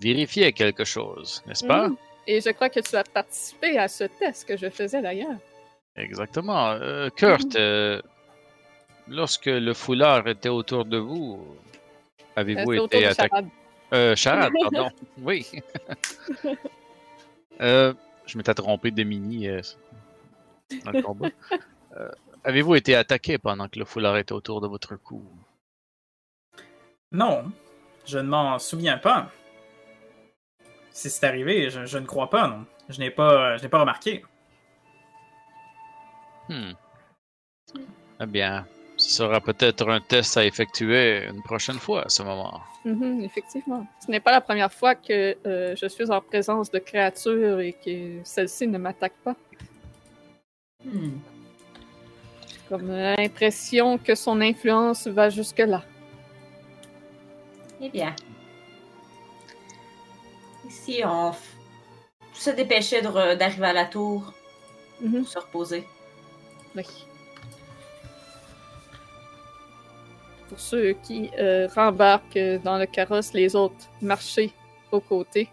vérifier quelque chose, n'est-ce pas? Mhm. Et je crois que tu as participé à ce test que je faisais d'ailleurs. Exactement. Euh, Kurt, euh, lorsque le foulard était autour de vous, avez-vous été attaqué? Charade. Euh, Charade, pardon. oui. Euh, je m'étais trompé de mini euh, dans le combat. Euh, Avez-vous été attaqué pendant que le foulard était autour de votre cou? Non, je ne m'en souviens pas. Si c'est arrivé, je, je ne crois pas, non. Je n'ai pas, je n'ai pas remarqué. Hmm. Eh bien, ce sera peut-être un test à effectuer une prochaine fois à ce moment. Mhm, effectivement. Ce n'est pas la première fois que euh, je suis en présence de créatures et que celles-ci ne m'attaquent pas. Hmm. Comme l'impression que son influence va jusque-là. Eh bien. Ici, on f- se dépêchait d'arriver à la tour Mhm, pour se reposer. oui. Pour ceux qui euh, rembarquent dans le carrosse, les autres marcher aux côtés.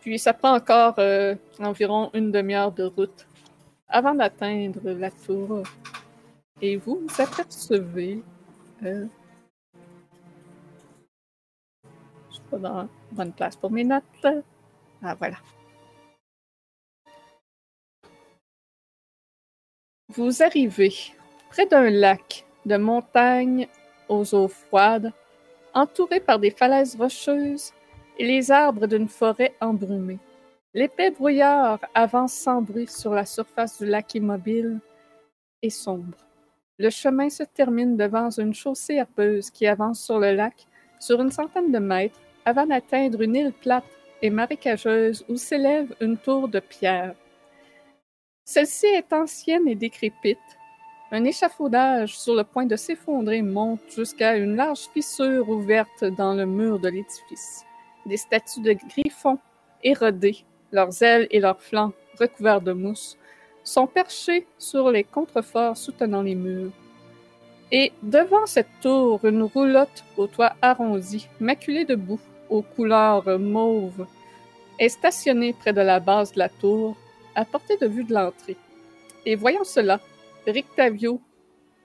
Puis ça prend encore euh, environ une demi-heure de route avant d'atteindre la tour. Et vous, vous apercevez. Euh, je suis pas dans la bonne place pour mes notes. Ah, voilà. Vous arrivez près d'un lac de montagnes aux eaux froides, entouré par des falaises rocheuses et les arbres d'une forêt embrumée. L'épais brouillard avance sans bruit sur la surface du lac immobile et sombre. Le chemin se termine devant une chaussée herbeuse qui avance sur le lac sur une centaine de mètres avant d'atteindre une île plate et marécageuse où s'élève une tour de pierre. Celle-ci est ancienne et décrépite. Un échafaudage sur le point de s'effondrer monte jusqu'à une large fissure ouverte dans le mur de l'édifice. Des statues de griffons érodés, leurs ailes et leurs flancs recouverts de mousse, sont perchés sur les contreforts soutenant les murs. Et devant cette tour, une roulotte au toit arrondi, maculée de boue, aux couleurs mauves, est stationnée près de la base de la tour, à portée de vue de l'entrée. Et voyant cela, Rictavio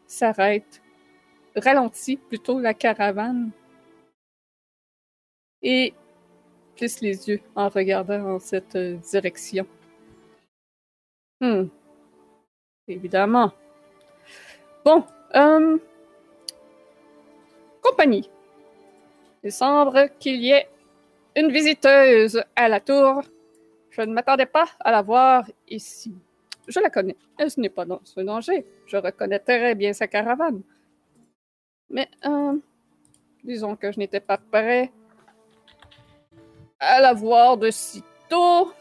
s'arrête, ralentit plutôt la caravane et plisse les yeux en regardant en cette euh, direction. Hmm. Évidemment. Bon, euh, compagnie. Il semble qu'il y ait une visiteuse à la tour. Je ne m'attendais pas à la voir ici. Je la connais. Elle n'est pas dans ce danger. Je reconnais très bien sa caravane. Mais, euh, disons que je n'étais pas prêt à la voir de si tôt.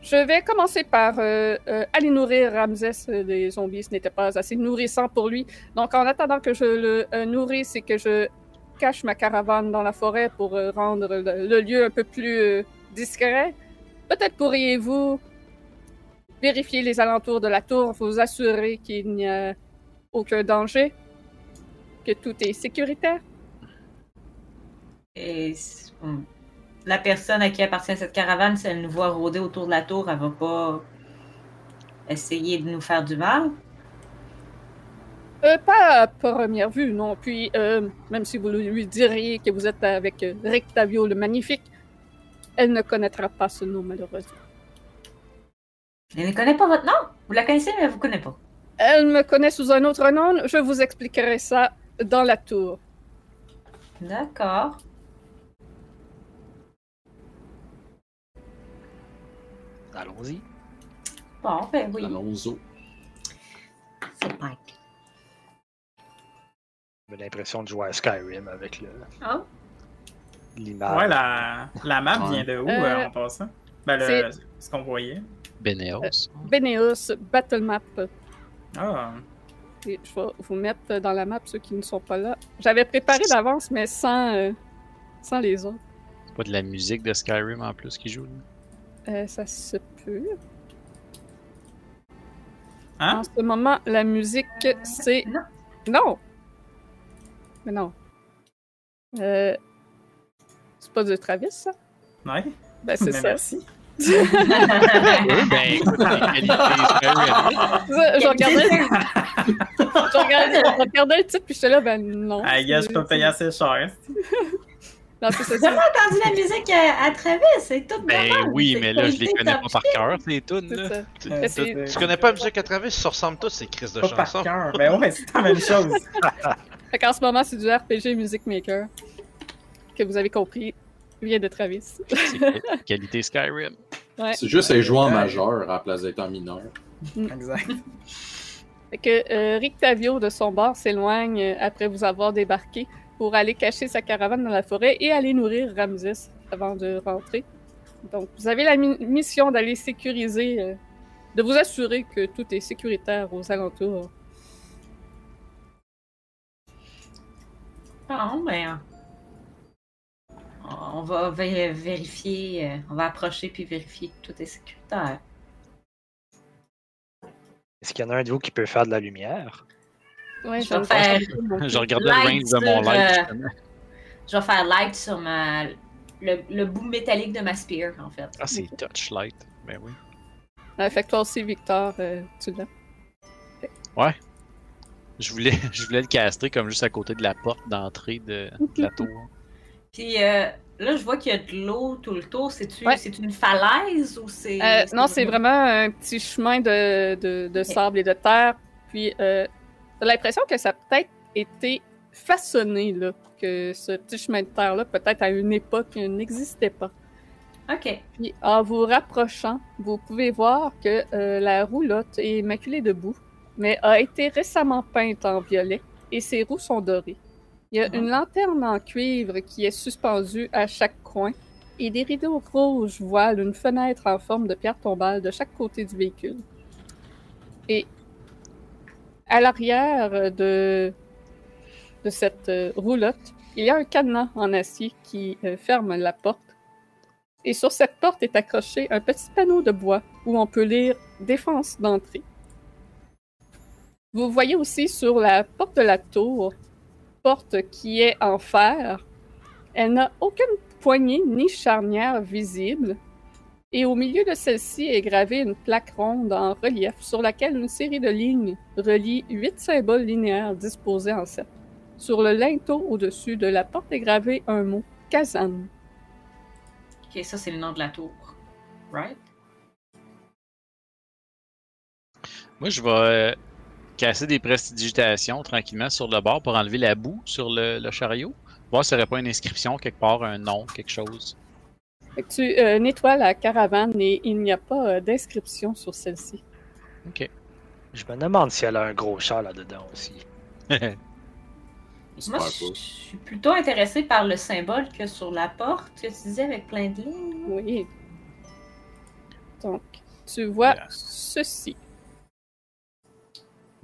Je vais commencer par euh, euh, aller nourrir Ramsès des zombies. Ce n'était pas assez nourrissant pour lui. Donc, en attendant que je le nourrisse et que je cache ma caravane dans la forêt pour euh, rendre le, lieu un peu plus euh, discret, peut-être pourriez-vous vérifier les alentours de la tour, vous assurer qu'il n'y a aucun danger, que tout est sécuritaire. Et la personne à qui appartient cette caravane, si elle nous voit rôder autour de la tour, elle va pas essayer de nous faire du mal? Euh, pas à première vue, non. Puis, euh, même si vous lui diriez que vous êtes avec euh, Rictavio le Magnifique, elle ne connaîtra pas ce nom, malheureusement. Je ne connais pas votre nom. Vous la connaissez, mais vous ne connaissez pas. Elle me connaît sous un autre nom. Je vous expliquerai ça dans la tour. D'accord. Allons-y. Bon, ben oui. Alonso. C'est Mike. J'ai l'impression de jouer à Skyrim avec le- Oh. l'image. Ouais, la, la map Ouais. vient de où Euh, euh, en passant? Ben, le, ce qu'on voyait. Beneos. Beneos, Battle Map. Ah, je vais vous mettre dans la map ceux qui ne sont pas là. J'avais préparé d'avance, mais sans, euh, sans les autres. C'est pas de la musique de Skyrim en plus qui joue. là. Euh, ça se peut. Hein? En ce moment, la musique, c'est. Non. Non! Mais non. Euh... C'est pas du Travis, ça? ouais. Ben, c'est Mais ça. merci. Oui, ben écoute, les qualités Skyrim. Je, je regardais, je, regardais, je regardais le titre, puis j'étais là, ben non. Ah, gars, je c'est- peux payer assez cher. Non, c'est ça. Entendu la musique à, à Travis? C'est tout Ben normal. oui, mais là, je les connais pas par cœur, ces tunes. là. Tu, Euh, Mais tu- c'est- tu connais pas la musique à travers, ils se ressemblent tous, ces crises de Pas par chansons. cœur. Ben ouais, c'est la même chose. Fait qu'en ce moment, c'est du RPG Music Maker. Que vous avez compris, vient de Travis. Qualité Skyrim. Ouais. C'est juste un joueur Ouais. majeur à la place d'être en mineur. exact. Fait que euh, Rick Tavio, de son bord, s'éloigne euh, après vous avoir débarqué pour aller cacher sa caravane dans la forêt et aller nourrir Ramses avant de rentrer. Donc, vous avez la mi- mission d'aller sécuriser, euh, de vous assurer que tout est sécuritaire aux alentours. Bon, ben. On va vé- vérifier, euh, on va approcher puis vérifier que tout est sécuritaire. Est-ce qu'il y en a un de vous qui peut faire de la lumière? Ouais, Je je vais faire-. Je regardais le Light range de mon light, euh, justement. Je vais faire light sur ma le, le bout métallique de ma spear, en fait. Ah, c'est Touchlight. Ben oui. Ouais, fait que toi aussi, Victor, euh, tu l'as. Je voulais, je voulais le caster comme juste à côté de la porte d'entrée de, de la tour. Puis euh, là, je vois qu'il y a de l'eau tout le tour. Ouais. c'est une falaise ou c'est. Euh, non, c'est vraiment un petit chemin de, de, de sable et de terre. Puis, euh, t'as l'impression que ça a peut-être été façonné, là. Que ce petit chemin de terre-là, peut-être à une époque, n'existait pas. Ok. Puis, en vous rapprochant, vous pouvez voir que euh, la roulotte est maculée de boue, mais a été récemment peinte en violet et ses roues sont dorées. Il y a une lanterne en cuivre qui est suspendue à chaque coin et des rideaux rouges voilent une fenêtre en forme de pierre tombale de chaque côté du véhicule. Et à l'arrière de, de cette euh, roulotte, il y a un cadenas en acier qui euh, ferme la porte. Et sur cette porte est accroché un petit panneau de bois où on peut lire Défense d'entrée. Vous voyez aussi sur la porte de la tour, porte qui est en fer. Elle n'a aucune poignée ni charnière visible. Et au milieu de celle-ci est gravée une plaque ronde en relief sur laquelle une série de lignes relie huit symboles linéaires disposés en cercle. Sur le linteau au-dessus de la porte est gravé un mot Kazan. Ok, ça, c'est le nom de la tour. Right? Moi, je vais euh, casser des prestidigitations tranquillement sur le bord pour enlever la boue sur le, le chariot. Voir s'il n'y aurait pas une inscription quelque part, un nom, quelque chose. Tu euh, nettoies la caravane et il n'y a pas euh, d'inscription sur celle-ci. Ok. Je me demande si elle a un gros chat là-dedans aussi. Moi, je pas. je suis plutôt intéressée par le symbole que sur la porte que tu disais avec plein de lignes. Oui. Donc, tu vois Yes. ceci.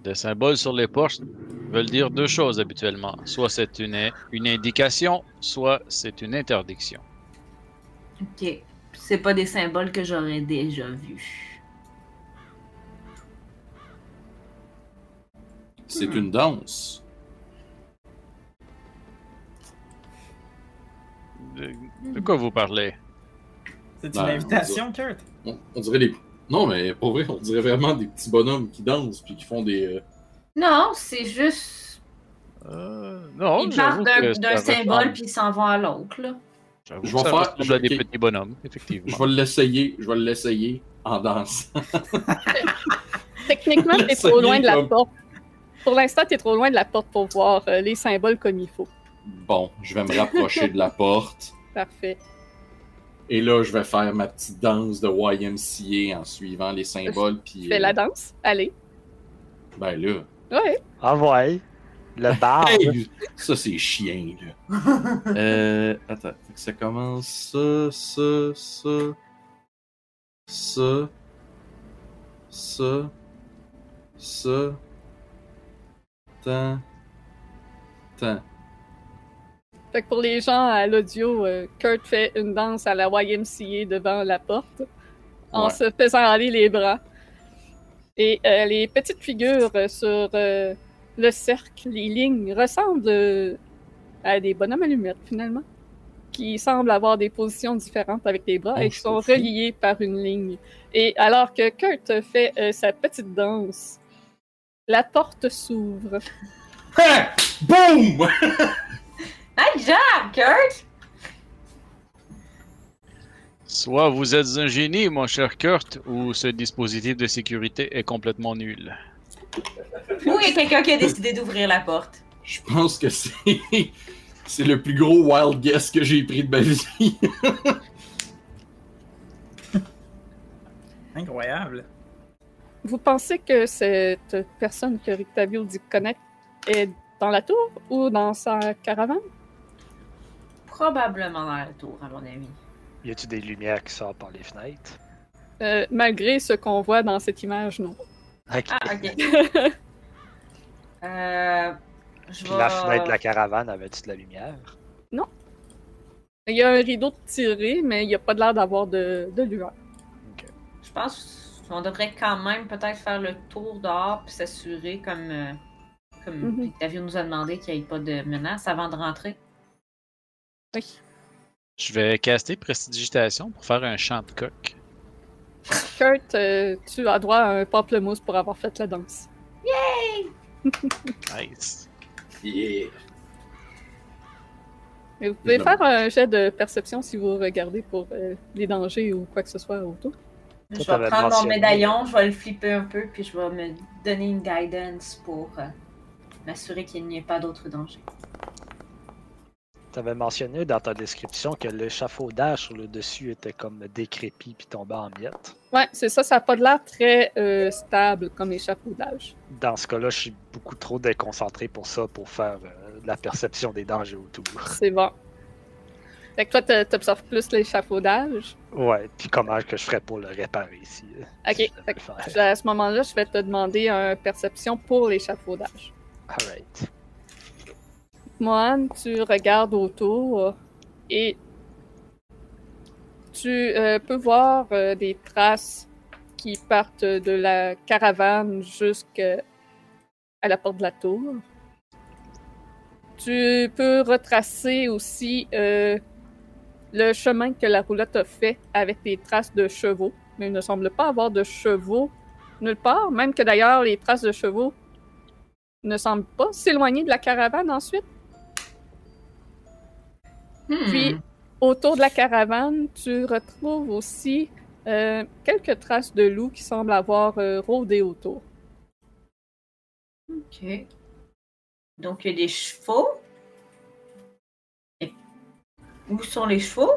Des symboles sur les portes veulent dire deux choses habituellement. Soit c'est une, une indication, soit c'est une interdiction. Ok. C'est pas des symboles que j'aurais déjà vus. C'est une danse. De, de quoi vous parlez? C'est une Ben, invitation, Kurt? On, on dirait des. Non, mais pour vrai, on dirait vraiment des petits bonhommes qui dansent puis qui font des. euh, Non, c'est juste. Euh, non, ils partent d'un symbole puis ils s'en vont à l'autre, Je que vais faire- à des je- petits bonhommes, effectivement. Je vais l'essayer, je vais l'essayer en dansant. Techniquement, t'es trop loin de la comme- porte. Pour l'instant, t'es trop loin de la porte pour voir euh, les symboles comme il faut. Bon, je vais me rapprocher de la porte. Parfait. Et là, je vais faire ma petite danse de YMCA en suivant les symboles. Puis, Fais euh, la danse? Allez. Ben là. Ouais. Ah ouais. Le bar. Hey, ça, c'est chien, là. euh, attends, ça commence ça, ça, ça, ça, ça, ça, tant, tant. Fait que pour les gens à l'audio, euh, Kurt fait une danse à la YMCA devant la porte en Ouais. se faisant aller les bras. Et euh, les petites figures euh, sur euh, le cercle, les lignes, ressemblent euh, à des bonhommes allumettes finalement, qui semblent avoir des positions différentes avec les bras Oh, et qui sont reliés par une ligne. Et alors que Kurt fait sa petite danse, la porte s'ouvre. Hein! Boum! Nice job, Kurt! Soit vous êtes un génie, mon cher Kurt, ou ce dispositif de sécurité est complètement nul. Ou il y a quelqu'un qui a décidé d'ouvrir la porte? Je pense que c'est. C'est le plus gros wild guess que j'ai pris de ma vie. Incroyable. Vous pensez que cette personne que Rictavio dit connaître est dans la tour ou dans sa caravane? Probablement dans la tour, à mon avis. Y a-tu des lumières qui sortent par les fenêtres? Euh, malgré ce qu'on voit dans cette image, non. Ok. Ah, ok. euh, je la fenêtre de la caravane avait-tu de la lumière? Il y a un rideau de tiré, mais il n'y a pas l'air d'avoir de, de lueur. Je pense qu'on devrait quand même peut-être faire le tour dehors puis s'assurer, comme, euh, comme Mhm. Nous a demandé, qu'il n'y ait pas de menace avant de rentrer. Oui. Je vais caster Prestidigitation pour faire un chant de coq. Kurt, euh, tu as droit à un pamplemousse pour avoir fait la danse. Nice. Yeah. Et vous pouvez faire un jet de perception si vous regardez pour euh, les dangers ou quoi que ce soit autour. Je vais prendre mon médaillon, je vais le flipper un peu, puis je vais me donner une guidance pour euh, m'assurer qu'il n'y ait pas d'autres dangers. Tu avais mentionné dans ta description que l'échafaudage sur le dessus était comme décrépit puis tombé en miettes. Ouais, c'est ça, ça n'a pas de l'air très euh, stable comme échafaudage. Dans ce cas-là, je suis beaucoup trop déconcentré pour ça, pour faire euh, de la perception des dangers autour. C'est bon. Fait que toi, t'observes plus l'échafaudage? Ouais, puis comment que je ferais pour le réparer ici? Ok, si fait que. À ce moment-là, je vais te demander un perception pour l'échafaudage. Alright. Mohan, tu regardes autour et tu euh, peux voir euh, des traces qui partent de la caravane jusqu'à la porte de la tour. Tu peux retracer aussi euh, le chemin que la roulotte a fait avec des traces de chevaux, mais il ne semble pas avoir de chevaux nulle part, même que d'ailleurs les traces de chevaux ne semblent pas s'éloigner de la caravane ensuite. Hmm. Puis, autour de la caravane, tu retrouves aussi euh, quelques traces de loups qui semblent avoir euh, rôdé autour. Ok. Donc, il y a des chevaux. Et où sont les chevaux?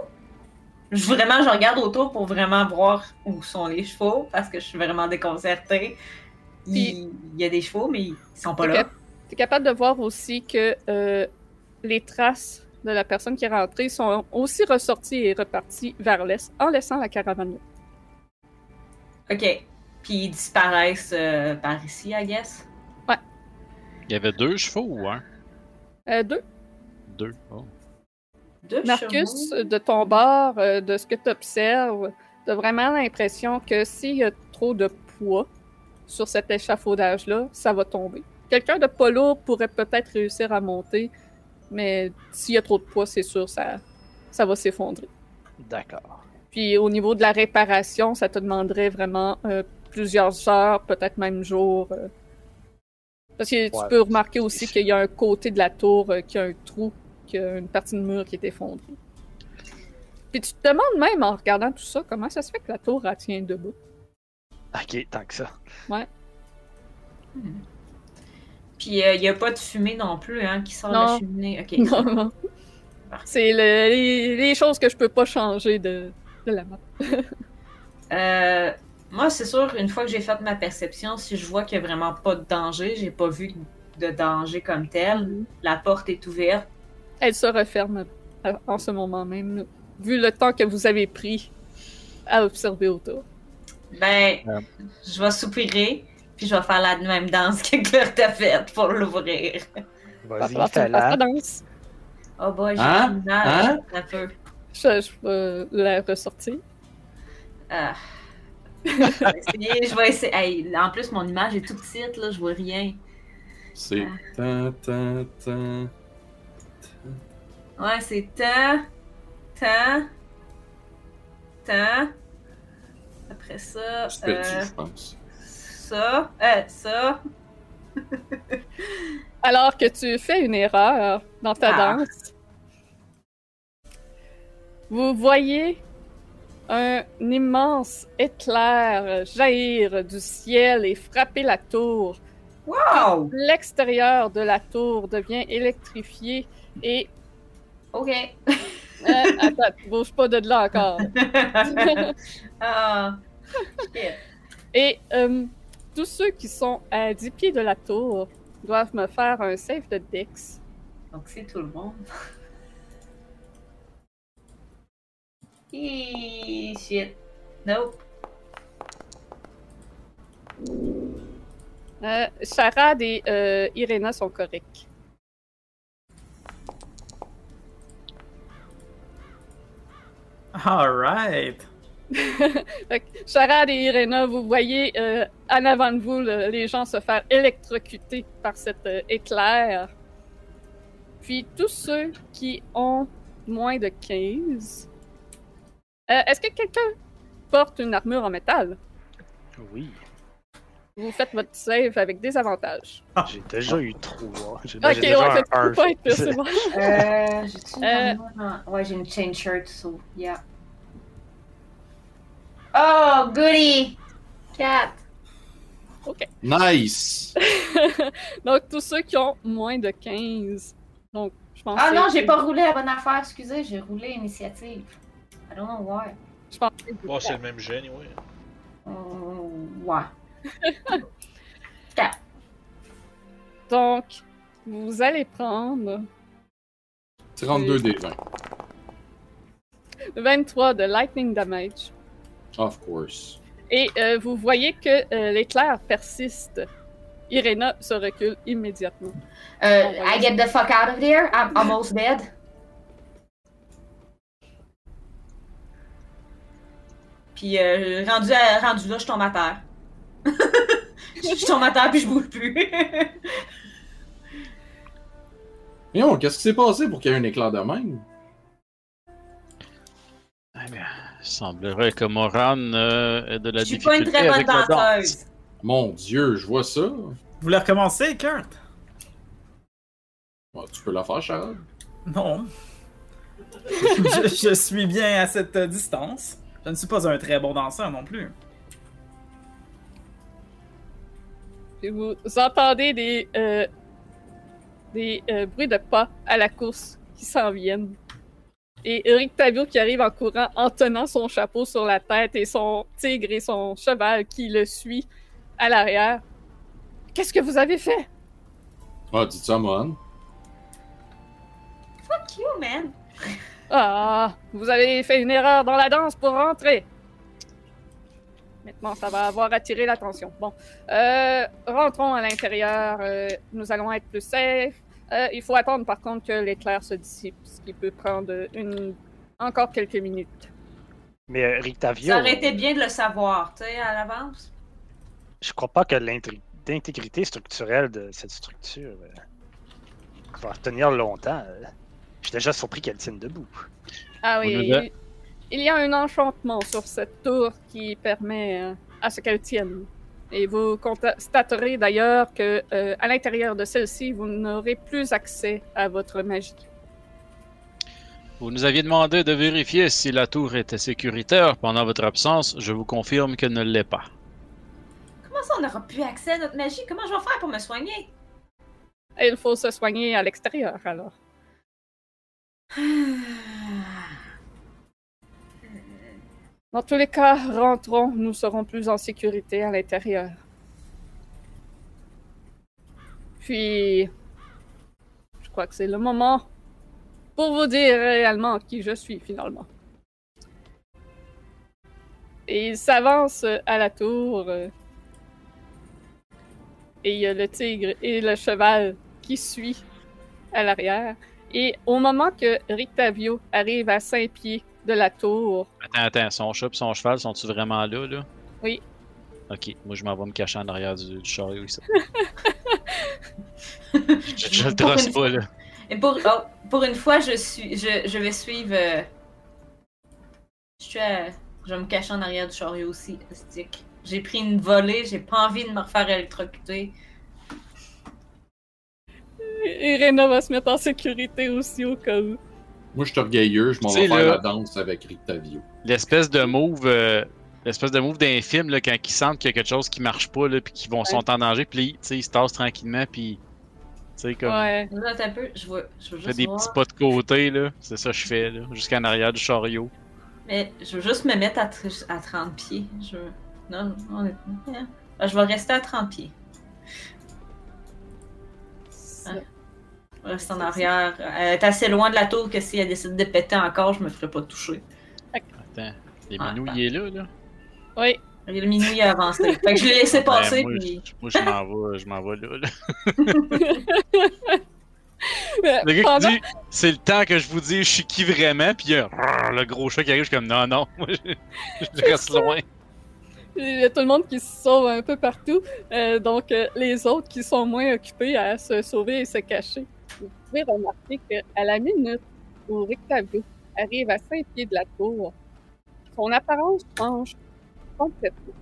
Je, vraiment, je regarde autour pour vraiment voir où sont les chevaux parce que je suis vraiment déconcertée. Il, Puis- il y a des chevaux, mais ils sont pas là. cap- t'es capable de voir aussi que euh, les traces de la personne qui est rentrée sont aussi ressorties et reparties vers l'est en laissant la caravane là. Ok. Puis ils disparaissent euh, par ici, I guess? Il y avait deux chevaux ou un? Euh, deux. Deux. Oh. Deux Marcus, chevaux. de ton bord, euh, de ce que tu observes, tu as vraiment l'impression que s'il y a trop de poids sur cet échafaudage-là, ça va tomber. Quelqu'un de pas lourd pourrait peut-être réussir à monter, mais s'il y a trop de poids, c'est sûr, ça, ça va s'effondrer. D'accord. Puis au niveau de la réparation, ça te demanderait vraiment euh, plusieurs heures, peut-être même jours. euh. Parce que tu Ouais, peux remarquer aussi qu'il y a un côté de la tour euh, qui a un trou, qui a une partie de mur qui est effondrée. Puis tu te demandes même en regardant tout ça, comment ça se fait que la tour elle tient debout? Ok, tant que ça. Puis il n'y a pas de fumée non plus hein, qui sort de la cheminée. Non, non. C'est le- les, les choses que je peux pas changer de, de la map. Euh, moi, c'est sûr, une fois que j'ai fait ma perception, si je vois qu'il n'y a vraiment pas de danger, j'ai pas vu de danger comme tel, la porte est ouverte. Elle se referme en ce moment même, vu le temps que vous avez pris à observer autour. Ben, Ouais. je vais soupirer, puis je vais faire la même danse que Claire t'a faite pour l'ouvrir. Va Vas-y, ta fais-la. danse. Oh boy, j'ai Hein? une image Hein? un peu. Je, je vais la ressortir. Ah. je vais essayer, je vais essayer. Hey, en plus, mon image est toute petite, là, je vois rien. C'est. Tan. Ouais, c'est temps, temps, temps. Après ça, C'est euh, je pense? Ça, euh, ça. Alors que tu fais une erreur dans ta Ah. danse, vous voyez un immense éclair jaillir du ciel et frapper la tour. Wow! L'extérieur de la tour devient électrifié et... Ok. Euh, attends, bouge pas de là encore. ah. Et euh, tous ceux qui sont à 10 pieds de la tour doivent me faire un save de Dex. Donc c'est tout le monde. Hi, shit. Nope. Euh, Charade et euh, Irena sont corrects. Alright. Charade et Irena, vous voyez euh, en avant de vous le- les gens se faire électrocuter par cet euh, éclair. Puis tous ceux qui ont moins de 15. Euh, Est-ce que quelqu'un porte une armure en métal? Oui, Vous faites votre save avec des avantages. j'ai déjà eu trois. J'ai Ok, j'ai déjà ouais, un un. pas être c'est bon. Euh, j'ai-tu une Euh. Ouais, j'ai une chain shirt, so, yeah. Oh, goody! Nice! Donc, tous ceux qui ont moins de 15. Donc, je pense Ah que- non, j'ai pas roulé la bonne affaire, excusez, j'ai roulé initiative. I don't know why. Je pense que- Oh, c'est le même gène, ouais. Euh, ouais. Donc, vous allez prendre 32 des 20. 23 de lightning damage. Of course. Et euh, vous voyez que euh, l'éclair persiste. Irena se recule immédiatement. Euh, I get the fuck out of there, I'm almost dead. Puis euh, rendu, à- rendu là, je tombe à terre. je tombe à terre puis je bouge plus. Mais non, qu'est-ce qui s'est passé pour qu'il y ait un éclair de même? Eh bien, il semblerait que Moran euh, ait de la je suis pas difficulté une très bonne avec la danse. danseuse. Mon dieu, je vois ça. Vous voulez recommencer, Kurt? Bon, tu peux la faire, Charles? Non. je, je suis bien à cette distance. Je ne suis pas un très bon danseur non plus. Et vous entendez des, euh, des euh, bruits de pas à la course qui s'en viennent. Et Eric Tavio qui arrive en courant en tenant son chapeau sur la tête et son tigre et son cheval qui le suit à l'arrière. Qu'est-ce que vous avez fait? Ah, dites ça, Mon. Fuck you, man. Ah, vous avez fait une erreur dans la danse pour rentrer. Maintenant, ça va avoir attiré l'attention. Bon, euh, rentrons à l'intérieur. euh, nous allons être plus safe. Euh, il faut attendre, par contre, que l'éclair se dissipe, ce qui peut prendre une... encore quelques minutes. Mais euh, Rictavio, Ça aurait été bien de le savoir, tu sais, à l'avance. je crois pas que l'intégrité structurelle de cette structure euh, va tenir longtemps. Je suis déjà surpris qu'elle tienne debout. Ah oui, il y a un enchantement sur cette tour qui permet euh, à ce qu'elle tienne. Et vous constaterez d'ailleurs que euh, à l'intérieur de celle-ci, vous n'aurez plus accès à votre magie. Vous nous aviez demandé de vérifier si la tour était sécuritaire pendant votre absence. Je vous confirme qu'elle ne l'est pas. Comment ça, on n'aura plus accès à notre magie? Comment je vais faire pour me soigner? Il faut se soigner à l'extérieur, alors. Dans tous les cas, rentrons, nous serons plus en sécurité à l'intérieur. Puis, je crois que c'est le moment pour vous dire réellement qui je suis finalement. Et il s'avance à la tour. Et il y a le tigre et le cheval qui suit à l'arrière. Et au moment que Rictavio arrive à 5 pieds de la tour, Attends, attends, son chat et son cheval, sont-ils vraiment là, là? Oui. Ok, moi je m'en vais me cacher en arrière du, du chariot ici. je, je le une pas, là. Et pour, oh, pour une fois, je suis, je, je vais suivre. euh, je suis à- je vais me cacher en arrière du chariot aussi, stick. J'ai pris une volée, j'ai pas envie de me refaire électrocuter. Irena va se mettre en sécurité aussi au cas où. Moi, je suis orgueilleux, je m'en vais faire la danse avec Rictavio. L'espèce de move. euh, L'espèce de move d'un film, là, quand ils sentent qu'il y a quelque chose qui marche pas, là, puis qu'ils vont sont en danger, puis là, tu sais, ils se tassent tranquillement, puis. Tu sais, comme. Ouais. Là, attends un peu, je veux, je veux Je fais juste des voir. petits pas de côté, là. C'est ça que je fais, là. Jusqu'en arrière du chariot. Mais je veux juste me mettre à, tr- à 30 pieds. Je veux... Non, honnêtement. hein. Ah, Je vais rester à 30 pieds. Je reste en arrière. Elle est assez loin de la tour que si elle décide de péter encore, je me ferai pas toucher. Attends. Les Ah, minous, attends. il est là, là? Oui. Et le minou il a avancé. fait que je l'ai laissé passer, Ben, moi, puis. je- moi, je m'en vais, je m'en vais là, là. Euh, Le gars pendant- qui dit c'est le temps que je vous dis je suis qui vraiment puis il y a un- le gros chat qui arrive je suis comme non non moi je, je reste loin. Il y a tout le monde qui se sauve un peu partout. Euh, donc, euh, les autres qui sont moins occupés à se sauver et se cacher. Vous pouvez remarquer qu'à la minute où Rictavio arrive à 5 pieds de la tour, son apparence change complètement.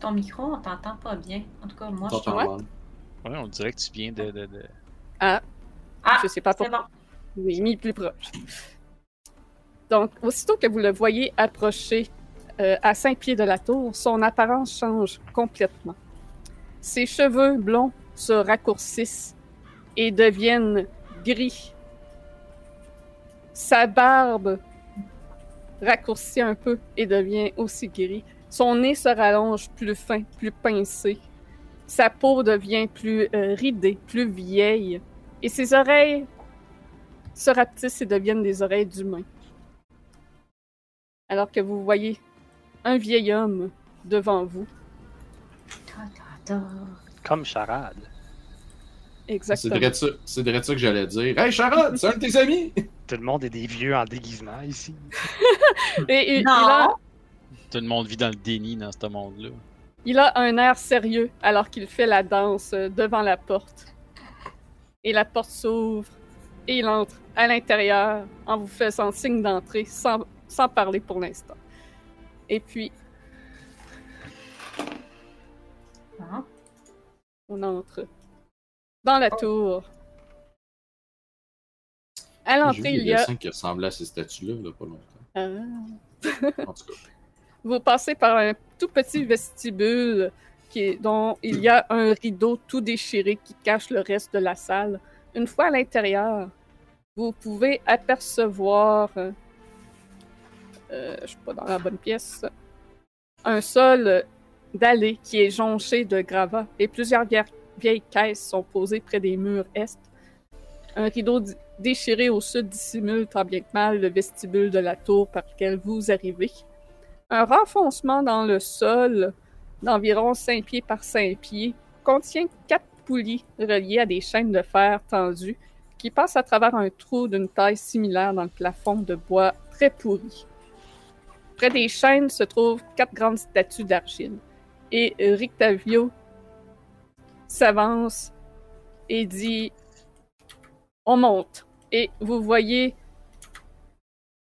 Ton micro, on t'entend pas bien. En tout cas, moi, je T'entends ouais. on dirait que tu viens de, de, de- Ah, Je sais pas c'est pourquoi. bon. Oui, mis plus proche. Donc, aussitôt que vous le voyez approcher euh, à cinq pieds de la tour, son apparence change complètement. Ses cheveux blonds se raccourcissent et deviennent gris. Sa barbe raccourcit un peu et devient aussi gris. Son nez se rallonge plus fin, plus pincé. Sa peau devient plus euh, ridée, plus vieille. Et ses oreilles se rapetissent et deviennent des oreilles d'humain. Alors que vous voyez un vieil homme devant vous. Comme charade. C'est Exactement. vrai ça, c'est vrai de ça que j'allais dire. Hey Charade, c'est un de tes amis! Tout le monde est des vieux en déguisement ici. Et il, il Non! a, tout le monde vit dans le déni dans ce monde-là. il a un air sérieux alors qu'il fait la danse devant la porte. Et la porte s'ouvre et il entre à l'intérieur en vous faisant signe d'entrer sans, sans parler pour l'instant. Et puis, Ah. on entre dans la tour. À l'entrée, il y a dessins qui ressemblaient à ces statues-là, là, pas longtemps. Ah. En tout cas. Vous passez par un tout petit vestibule qui est- dont il y a un rideau tout déchiré qui cache le reste de la salle. Une fois à l'intérieur, vous pouvez apercevoir, euh, je suis pas dans la bonne pièce, un sol dallé qui est jonché de gravats et plusieurs vieilles caisses sont posées près des murs est. Un rideau déchiré au sud dissimule tant bien que mal le vestibule de la tour par lequel vous arrivez un renfoncement dans le sol d'environ 5 pieds par 5 pieds contient quatre poulies reliées à des chaînes de fer tendues qui passent à travers un trou d'une taille similaire dans le plafond de bois très pourri. Près des chaînes se trouvent quatre grandes statues d'argile. Et Rictavio s'avance et dit On monte. Et vous voyez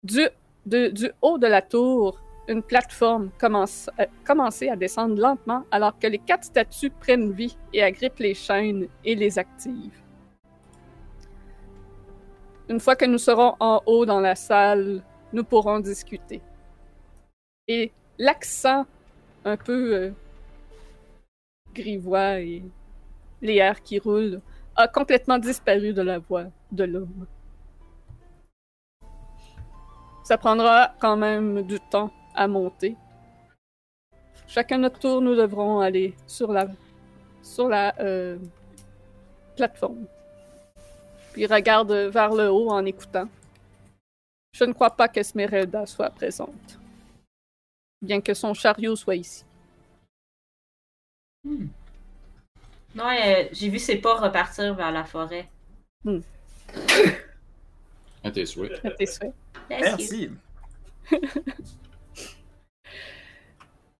du, du haut de la tour une plateforme commence, euh, commencer à descendre lentement alors que les quatre statues prennent vie et agrippent les chaînes et les activent. Une fois que nous serons en haut dans la salle, nous pourrons discuter. Et l'accent un peu euh, grivois et les airs qui roulent a complètement disparu de la voix de l'homme. Ça prendra quand même du temps à monter. Chacun notre tour, nous devrons aller sur la, sur la euh, plateforme. Puis regarde vers le haut en écoutant. Je ne crois pas qu'Esmeralda soit présente. Bien que son chariot soit ici. Non, euh, j'ai vu ses pas repartir vers la forêt. À tes souhaits. À tes souhaits. Merci.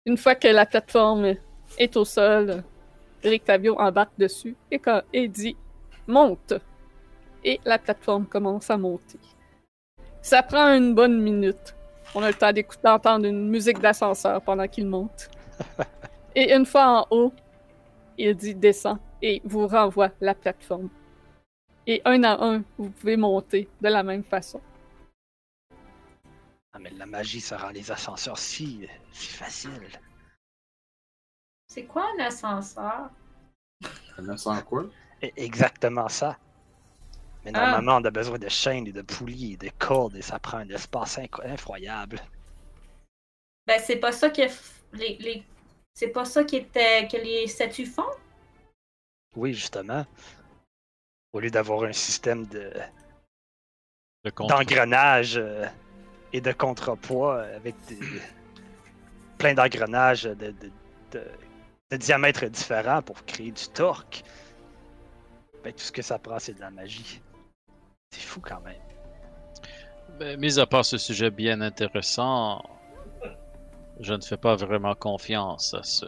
Une fois que la plateforme est au sol, Eric Fabio embarque dessus et, quand, et dit monte. Et la plateforme commence à monter. Ça prend une bonne minute. On a le temps d'écouter, d'entendre une musique d'ascenseur pendant qu'il monte. Et une fois en haut, il dit descend et vous renvoie la plateforme. Et un à un, vous pouvez monter de la même façon. Ah, mais la magie, ça rend les ascenseurs si, si faciles. C'est quoi un ascenseur? Ça sent quoi? E- Exactement ça. Mais Ah. normalement, on a besoin de chaînes et de poulies et de cordes et ça prend un espace incro- incroyable. Ben, c'est pas ça que les... C'est pas ça qui était que les statues font? Oui, justement. Au lieu d'avoir un système de d'engrenages euh, et de contrepoids avec des, plein d'engrenages de, de, de- de diamètres différents pour créer du torque. Ben, tout ce que ça prend, c'est de la magie. C'est fou quand même. Ben, mis à part ce sujet bien intéressant, je ne fais pas vraiment confiance à ce.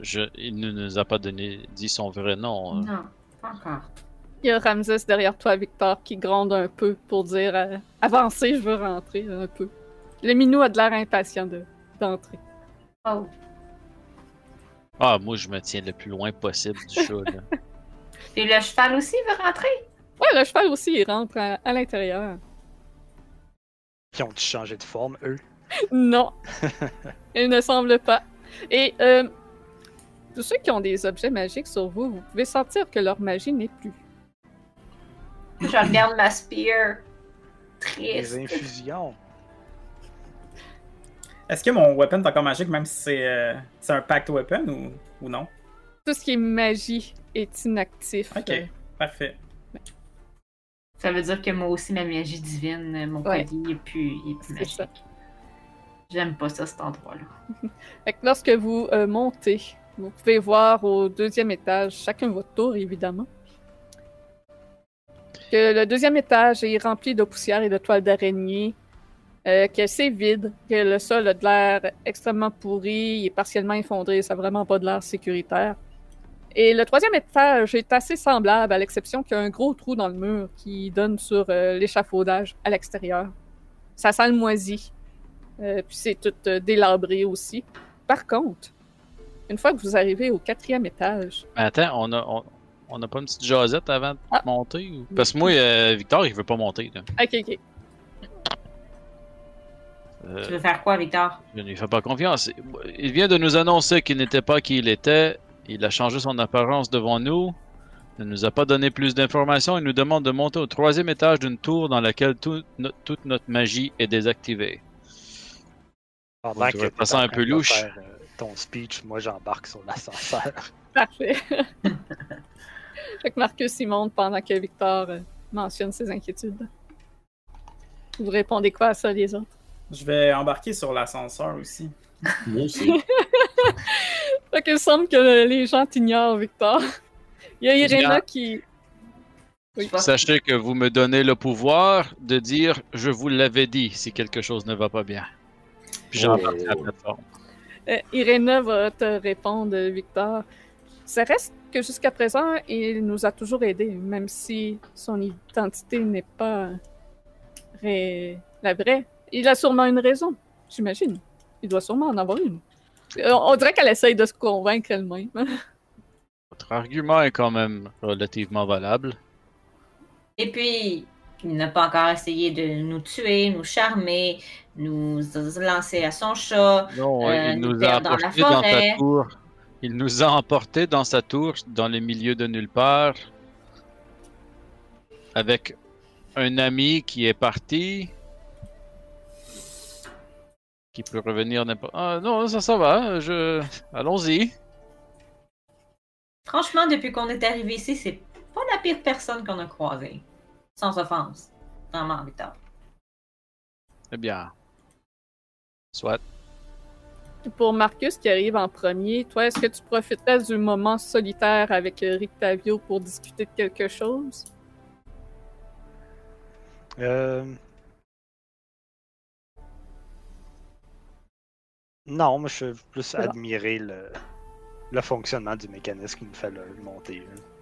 Je... Il ne nous a pas donné dit son vrai nom. hein. Non, pas encore. Il y a Ramses derrière toi, Victor, qui gronde un peu pour dire euh, Avancez, je veux rentrer un peu. Le minou a de l'air impatient de- d'entrer. Oh. Ah, moi, je me tiens le plus loin possible du chat. là. Et le cheval aussi veut rentrer? Ouais, le cheval aussi, il rentre à, à l'intérieur. Qui ont dû changer de forme, eux. Non, il ne semble pas. Et euh, tous ceux qui ont des objets magiques sur vous, vous pouvez sentir que leur magie n'est plus. Je regarde ma spear. Les Triste. infusions. Est-ce que mon weapon est encore magique, même si c'est euh, c'est un packed weapon ou, ou non? Tout ce qui est magie est inactif. Ok. Euh, Parfait. Ça veut dire que moi aussi, ma magie divine, mon Ouais. collier, il est plus, il est plus magique. ça. J'aime pas ça, cet endroit-là. Lorsque vous euh, montez, vous pouvez voir au deuxième étage, chacun votre tour évidemment, que le deuxième étage est rempli de poussière et de toiles d'araignée, euh, que c'est vide, que le sol a de l'air extrêmement pourri, il est partiellement effondré, ça n'a vraiment pas de l'air sécuritaire. Et le troisième étage est assez semblable, à l'exception qu'il y a un gros trou dans le mur qui donne sur euh, l'échafaudage à l'extérieur. Ça sent le. Euh, puis c'est tout euh, délabré aussi. Par contre, une fois que vous arrivez au quatrième étage, Mais attends, on a, on, on a pas une petite jasette avant de Ah. monter? ou- Parce que moi, euh, Victor, il veut pas monter. Là. ok, ok, Euh, Tu veux faire quoi, Victor? Je ne lui fais pas confiance. Il vient de nous annoncer qu'il n'était pas qui il était. Il a changé son apparence devant nous. Il ne nous a pas donné plus d'informations. Il nous demande de monter au troisième étage d'une tour dans laquelle tout no- toute notre magie est désactivée. Pendant que en un peu louche. faire, euh, ton speech, moi j'embarque sur l'ascenseur. parfait. fait que Marcus y monte pendant que Victor euh, mentionne ses inquiétudes. Vous répondez quoi à ça, les autres? Je vais embarquer sur l'ascenseur aussi. Moi aussi. Fait qu'il semble que les gens t'ignorent, Victor. Il y a Irena qui. Oui. Sachez que vous me donnez le pouvoir de dire je vous l'avais dit si quelque chose ne va pas bien. Puis j'embarque sur la plateforme. Euh, Irena va te répondre, Victor. Ça reste que jusqu'à présent, il nous a toujours aidés, même si son identité n'est pas ré- la vraie. Il a sûrement une raison, j'imagine. Il doit sûrement en avoir une. Euh, On dirait qu'elle essaye de se convaincre elle-même. Votre argument est quand même relativement valable. Et puis, il n'a pas encore essayé de nous tuer, nous charmer, nous lancer à son chat. Non, Euh, il nous nous a dans la emportés dans forêt. sa tour. Il nous a emportés dans sa tour, dans le milieu de nulle part, avec un ami qui est parti, qui peut revenir n'importe. Ah non, ça, ça va. Je, allons-y. Franchement, depuis qu'on est arrivé ici, c'est pas la pire personne qu'on a croisée. Sans offense. Vraiment, Victor. Eh bien, soit. Pour Marcus qui arrive en premier, toi, est-ce que tu profiterais du moment solitaire avec euh, Rick Tavio pour discuter de quelque chose? Euh... Non, moi je veux plus admirer le... le fonctionnement du mécanisme qui me fait le monter. là.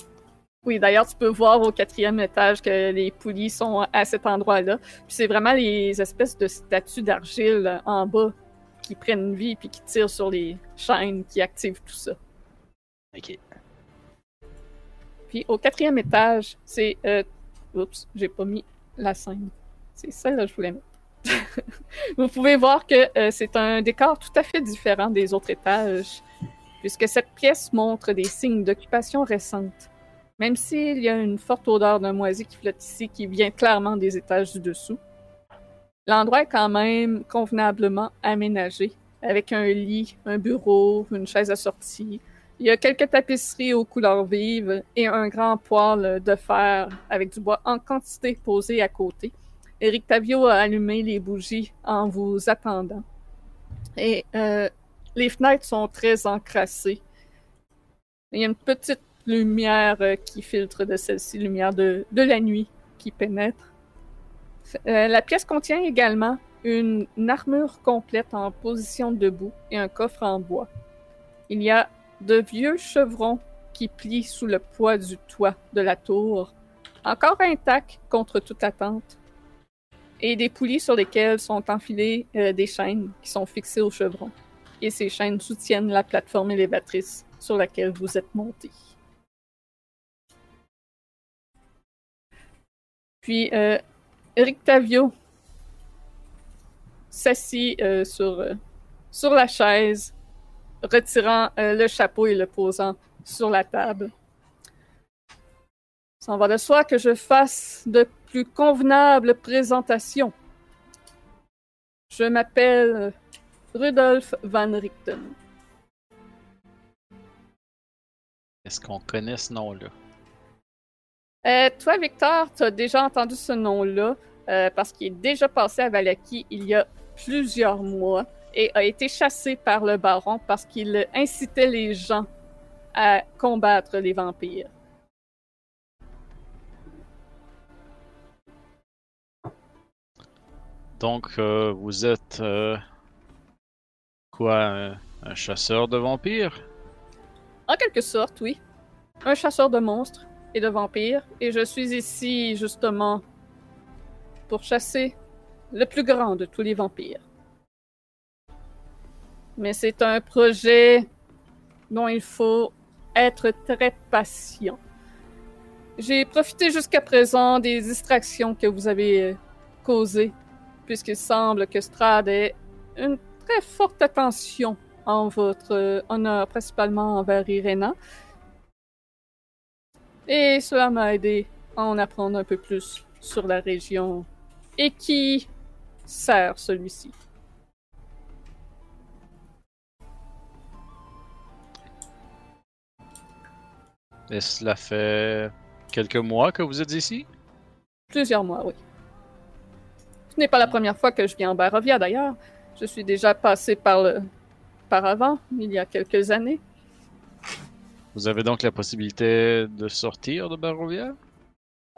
Oui, d'ailleurs, tu peux voir au quatrième étage que les poulies sont à cet endroit-là. Puis c'est vraiment les espèces de statues d'argile en bas qui prennent vie puis qui tirent sur les chaînes qui activent tout ça. Ok. Puis au quatrième étage, c'est... euh, Oups, j'ai pas mis la scène. C'est celle-là que je voulais mettre. Vous pouvez voir que euh, c'est un décor tout à fait différent des autres étages, puisque cette pièce montre des signes d'occupation récente. Même s'il y a une forte odeur d'un moisi qui flotte ici, qui vient clairement des étages du dessous, l'endroit est quand même convenablement aménagé, avec un lit, un bureau, une chaise assortie, il y a quelques tapisseries aux couleurs vives et un grand poêle de fer avec du bois en quantité posé à côté. Eric Tavio a allumé les bougies en vous attendant. Et euh, les fenêtres sont très encrassées. Il y a une petite lumière euh, qui filtre de celle-ci, lumière de, de la nuit qui pénètre. Euh, la pièce contient également une, armure complète en position debout et un coffre en bois. Il y a de vieux chevrons qui plient sous le poids du toit de la tour, encore intacts contre toute attente, et des poulies sur lesquelles sont enfilées euh, des chaînes qui sont fixées aux chevrons. Et ces chaînes soutiennent la plateforme élévatrice sur laquelle vous êtes monté. Puis, euh, Eric Tavio s'assit euh, sur, euh, sur la chaise retirant euh, le chapeau et le posant sur la table. Ça en va de soi que je fasse de plus convenables présentations. Je m'appelle Rudolf Van Richten. Est-ce qu'on connaît ce nom-là? Euh, toi, Victor, tu as déjà entendu ce nom-là euh, parce qu'il est déjà passé à Valaki il y a plusieurs mois et a été chassé par le baron parce qu'il incitait les gens à combattre les vampires. Donc, euh, vous êtes quoi, un, un chasseur de vampires? En quelque sorte, oui. Un chasseur de monstres et de vampires, et je suis ici justement pour chasser le plus grand de tous les vampires. Mais c'est un projet dont il faut être très patient. J'ai profité jusqu'à présent des distractions que vous avez euh, causées, puisqu'il semble que Strad ait une très forte attention en votre euh, honneur, principalement envers Irena. Et cela m'a aidé à en apprendre un peu plus sur la région et qui sert celui-ci. Et cela fait quelques mois que vous êtes ici? Plusieurs mois, oui. Ce n'est pas la première fois que je viens en Barovia, d'ailleurs. Je suis déjà passé par le... par avant, il y a quelques années. Vous avez donc la possibilité de sortir de Barovia?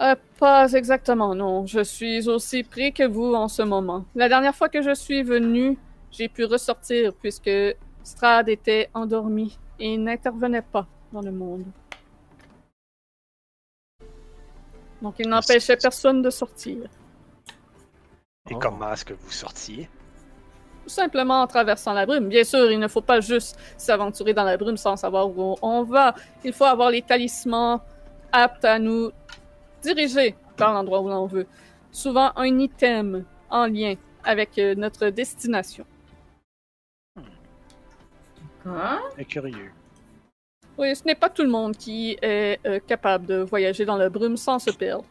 Euh, pas exactement, non. Je suis aussi pris que vous en ce moment. La dernière fois que je suis venu, j'ai pu ressortir puisque Strad était endormi et n'intervenait pas dans le monde. Donc il n'empêchait personne de sortir. Et Oh. comment est-ce que vous sortiez? Tout simplement en traversant la brume. Bien sûr, il ne faut pas juste s'aventurer dans la brume sans savoir où on va. Il faut avoir les talismans aptes à nous diriger dans l'endroit où l'on veut. Souvent un item en lien avec euh, notre destination. Très curieux. Oui, ce n'est pas tout le monde qui est euh, capable de voyager dans la brume sans se perdre.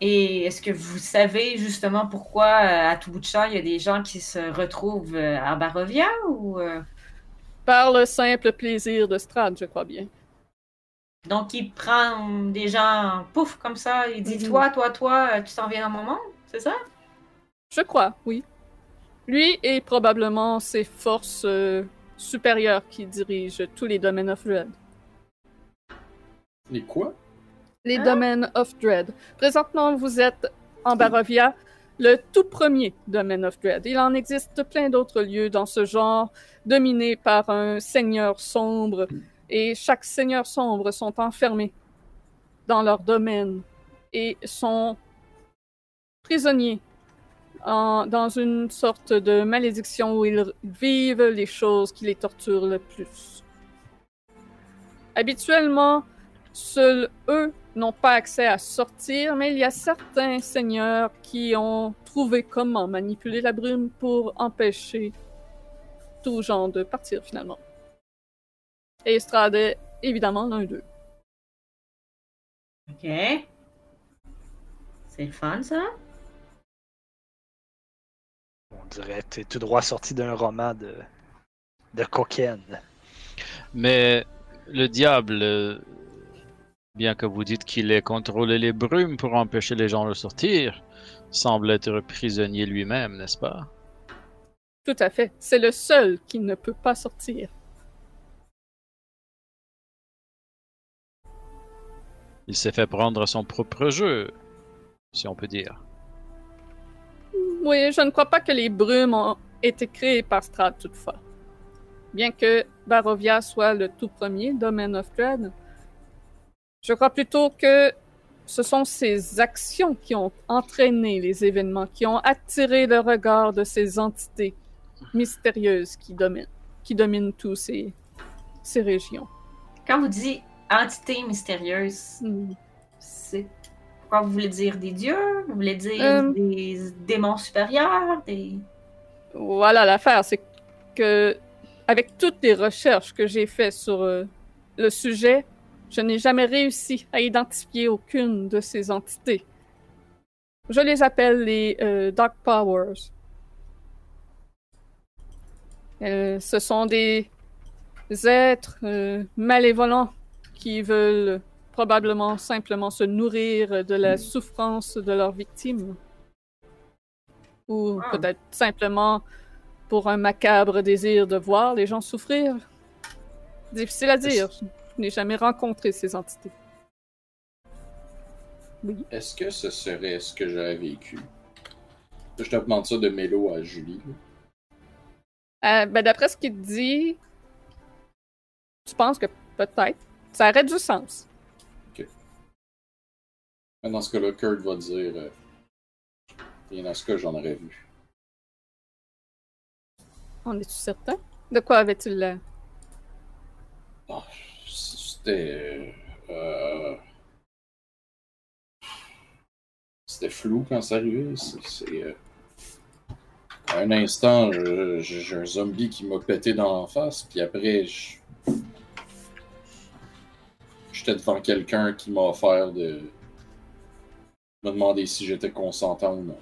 Et est-ce que vous savez justement pourquoi euh, à tout bout de champ, il y a des gens qui se retrouvent euh, à Barovia ou euh, Par le simple plaisir de Strad, je crois bien. donc il prend des gens pouf comme ça, il dit Mhm. toi, toi, toi, euh, tu t'en viens dans mon monde, c'est ça? Je crois, oui. Lui et probablement ses forces euh, supérieures qui dirigent tous les domaines of Dread. Les quoi? Les Ah. domaines of Dread. Présentement, vous êtes en Barovia, le tout premier domaine of Dread. Il en existe plein d'autres lieux dans ce genre, dominés par un seigneur sombre, et chaque seigneur sombre sont enfermés dans leur domaine et sont prisonniers en- dans une sorte de malédiction où ils vivent les choses qui les torturent le plus. Habituellement, seuls eux n'ont pas accès à sortir, mais il y a certains seigneurs qui ont trouvé comment manipuler la brume pour empêcher tout genre de partir finalement. Et Estrade est évidemment l'un d'eux. Ok. C'est le fun ça? On dirait que t'es tout droit sorti d'un roman de, de coquine. Mais le diable, euh, bien que vous dites qu'il ait contrôlé les brumes pour empêcher les gens de sortir, semble être prisonnier lui-même, n'est-ce pas? Tout à fait. C'est le seul qui ne peut pas sortir. Il s'est fait prendre à son propre jeu, si on peut dire. Oui, je ne crois pas que les brumes ont été créées par Strad toutefois. Bien que Barovia soit le tout premier domaine of Dread, je crois plutôt que ce sont ces actions qui ont entraîné les événements, qui ont attiré le regard de ces entités mystérieuses qui dominent, qui dominent tous ces, ces régions. Quand vous dites entité mystérieuse, Hmm. c'est quoi? Vous voulez dire des dieux? Vous voulez dire Euh. des démons supérieurs? Des... Voilà l'affaire, c'est que avec toutes les recherches que j'ai faites sur euh, le sujet, je n'ai jamais réussi à identifier aucune de ces entités. Je les appelle les euh, Dark Powers. Euh, ce sont des êtres euh, malévolents qui veulent probablement simplement se nourrir de la souffrance de leurs victimes. Ou Ah. peut-être simplement pour un macabre désir de voir les gens souffrir. Difficile à dire. N'ai jamais rencontré ces entités. Oui. Est-ce que ce serait ce que j'aurais vécu? Je te demande ça de Mélo à Julie. Euh, ben, D'après ce qu'il dit, tu penses que peut-être. Ça aurait du sens. Mais Dans ce cas-là, Kurt va dire. euh, Et dans ce cas, j'en aurais vu. On est-tu certain? De quoi avait-il l'air? Ah, C'était. euh, C'était flou quand ça arrivait. C'est. euh, un instant, j'ai un zombie qui m'a pété dans la face, puis après, j'étais devant quelqu'un qui m'a offert de me demander si j'étais consentant ou non.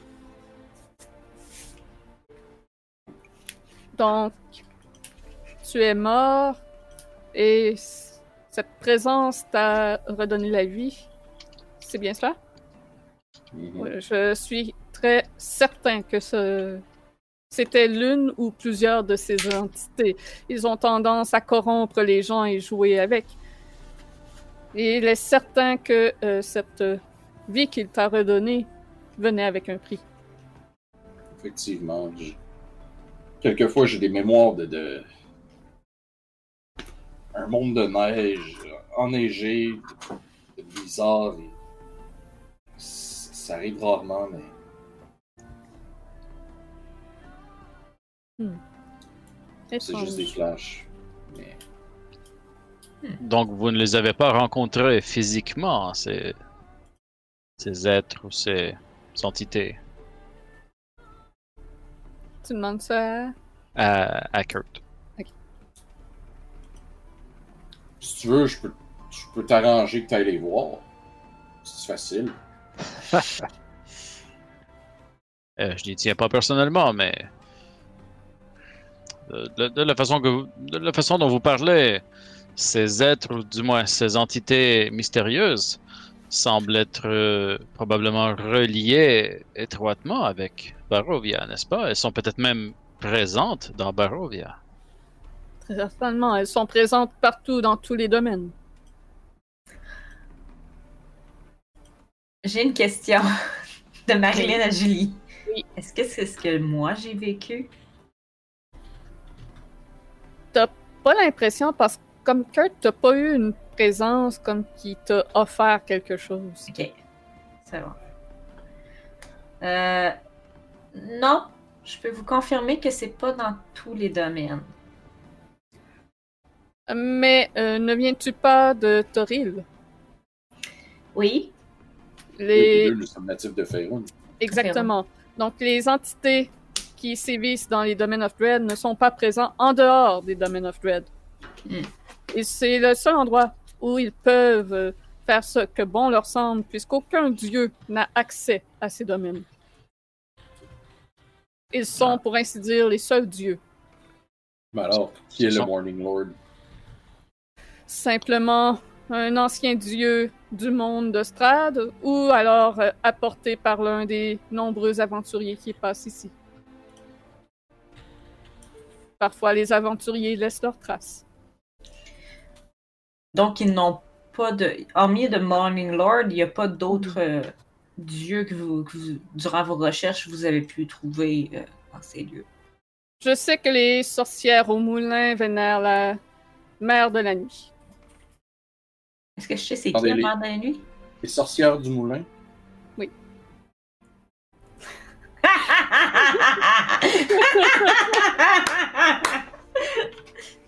Donc, tu es mort et cette présence t'a redonné la vie? C'est bien cela? Ouais, Je suis très certain que ce... c'était l'une ou plusieurs de ces entités. Ils ont tendance à corrompre les gens et jouer avec. Et il est certain que euh, cette vie qu'il t'a redonnée venait avec un prix. Effectivement. j- Quelquefois, j'ai des mémoires de, de- Un monde de neige, enneigé, et c- Ça arrive rarement, mais. C'est Étrange. juste des flashs. Mais. Donc, vous ne les avez pas rencontrés physiquement, ces, ces êtres ou ces entités, Tu demandes ça à... à, à Kurt. Si tu veux, je peux, je peux t'arranger que tu ailles les voir. C'est facile. Euh, je n'y tiens pas personnellement, mais de, la façon que de la façon dont vous parlez, ces êtres, ou du moins ces entités mystérieuses, semblent être euh, probablement reliées étroitement avec Barovia, n'est-ce pas? Elles sont peut-être même présentes dans Barovia. Certainement, elles sont présentes partout dans tous les domaines. J'ai une question de Marilyn à Julie. Oui. Est-ce que c'est ce que moi j'ai vécu? Pas l'impression parce que comme Kurt, t'as pas eu une présence comme qui t'a offert quelque chose? Ok. C'est bon. Euh, non, je peux vous confirmer que c'est pas dans tous les domaines. Mais euh, ne viens-tu pas de Toril? Oui, Les... nous sommes natifs de Faerun. Exactement. Donc, les entités qui sévissent dans les domaines of Dread ne sont pas présents en dehors des domaines of Dread. Hmm. Et c'est le seul endroit où ils peuvent euh, faire ce que bon leur semble, puisqu'aucun dieu n'a accès à ces domaines. Ils sont, Ah. pour ainsi dire, les seuls dieux. Mais alors, qui est le Morning Lord? Simplement un ancien dieu du monde de Strad, ou alors euh, apporté par l'un des nombreux aventuriers qui passent ici. Parfois, les aventuriers laissent leurs traces. donc ils n'ont pas de. Hormis de Morning Lord, il n'y a pas d'autres euh, dieux que vous, que vous- durant vos recherches, vous avez pu trouver euh, dans ces lieux. Je sais que les sorcières au moulin vénèrent la mère de la nuit. Est-ce que je sais c'est qui Attendez, la les- mère de la nuit? Les sorcières du moulin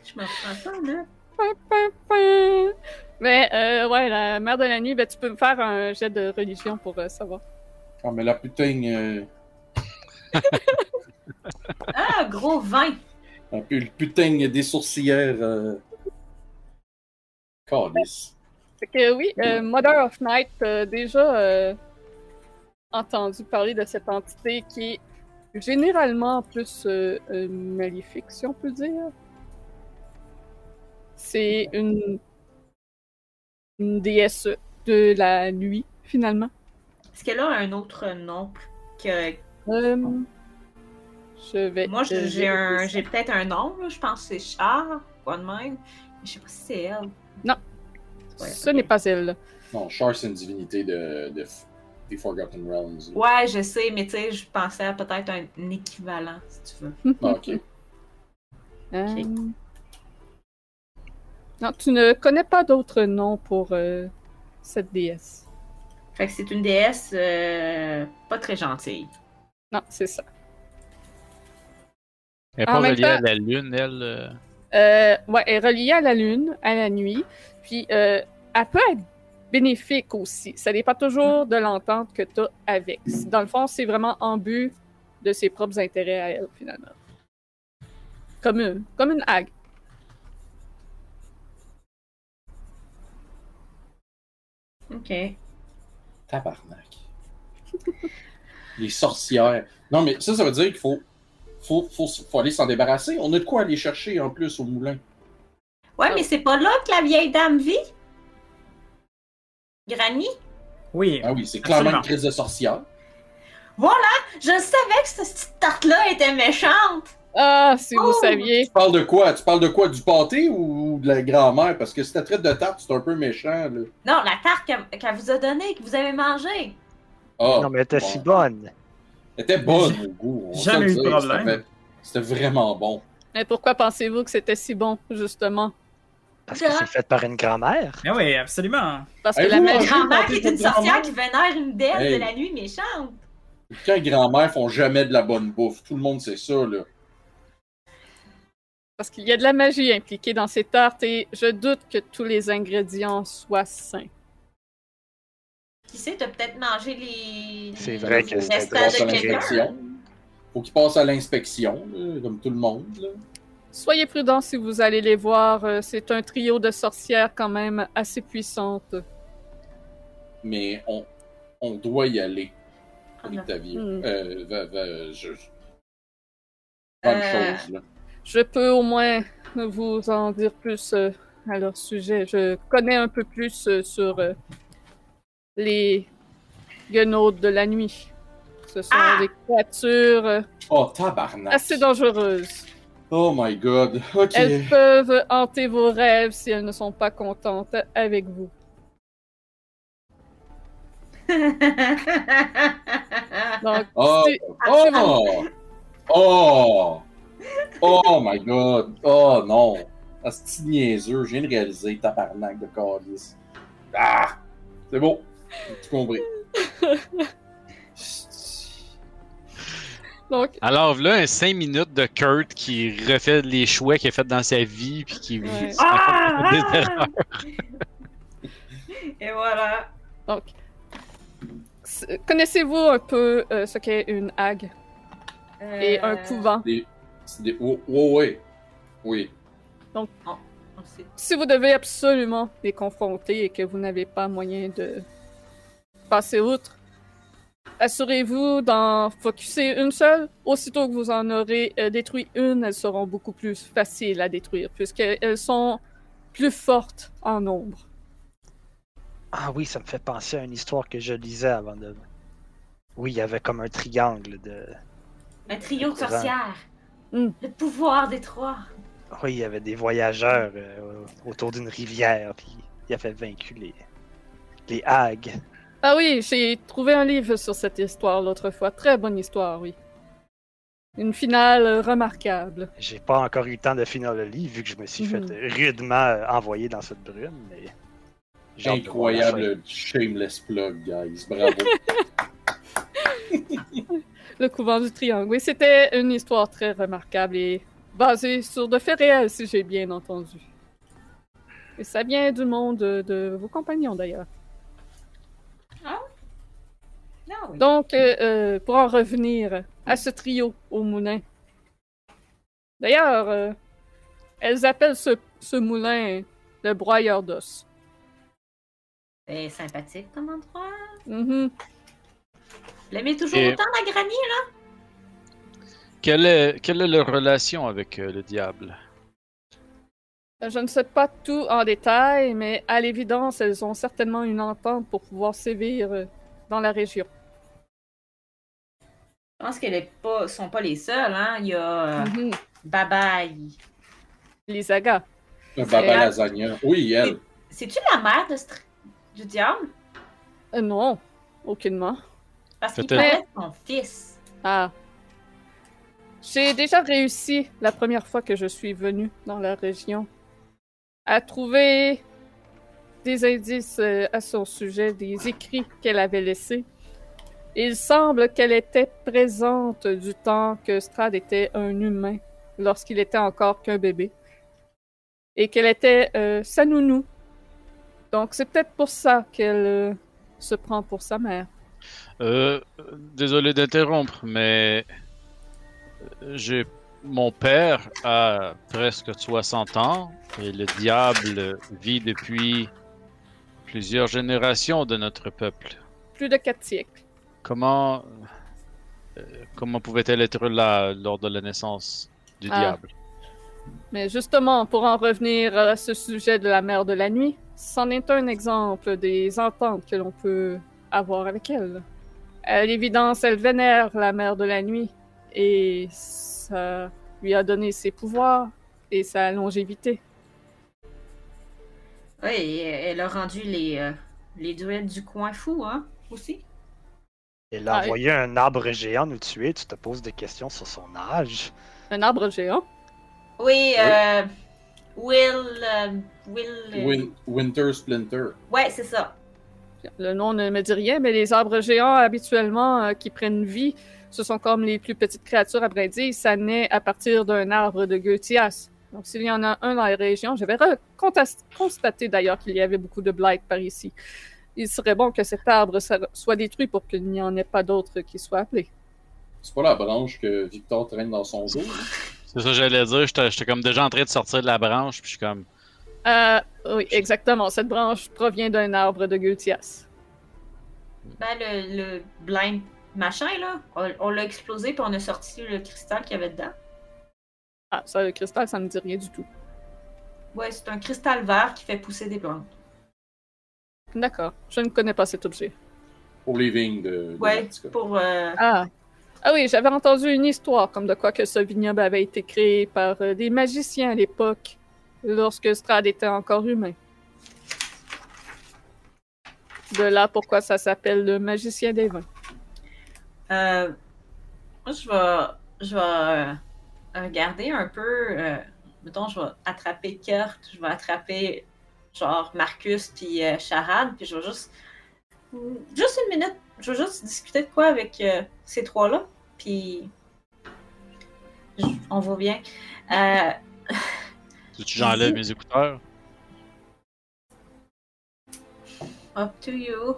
je me reprends pas, là. Mais, euh, ouais, la mère de la nuit, ben, tu peux me faire un jet de religion pour euh, savoir. Ah, mais la putain. euh, Ah, gros vin! le putain des sourcilières. Euh... Calice. Fait que oui, euh, Mother of Night a déjà euh, entendu parler de cette entité qui est généralement plus euh, euh, maléfique, si on peut dire. C'est une, une déesse de la nuit, finalement. Est-ce qu'elle a un autre nom que. Euh, je vais. Moi, j'ai euh, un- j'ai peut-être un nom, là. je pense que c'est Char, quoi de même. Mais je sais pas si c'est elle. Non. Ouais, Ce ok. n'est pas elle. Non, Char, c'est une divinité de, de, des Forgotten Realms. Ouais, je sais, mais tu sais, je pensais à peut-être un, un équivalent, si tu veux. Ah, ok. Euh, Non, tu ne connais pas d'autres noms pour euh, cette déesse. Fait que c'est une déesse euh, pas très gentille. Non, c'est ça. Elle n'est pas reliée à la lune, elle. Euh, ouais, elle est reliée à la lune, à la nuit. Puis, euh, elle peut être bénéfique aussi. Ça dépend toujours de l'entente que tu as avec. Dans le fond, c'est vraiment en but de ses propres intérêts à elle, finalement. Comme une, comme une hague. Ok. Tabarnak. Les sorcières. Non, mais ça, ça veut dire qu'il faut, faut, faut, faut aller s'en débarrasser. On a de quoi aller chercher en plus au moulin. Ouais, mais c'est pas là que la vieille dame vit? Granny? Oui. Ah oui, c'est clairement une crise de sorcière. Je savais que cette petite tarte-là était méchante! Ah, si vous Oh! saviez. Tu parles de quoi? Tu parles de quoi? Du pâté ou de la grand-mère? Parce que si ta traite de tarte, c'est un peu méchant, là. Non, la tarte qu'elle vous a donnée, que vous avez mangée. Ah, Non, mais elle était bon. si bonne. Elle était bonne au goût. Jamais eu de problème. C'était vraiment bon. Mais pourquoi pensez-vous que c'était si bon, justement? Parce que c'est fait par une grand-mère. Mais oui, absolument. Parce que Hey, la? Grand-mère est une sorcière qui vénère une déesse Hey. de la nuit méchante. Quand les grand-mères font jamais de la bonne bouffe, tout le monde sait ça, là. Parce qu'il y a de la magie impliquée dans ces tartes et je doute que tous les ingrédients soient sains. Qui sait, t'as peut-être mangé les. C'est vrai les que à de quelqu'un. Faut qu'il passe à l'inspection, comme tout le monde. là. Soyez prudents si vous allez les voir. euh, C'est un trio de sorcières quand même assez puissantes. Mais on, on doit y aller. Ah, Octavio. Hmm. Euh, va- va- je... Bonne Euh, chose, là. Je peux au moins vous en dire plus euh, à leur sujet. Je connais un peu plus euh, sur euh, les guenaudes de la nuit. Ce sont Ah! des créatures euh, Oh, tabarnak. assez dangereuses. Oh my god. Ok. Elles peuvent hanter vos rêves si elles ne sont pas contentes avec vous. Donc, Oh, oh, oh, oh my god. Oh non. Asti niaiseux, je viens de réaliser tabarnak de calice. Ah! C'est beau. J'ai tout compris. donc Alors là, un 5 minutes de Kurt qui refait les choix qu'il a fait dans sa vie puis qui Ouais. se rend compte qu'il a fait des Ah! erreurs. Et voilà. Donc, connaissez-vous un peu euh, ce qu'est une hague? Et un Euh, couvent? C'est des. Oh, oh, ouais. Oui. on sait. Si vous devez absolument les confronter et que vous n'avez pas moyen de passer outre, assurez-vous d'en focuser une seule. Aussitôt que vous en aurez euh, détruit une, elles seront beaucoup plus faciles à détruire puisqu'elles sont plus fortes en nombre. Ah oui, ça me fait penser à une histoire que je lisais avant de. Oui, il y avait comme un triangle de. Un trio de sorcières. Hmm. Le pouvoir des trois. Oui, il y avait des voyageurs euh, autour d'une rivière, puis il avait vaincu les. les hags. Ah oui, j'ai trouvé un livre sur cette histoire l'autre fois. Très bonne histoire, oui. Une finale euh, remarquable. J'ai pas encore eu le temps de finir le livre vu que je me suis Mhm. fait rudement euh, envoyer dans cette brume, mais. Incroyable shameless plug, guys. Bravo. Le couvent du triangle. Oui, c'était une histoire très remarquable et basée sur de faits réels, si j'ai bien entendu. Et ça vient du monde de, de vos compagnons, d'ailleurs. Ah oui. Donc, euh, euh, pour en revenir à ce trio au moulin. D'ailleurs, euh, elles appellent ce, ce moulin le broyeur d'os. C'est sympathique comme endroit. Mhm. Vous l'aimez toujours Et- autant, la granny, là? Quelle est, quelle est leur relation avec euh, le diable? Je ne sais pas tout en détail, mais à l'évidence, elles ont certainement une entente pour pouvoir sévir euh, dans la région. Je pense qu'elles ne sont pas les seules, hein. Il y a euh, Mhm. Baba. il- Les agas. Le Baba Lasagna. Oui, elle. C'est-tu la mère de ce tr- du diable? Euh, non, aucunement. Parce qu'il de son fils. Ah. J'ai déjà réussi la première fois que je suis venue dans la région à trouver des indices euh, à son sujet, des écrits qu'elle avait laissés. Il semble qu'elle était présente du temps que Strad était un humain, lorsqu'il était encore qu'un bébé. Et qu'elle était euh, sa nounou. Donc c'est peut-être pour ça qu'elle euh, se prend pour sa mère. Euh, désolé d'interrompre, mais j'ai mon père a presque 60 ans et le diable vit depuis plusieurs générations de notre peuple. Plus de quatre siècles. Comment euh, comment pouvait-elle être là lors de la naissance du Ah. diable? Mais justement, pour en revenir à ce sujet de la mère de la nuit, c'en est un exemple des ententes que l'on peut avoir avec elle. À l'évidence, elle vénère la mère de la nuit et ça lui a donné ses pouvoirs et sa longévité. Oui, et elle a rendu les, euh, les druides du coin fou, hein, aussi. Elle a Ah, envoyé un arbre géant nous tuer, tu te poses des questions sur son âge. Un arbre géant? Oui, euh, Will... euh, Will... euh, Win- Winter Splinter. Ouais, c'est ça. Le nom ne me dit rien, mais les arbres géants habituellement euh, qui prennent vie, ce sont comme les plus petites créatures à vrai dire. Ça naît à partir d'un arbre de Goethias. Donc, s'il y en a un dans la région, j'avais constaté d'ailleurs qu'il y avait beaucoup de blight par ici. Il serait bon que cet arbre soit détruit pour qu'il n'y en ait pas d'autres qui soient appelés. C'est pas la branche que Victor traîne dans son dos. là? C'est ça que j'allais dire. J'étais j'étais comme déjà en train de sortir de la branche, puis je suis comme. Euh, oui, exactement. Cette branche provient d'un arbre de Gultias. Ben, le, le blind machin, là, on, on l'a explosé puis on a sorti le cristal qu'il y avait dedans. Ah, ça, le cristal, ça me dit rien du tout. Ouais, c'est un cristal vert qui fait pousser des plantes. D'accord. Je ne connais pas cet objet. Pour les vignes de, de Ouais, pour. euh, Ah. Ah oui, j'avais entendu une histoire comme de quoi que ce vignoble avait été créé par euh, des magiciens à l'époque, lorsque Strad était encore humain. De là pourquoi ça s'appelle le magicien des vins. Euh, moi, je vais, je vais euh, regarder un peu. Euh, mettons, je vais attraper Kurt, je vais attraper genre Marcus puis euh, Charade, puis je vais juste. Juste une minute, je vais juste discuter de quoi avec ces trois-là, puis. je- on va bien. Euh, Tu j'enlève mes écouteurs? Up to you.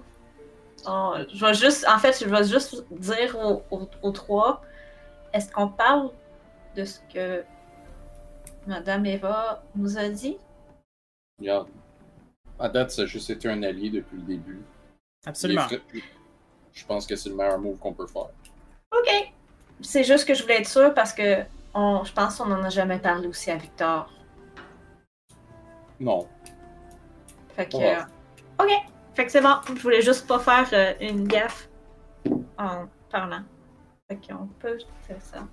Oh, je vais juste, en fait, je vais juste dire aux, aux- aux trois, est-ce qu'on parle de ce que Madame Eva nous a dit? Regarde. À date, ça a juste été un allié depuis le début. Absolument. Je pense que c'est le meilleur move qu'on peut faire. Ok. C'est juste que je voulais être sûre parce que on, je pense qu'on n'en a jamais parlé aussi à Victor. Non. Fait que. Ouais. euh, ok. Fait que c'est bon. Je voulais juste pas faire euh, une gaffe en parlant. Fait qu'on peut faire ça.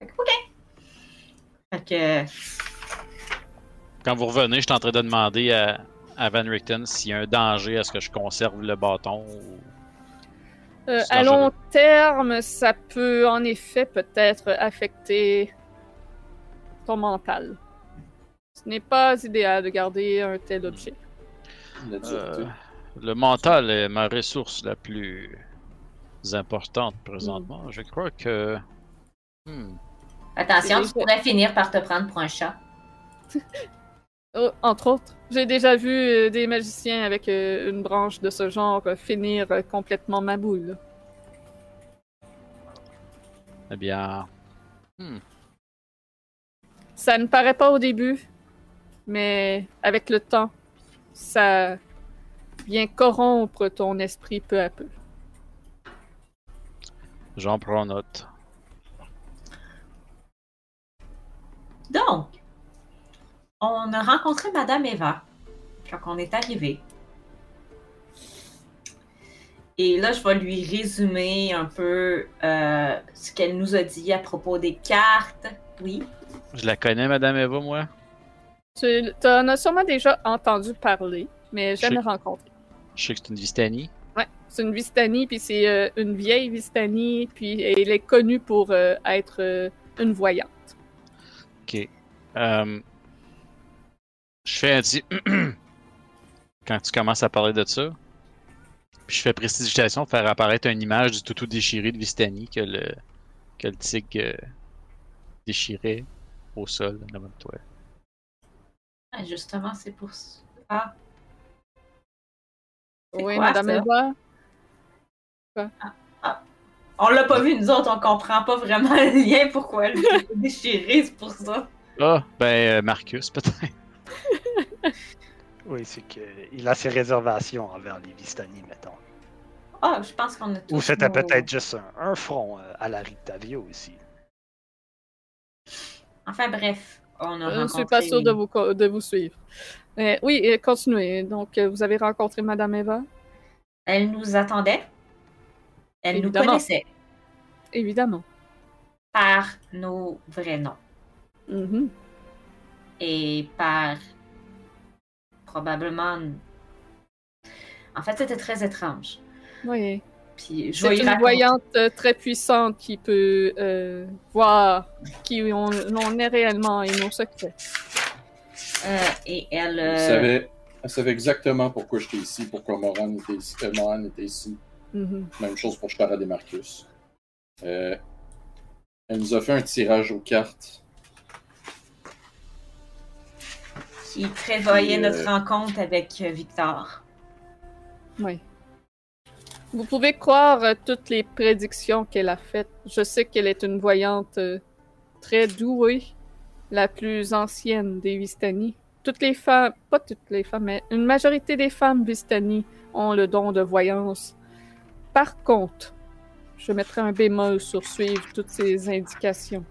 Fait que, ok. Fait que. Quand vous revenez, je suis en train de demander à, à Van Richten s'il y a un danger à ce que je conserve le bâton. ou- Euh, à long terme, ça peut en effet peut-être affecter ton mental. Ce n'est pas idéal de garder un tel objet. Euh, le mental est ma ressource la plus importante présentement. Je crois que. Hmm. Attention, tu pourrais finir par te prendre pour un chat. Oh, entre autres, j'ai déjà vu euh, des magiciens avec euh, une branche de ce genre euh, finir complètement ma boule. Eh bien. Ça ne paraît pas au début, mais avec le temps, ça vient corrompre ton esprit peu à peu. J'en prends note. Donc, on a rencontré Madame Eva quand on est arrivé. Et là, je vais lui résumer un peu euh, ce qu'elle nous a dit à propos des cartes. Oui. Je la connais, Madame Eva, moi? Tu en as sûrement déjà entendu parler, mais jamais Je- rencontré. Je sais que c'est une Vistani. Ouais, c'est une Vistani, puis c'est euh, une vieille Vistani, puis elle est connue pour euh, être euh, une voyante. Ok. Euh, je fais un petit. Quand tu commences à parler de ça, puis je fais précipitation pour faire apparaître une image du toutou déchiré de Vistani que le, que le tigre déchirait au sol devant toi. Ah, Justement, c'est pour ça. Ah, C'est Oui, quoi, Madame ça? Eva. on l'a pas vu, nous autres, on comprend pas vraiment le lien pourquoi elle est déchirée, c'est pour ça. Ah, ben euh, Marcus, peut-être. Oui, c'est qu'il a ses réservations envers les Vistani, mettons. Ah, je pense qu'on a tous Ou c'était nos- peut-être juste un, un front euh, à la Rictavio aussi. Enfin bref, on a Je ne suis pas sûre de vous, de vous suivre. Euh, oui, euh, continuez. Donc, euh, vous avez rencontré Madame Eva? Elle nous attendait. Elle Évidemment. nous connaissait Évidemment. par nos vrais noms Mhm. et par probablement. En fait, c'était très étrange. Oui. Puis je vais une raconter. voyante euh, très puissante qui peut euh, voir qui on, on est réellement et nos secrets. Euh, et elle. Elle, euh, savait, elle savait exactement pourquoi j'étais ici, pourquoi Moran était ici. euh, Moran était ici. Mhm. Même chose pour Charade et Marcus. Euh, elle nous a fait un tirage aux cartes Qui prévoyait euh, notre rencontre avec Victor. Oui. Vous pouvez croire euh, toutes les prédictions qu'elle a faites. Je sais qu'elle est une voyante euh, très douée, la plus ancienne des Vistani. Toutes les femmes, pas toutes les femmes, mais une majorité des femmes Vistani ont le don de voyance. Par contre, je mettrai un bémol sur suivre toutes ces indications.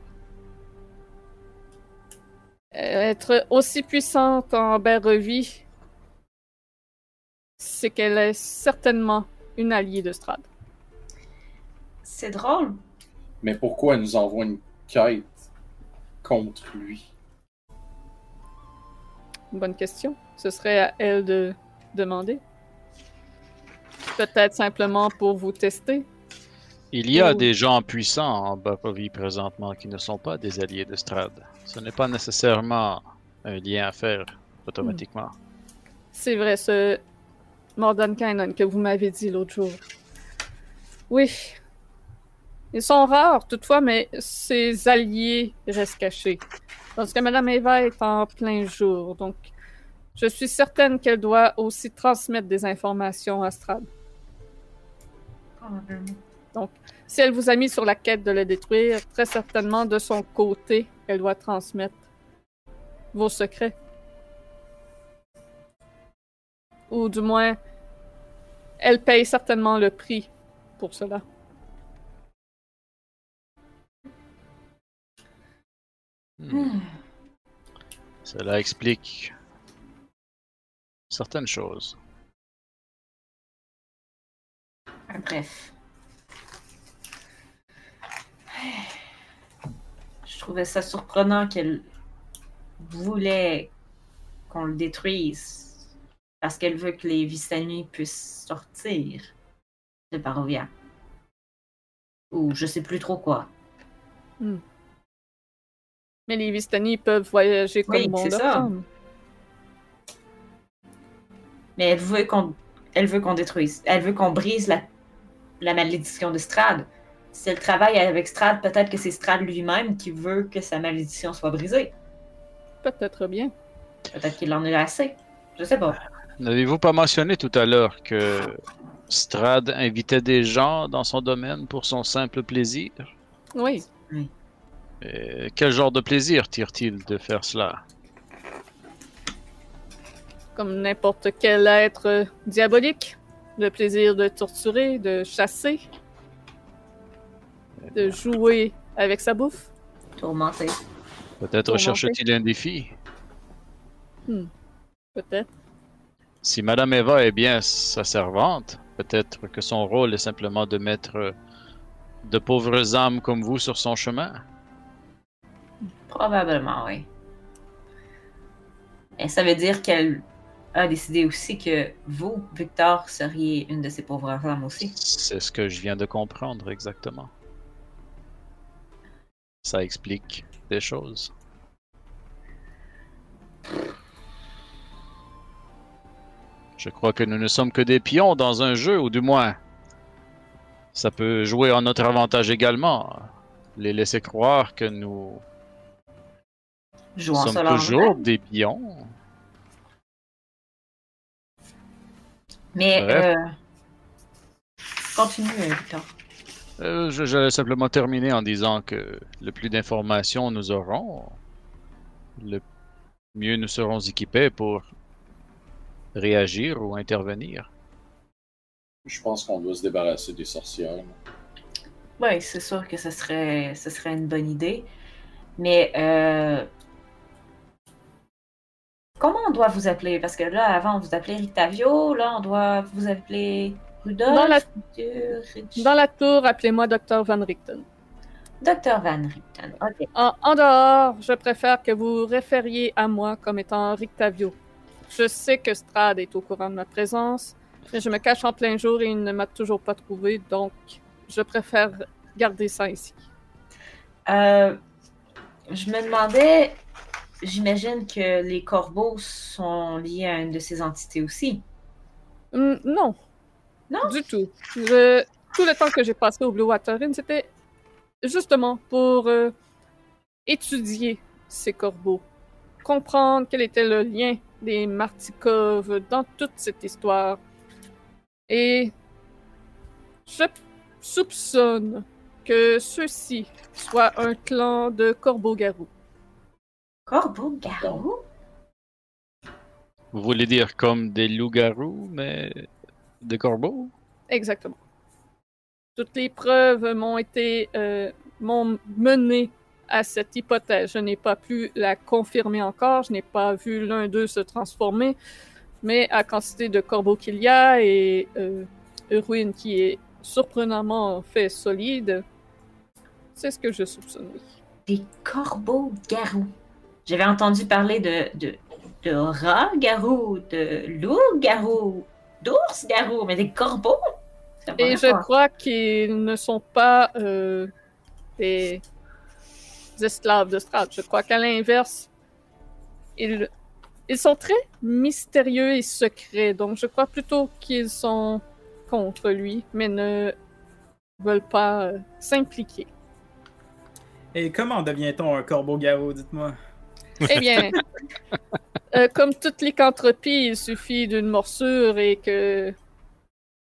Euh, Être aussi puissante en Berrevie, c'est qu'elle est certainement une alliée de Strad. C'est drôle. Mais pourquoi elle nous envoie une quête contre lui? Bonne question. Ce serait à elle de demander. Peut-être simplement pour vous tester. Il y a Oh. des gens puissants en Barovie présentement qui ne sont pas des alliés de Strad. Ce n'est pas nécessairement un lien à faire automatiquement. C'est vrai, ce Mordenkainen que vous m'avez dit l'autre jour. Oui. Ils sont rares, toutefois, mais ses alliés restent cachés. Parce que Madame Eva est en plein jour, donc je suis certaine qu'elle doit aussi transmettre des informations à Strad. Probablement. Si elle vous a mis sur la quête de le détruire, très certainement de son côté, elle doit transmettre vos secrets. Ou du moins, elle paye certainement le prix pour cela. Hmm. Cela explique certaines choses. Bref. Je trouvais ça surprenant qu'elle voulait qu'on le détruise parce qu'elle veut que les Vistani puissent sortir de Barovia. Ou je sais plus trop quoi. Mais les Vistani peuvent voyager comme Oui, bon c'est leur ça. Mais elle veut qu'on elle veut qu'on détruise. Elle veut qu'on brise la, la malédiction de Strad. Si elle travaille avec Strad, peut-être que c'est Strad lui-même qui veut que sa malédiction soit brisée. Peut-être bien. Peut-être qu'il en a assez. Je sais pas. N'avez-vous pas mentionné tout à l'heure que Strad invitait des gens dans son domaine pour son simple plaisir? Oui. Quel genre de plaisir tire-t-il de faire cela? Comme n'importe quel être diabolique. Le plaisir de torturer, de chasser, de jouer avec sa bouffe. Tourmenté. Peut-être recherche-t-il un défi? Peut-être. Si Madame Eva est bien sa servante, peut-être que son rôle est simplement de mettre de pauvres âmes comme vous sur son chemin? Probablement, oui. Et ça veut dire qu'elle a décidé aussi que vous, Victor, seriez une de ces pauvres âmes aussi. C'est ce que je viens de comprendre exactement. Ça explique des choses. Je crois que nous ne sommes que des pions dans un jeu, ou du moins, ça peut jouer en notre avantage également. Les laisser croire que nous Jouant sommes toujours des pions. Mais euh, continue, Victor. Euh, J'allais simplement terminer en disant que le plus d'informations nous aurons, le mieux nous serons équipés pour réagir ou intervenir? Je pense qu'on doit se débarrasser des sorcières. Oui, c'est sûr que ce serait, ce serait une bonne idée. Mais euh, comment on doit vous appeler? Parce que là, avant, on vous appelait Rictavio. Là, on doit vous appeler Rudolph. Dans la- Dieu, Rich- Dans la tour, appelez-moi Dr. Van Richten. Dr. Van Richten. Ok. En, en dehors, je préfère que vous référiez à moi comme étant Rictavio. Je sais que Strad est au courant de ma présence, mais je me cache en plein jour et il ne m'a toujours pas trouvé, donc je préfère garder ça ici. Euh, je me demandais, j'imagine que les corbeaux sont liés à une de ces entités aussi. Hum, non. Non? Du tout. Je- tout le temps que j'ai passé au Blue Water Inn, c'était justement pour euh, étudier ces corbeaux, comprendre quel était le lien des Martikov dans toute cette histoire. Et je soupçonne que ceux-ci soient un clan de corbeaux-garous. Corbeau-garou? Vous voulez dire comme des loups-garous, mais des corbeaux? Exactement. Toutes les preuves m'ont été euh, m'ont mené à cette hypothèse. Je n'ai pas pu la confirmer encore. Je n'ai pas vu l'un d'eux se transformer, mais à quantité de corbeaux qu'il y a et euh, ruine qui est surprenamment fait solide, c'est ce que je soupçonne. Des corbeaux-garous. J'avais entendu parler de, de, de rats-garous, de loups-garous, d'ours-garous, mais des corbeaux? Et je crois qu'ils ne sont pas euh, des esclaves de Strahd. Je crois qu'à l'inverse, ils, ils sont très mystérieux et secrets. Donc je crois plutôt qu'ils sont contre lui, mais ne veulent pas euh, s'impliquer. Et comment devient-on un corbeau-garou, dites-moi? Eh bien, euh, comme toute lycanthropie, il suffit d'une morsure et que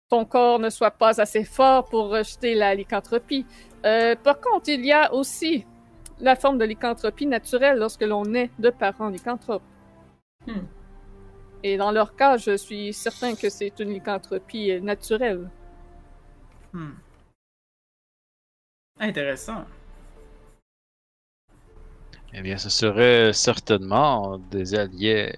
ton corps ne soit pas assez fort pour rejeter la lycanthropie. Euh, par contre, il y a aussi la forme de lycanthropie naturelle lorsque l'on est de parents lycanthropes. Hmm. Et dans leur cas, je suis certain que c'est une lycanthropie naturelle. Hmm. Intéressant. Eh bien, ce serait certainement des alliés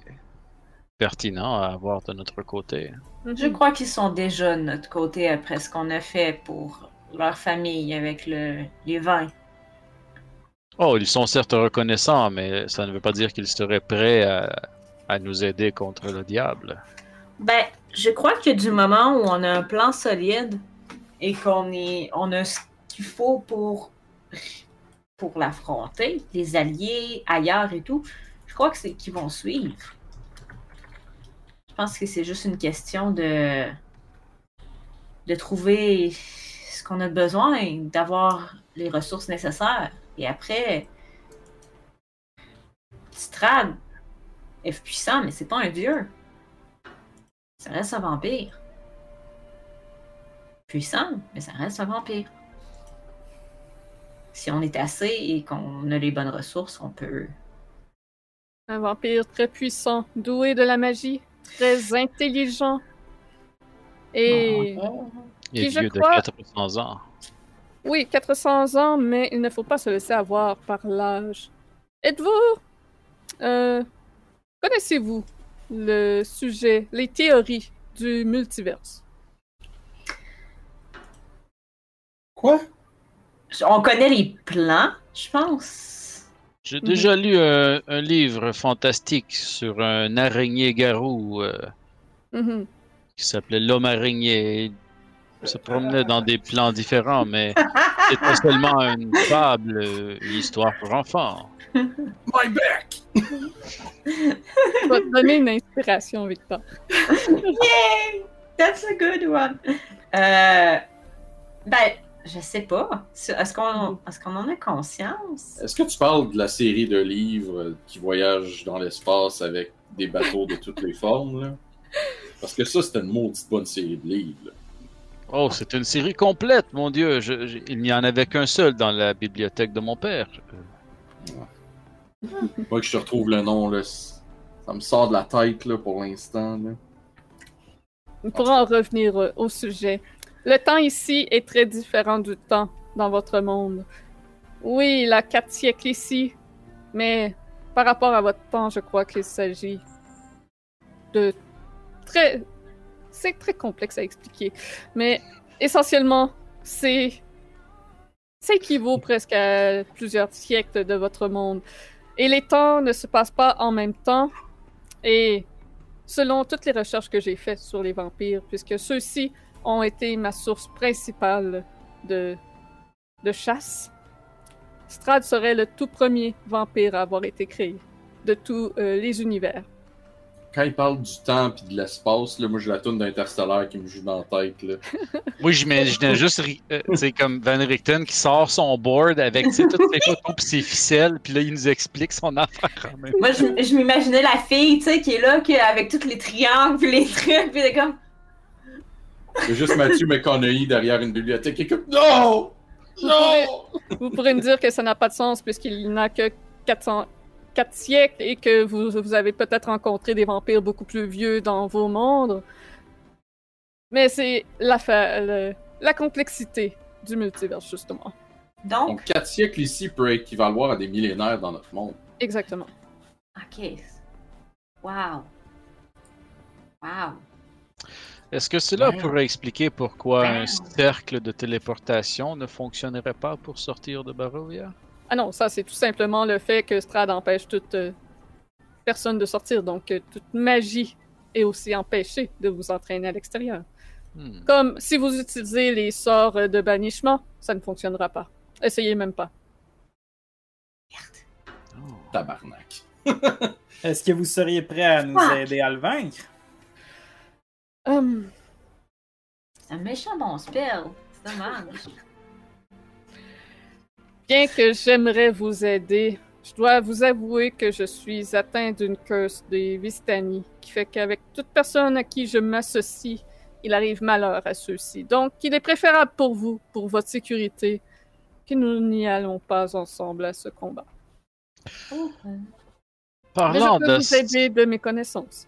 pertinents à avoir de notre côté. Je crois qu'ils sont déjà de notre côté après ce qu'on a fait pour leur famille avec le, les vins. Oh, ils sont certes reconnaissants, mais ça ne veut pas dire qu'ils seraient prêts à, nous aider contre le diable. Ben, je crois que du moment où on a un plan solide et qu'on est, on a ce qu'il faut pour, pour l'affronter, les alliés ailleurs et tout, je crois que c'est qu'ils vont suivre. Je pense que c'est juste une question de, de trouver ce qu'on a besoin d'avoir les ressources nécessaires. Et après, Strad est puissant, mais c'est pas un dieu. Ça reste un vampire. Puissant, mais ça reste un vampire. Si on est assez et qu'on a les bonnes ressources, on peut. Un vampire très puissant, doué de la magie, très intelligent. Et Et Qui, je vieux de crois- 400 ans. Oui, 400 ans, mais il ne faut pas se laisser avoir par l'âge. Êtes-vous... euh, Connaissez-vous le sujet, les théories du multiverse? Quoi? On connaît les plans, je pense. J'ai déjà lu un, un livre fantastique sur un araignée-garou euh, Mhm. qui s'appelait L'homme araignée. Se promenait dans des plans différents, mais c'était seulement une fable, euh, une histoire pour enfants. My back! Je vais te donner une inspiration, Victor. Yay! That's a good one. Euh, ben, je sais pas. Est-ce qu'on est qu'on en a conscience? Est-ce que tu parles de la série de livres euh, qui voyagent dans l'espace avec des bateaux de toutes les formes, là? Parce que ça, c'était une maudite bonne série de livres. là. Oh, c'est une série complète, mon Dieu. Je- je- il n'y en avait qu'un seul dans la bibliothèque de mon père. Euh, Moi que je te retrouve le nom, là, ça me sort de la tête là, pour l'instant. pourra en revenir euh, au sujet. Le temps ici est très différent du temps dans votre monde. Oui, il a quatre siècles ici, mais par rapport à votre temps, je crois qu'il s'agit de très... C'est très complexe à expliquer, mais essentiellement, c'est... Ça équivaut presque à plusieurs siècles de votre monde. Et les temps ne se passent pas en même temps, et selon toutes les recherches que j'ai faites sur les vampires, puisque ceux-ci ont été ma source principale de, de chasse. Strad serait le tout premier vampire à avoir été créé de tous euh, les univers. Quand il parle du temps et de l'espace, là, moi j'ai la tourne d'Interstellar qui me joue dans la tête. Là. Moi, j'imaginais juste ri- euh, comme Van Richten qui sort son board avec toutes ses photos et ses ficelles, puis là, il nous explique son affaire en même Moi, je, je m'imaginais la fille, tu sais, qui est là, qui, avec tous les triangles, puis les trucs, puis c'est comme. A juste Mathieu McConaughey derrière une bibliothèque qui est comme Non! Non! Vous pourrez me dire que ça n'a pas de sens puisqu'il n'a que 400, 4 siècles et que vous, vous avez peut-être rencontré des vampires beaucoup plus vieux dans vos mondes. Mais c'est la, complexité du multivers, justement. Donc, Donc 4 siècles ici peut équivaloir à des millénaires dans notre monde. Exactement. ok. Wow. Wow. Est-ce que cela Ouais. pourrait expliquer pourquoi un cercle de téléportation ne fonctionnerait pas pour sortir de Barovia? Ah non, ça c'est tout simplement le fait que Strad empêche toute euh, personne de sortir, donc euh, toute magie est aussi empêchée de vous entraîner à l'extérieur. Hmm. Comme si vous utilisez les sorts euh, de bannissement, ça ne fonctionnera pas. Essayez même pas. Oh. Tabarnak. Est-ce que vous seriez prêt à nous Fuck. aider à le vaincre? Hum, C'est un méchant bon spell. C'est dommage. Bien que j'aimerais vous aider, je dois vous avouer que je suis atteint d'une curse des Vistani, qui fait qu'avec toute personne à qui je m'associe, il arrive malheur à ceux-ci. Donc, il est préférable pour vous, pour votre sécurité, que nous n'y allons pas ensemble à ce combat. Oh, Mais Parlant je peux de vous aider de mes connaissances.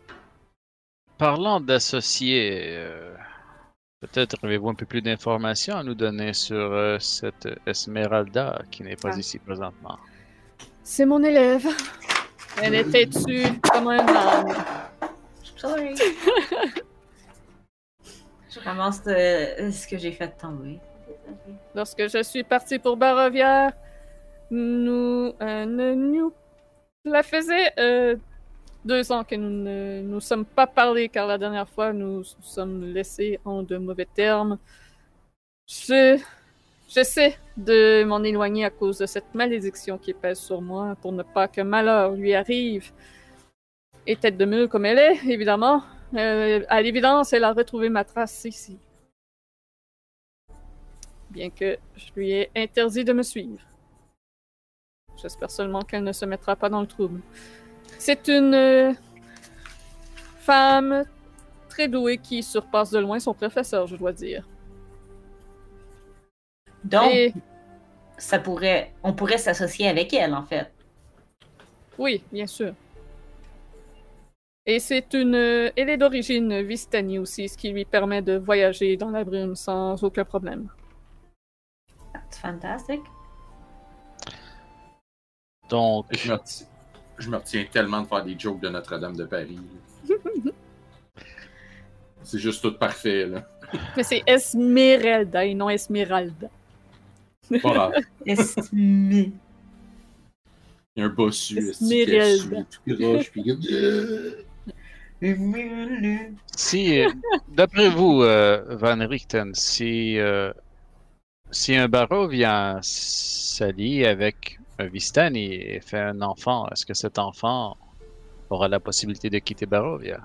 Parlant d'associés, euh, peut-être avez-vous un peu plus d'informations à nous donner sur euh, cette Esmeralda qui n'est pas Ah. ici présentement? C'est mon élève. Elle est têtue comme un âne. Sorry. je ramasse euh, ce que j'ai fait tomber. Lorsque je suis partie pour Barovière, nous euh, nous la faisait euh, deux ans que nous ne nous sommes pas parlé car la dernière fois nous nous sommes laissés en de mauvais termes. Je j'essaie de m'en éloigner à cause de cette malédiction qui pèse sur moi pour ne pas que malheur lui arrive. Et tête de mule comme elle est, évidemment, euh, à l'évidence, elle a retrouvé ma trace ici bien que je lui ai interdit de me suivre. J'espère seulement qu'elle ne se mettra pas dans le trouble. C'est une euh, femme très douée qui surpasse de loin son professeur, je dois dire. Donc, Et ça pourrait, on pourrait s'associer avec elle, en fait. oui, bien sûr. Et c'est une... euh, Elle est d'origine Vistani aussi, ce qui lui permet de voyager dans la brume sans aucun problème. C'est fantastique. Donc, Je me, retiens tellement de faire des jokes de Notre-Dame de Paris. C'est juste tout parfait, là. Mais c'est Esmeralda et non Esmeralda. Pas grave. Estimé. Il y a un bossu, Esmeralda. tout croche, puis si, euh, d'après vous, euh, Van Richten, si, euh, si un barreau vient s'allier avec un Vistani et fait un enfant, est-ce que cet enfant aura la possibilité de quitter Barovia?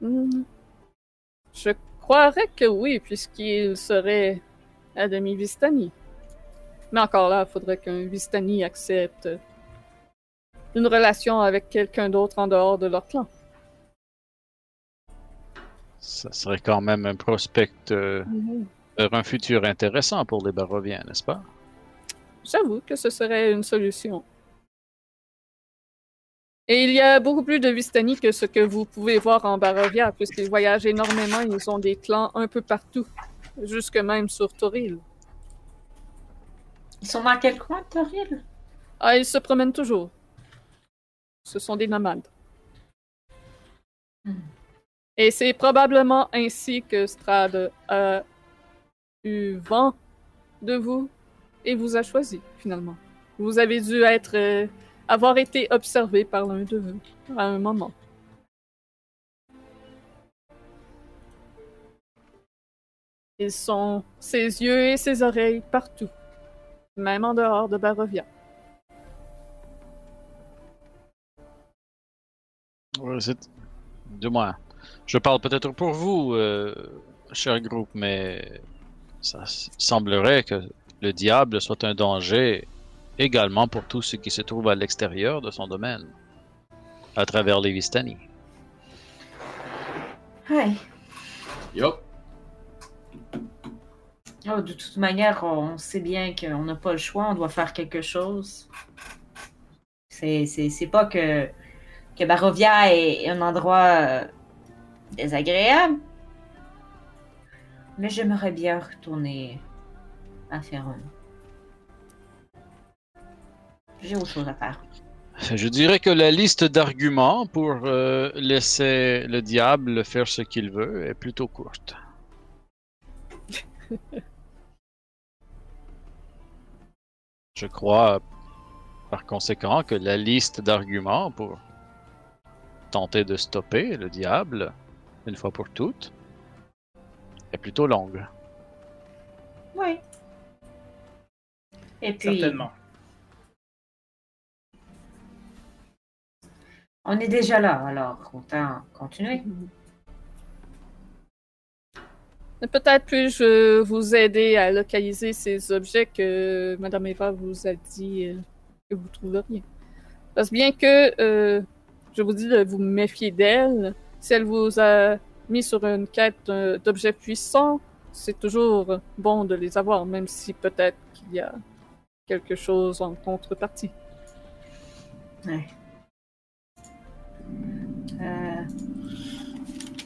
Hmm. Je croirais que oui, puisqu'il serait à demi Vistani. Mais encore là, il faudrait qu'un Vistani accepte une relation avec quelqu'un d'autre en dehors de leur clan. Ça serait quand même un prospect euh, vers un futur intéressant pour les Baroviens, n'est-ce pas? J'avoue que ce serait une solution. Et il y a beaucoup plus de Vistani que ce que vous pouvez voir en Barovia, puisqu'ils voyagent énormément, ils ont des clans un peu partout, jusque même sur Toril. Ils sont dans quel coin, Toril? Ah, ils se promènent toujours. Ce sont des nomades. Hmm. Et c'est probablement ainsi que Strad a eu vent de vous et vous a choisi, finalement. Vous avez dû être, euh, avoir été observé par l'un d'eux à un moment. Ils sont ses yeux et ses oreilles partout, même en dehors de Barovia. Ouais, c'est- Du moins, je parle peut-être pour vous, euh, cher groupe, mais ça semblerait que le diable soit un danger également pour tout ce qui se trouve à l'extérieur de son domaine, à travers les Vistani. Ouais. Yup. Oh, de toute manière, on sait bien qu'on n'a pas le choix, on doit faire quelque chose. C'est, c'est, c'est pas que, que Barovia est un endroit euh, désagréable. Mais j'aimerais bien retourner à Ferron. J'ai autre chose à faire. Je dirais que la liste d'arguments pour euh, laisser le diable faire ce qu'il veut est plutôt courte. Je crois, par conséquent, que la liste d'arguments pour tenter de stopper le diable, une fois pour toutes, est plutôt longue. Oui. Et puis, Certainement. on est déjà là, alors autant continuer. Peut-être puis-je vous aider à localiser ces objets que Madame Eva vous a dit euh, que vous trouveriez. Parce bien que euh, je vous dis de vous méfier d'elle, si elle vous a mis sur une quête euh, d'objets puissants, c'est toujours bon de les avoir, même si peut-être qu'il y a quelque chose en contrepartie. Ouais. Euh,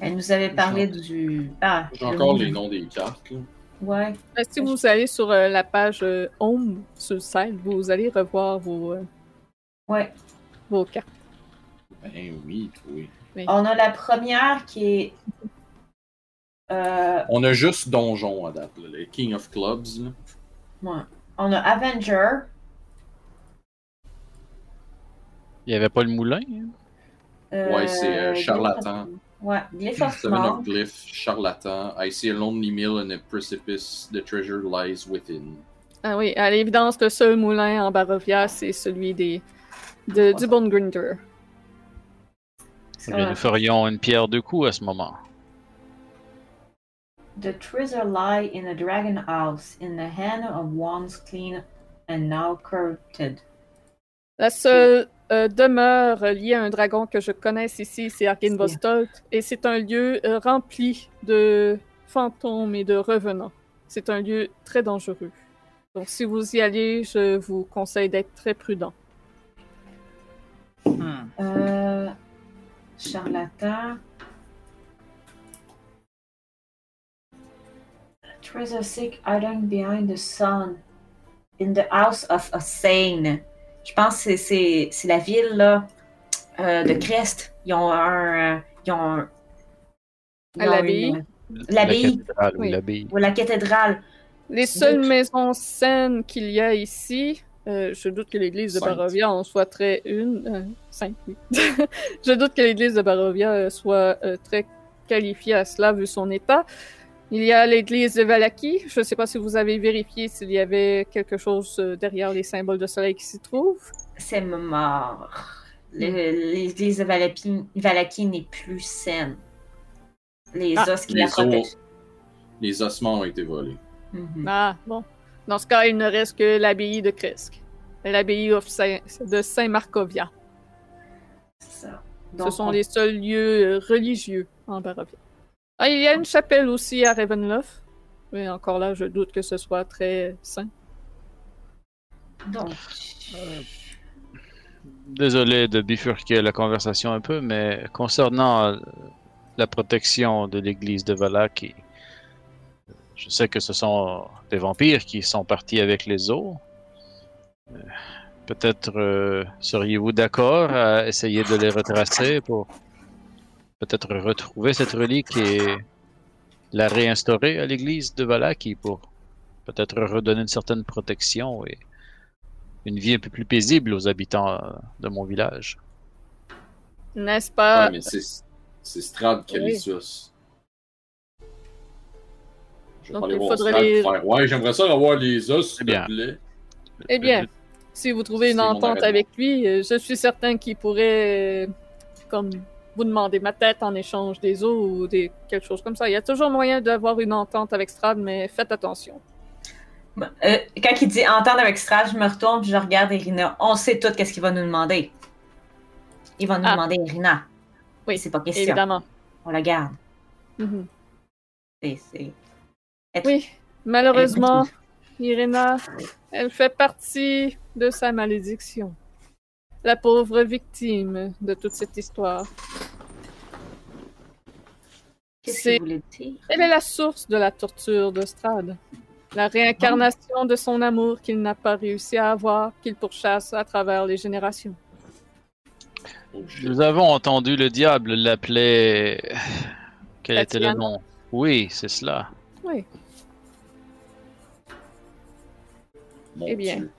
elle nous avait parlé du. Ah, J'ai le encore les noms des cartes. Là. Ouais. Euh, Si vous allez sur euh, la page euh, Home sur le site, vous allez revoir vos, euh, Ouais. vos cartes. Ben oui, oui. On a la première qui est. Euh, On a juste Donjon à date, là, le King of Clubs. Là. ouais. On a Avenger. Il n'y avait pas le moulin? hein? euh, Ouais, c'est, euh, charlatan. Ouais, Glyph of Seven of Glyph, Charlatan. I see a lonely mill and a precipice. The treasure lies within. Ah oui, à l'évidence, le seul moulin en Barovia, c'est celui des, de, du Bone Grinder. Eh Nous ferions une pierre deux coups à ce moment. The treasure lie in a dragon house, in the hand of wands clean and now corrupted. La seule euh, demeure liée à un dragon que je connaisse ici, c'est Arkin Vostolt, et c'est un lieu euh, rempli de fantômes et de revenants. C'est un lieu très dangereux. Donc, si vous y allez, je vous conseille d'être très prudent. Hmm. Euh, charlatan. Treasure seek hidden behind the sun. In the house of a sane. Je pense que c'est- la ville là, euh, de Crest. Ils ont un. euh, Ils ont un. ils À l'abbaye? une- L'abbaye. La cathédrale, oui. Ou la cathédrale. Les seules Donc- maisons saines qu'il y a ici, euh, je doute que l'église de. Barovia en soit très une. Euh, sainte, oui. je doute que l'église de Barovia euh, soit euh, très qualifiée à cela vu son état. Il y a l'église de Valaki. Je ne sais pas si vous avez vérifié s'il y avait quelque chose euh, derrière les symboles de soleil qui s'y trouvent. C'est mort. Le- L'église de Valaki, Valaki n'est plus saine. Les Ah. os qui Les la os. protègent. Les ossements ont été volés. Mhm. Ah, bon. Dans ce cas, il ne reste que l'abbaye de Kresk. L'abbaye de Saint-Marcovia. C'est ça. Ce sont on- les seuls lieux euh, religieux en Barovia. Ah, il y a une chapelle aussi à Ravenloft. Mais encore là, je doute que ce soit très sain. Donc, Désolé de bifurquer la conversation un peu, mais concernant euh, la protection de l'église de Valaki, je sais que ce sont des vampires qui sont partis avec les eaux. Euh, Peut-être euh, seriez-vous d'accord à essayer de les retracer pour peut-être retrouver cette relique et la réinstaurer à l'église de Valaki pour peut-être redonner une certaine protection et une vie un peu plus paisible aux habitants de mon village. N'est-ce pas? Ouais, mais c'est c'est Strad Calissus. Je vais Donc, aller il voir faudrait les- faire Ouais, j'aimerais ça avoir les os, s'il bien. te plaît. Eh bien, si vous trouvez une entente avec lui, euh, je suis certain qu'il pourrait euh, comme vous demandez ma tête en échange des os ou des quelque chose comme ça. Il y a toujours moyen d'avoir une entente avec Strad, mais faites attention. Euh, quand il dit entendre avec Strad, je me retourne puis je regarde Irina. On sait tout qu'est-ce qu'il va nous demander. Il va nous Ah. demander Irina. Oui, c'est pas question. Évidemment. On la garde. C'est, c'est... Oui, malheureusement, Irina, elle fait partie de sa malédiction. La pauvre victime de toute cette histoire. Qu'est-ce C'est- que vous voulez dire? Elle est la source de la torture de Strad. La réincarnation de son amour qu'il n'a pas réussi à avoir, qu'il pourchasse à travers les générations. Nous avons entendu le diable l'appeler. Quel était le nom? Oui, c'est cela. Oui. Mon Eh bien, Dieu.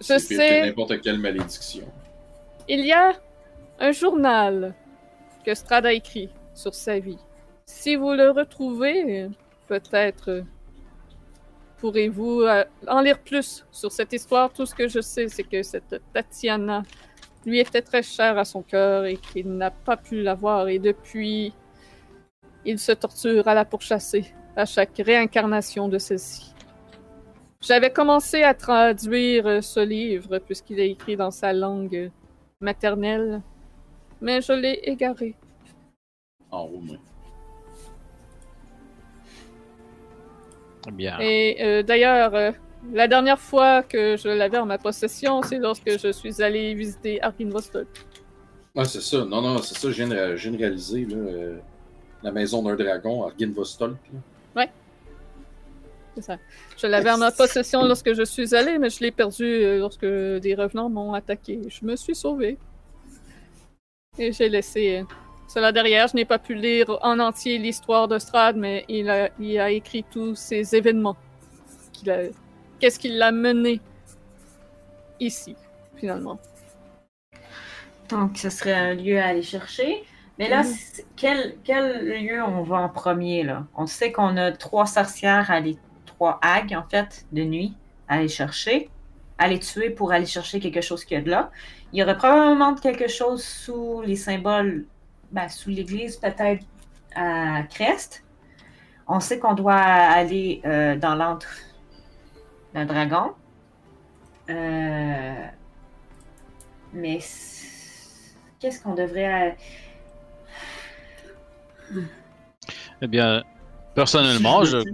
Je sais, n'importe quelle malédiction. il y a un journal que Strad a écrit sur sa vie. Si vous le retrouvez, peut-être pourrez-vous euh, en lire plus sur cette histoire. Tout ce que je sais, c'est que cette Tatiana lui était très chère à son cœur et qu'il n'a pas pu la voir. Et depuis, il se torture à la pourchasser à chaque réincarnation de celle-ci. J'avais commencé à traduire euh, ce livre puisqu'il est écrit dans sa langue maternelle, mais je l'ai égaré. Moi. Eh Bien. Et euh, d'ailleurs, euh, la dernière fois que je l'avais en ma possession, c'est lorsque je suis allé visiter Arkinvostok. Ah, c'est ça. Non, non, c'est ça. Je viens de, je viens de réaliser, là. euh, la maison d'un dragon, Arginvostolk. là. C'est ça. Je l'avais en ma possession lorsque je suis allé, mais je l'ai perdu euh, lorsque des revenants m'ont attaqué. Je me suis sauvé. Et j'ai laissé euh, cela derrière. Je n'ai pas pu lire en entier l'histoire de Strad, mais il a, il a écrit tous ces événements. Qu'est-ce qui l'a mené ici, finalement. Donc, ce serait un lieu à aller chercher. Mais là, Mhm. quel, quel lieu on va en premier, là? On sait qu'on a trois sorcières à aller, trois hags, en fait, de nuit, à aller chercher, à les tuer pour aller chercher quelque chose qu'il y a de là. Il y aurait probablement quelque chose sous les symboles, ben, sous l'église, peut-être à Crest. On sait qu'on doit aller euh, dans l'antre d'un dragon. Euh, mais qu'est-ce qu'on devrait. Eh bien, personnellement, je, euh,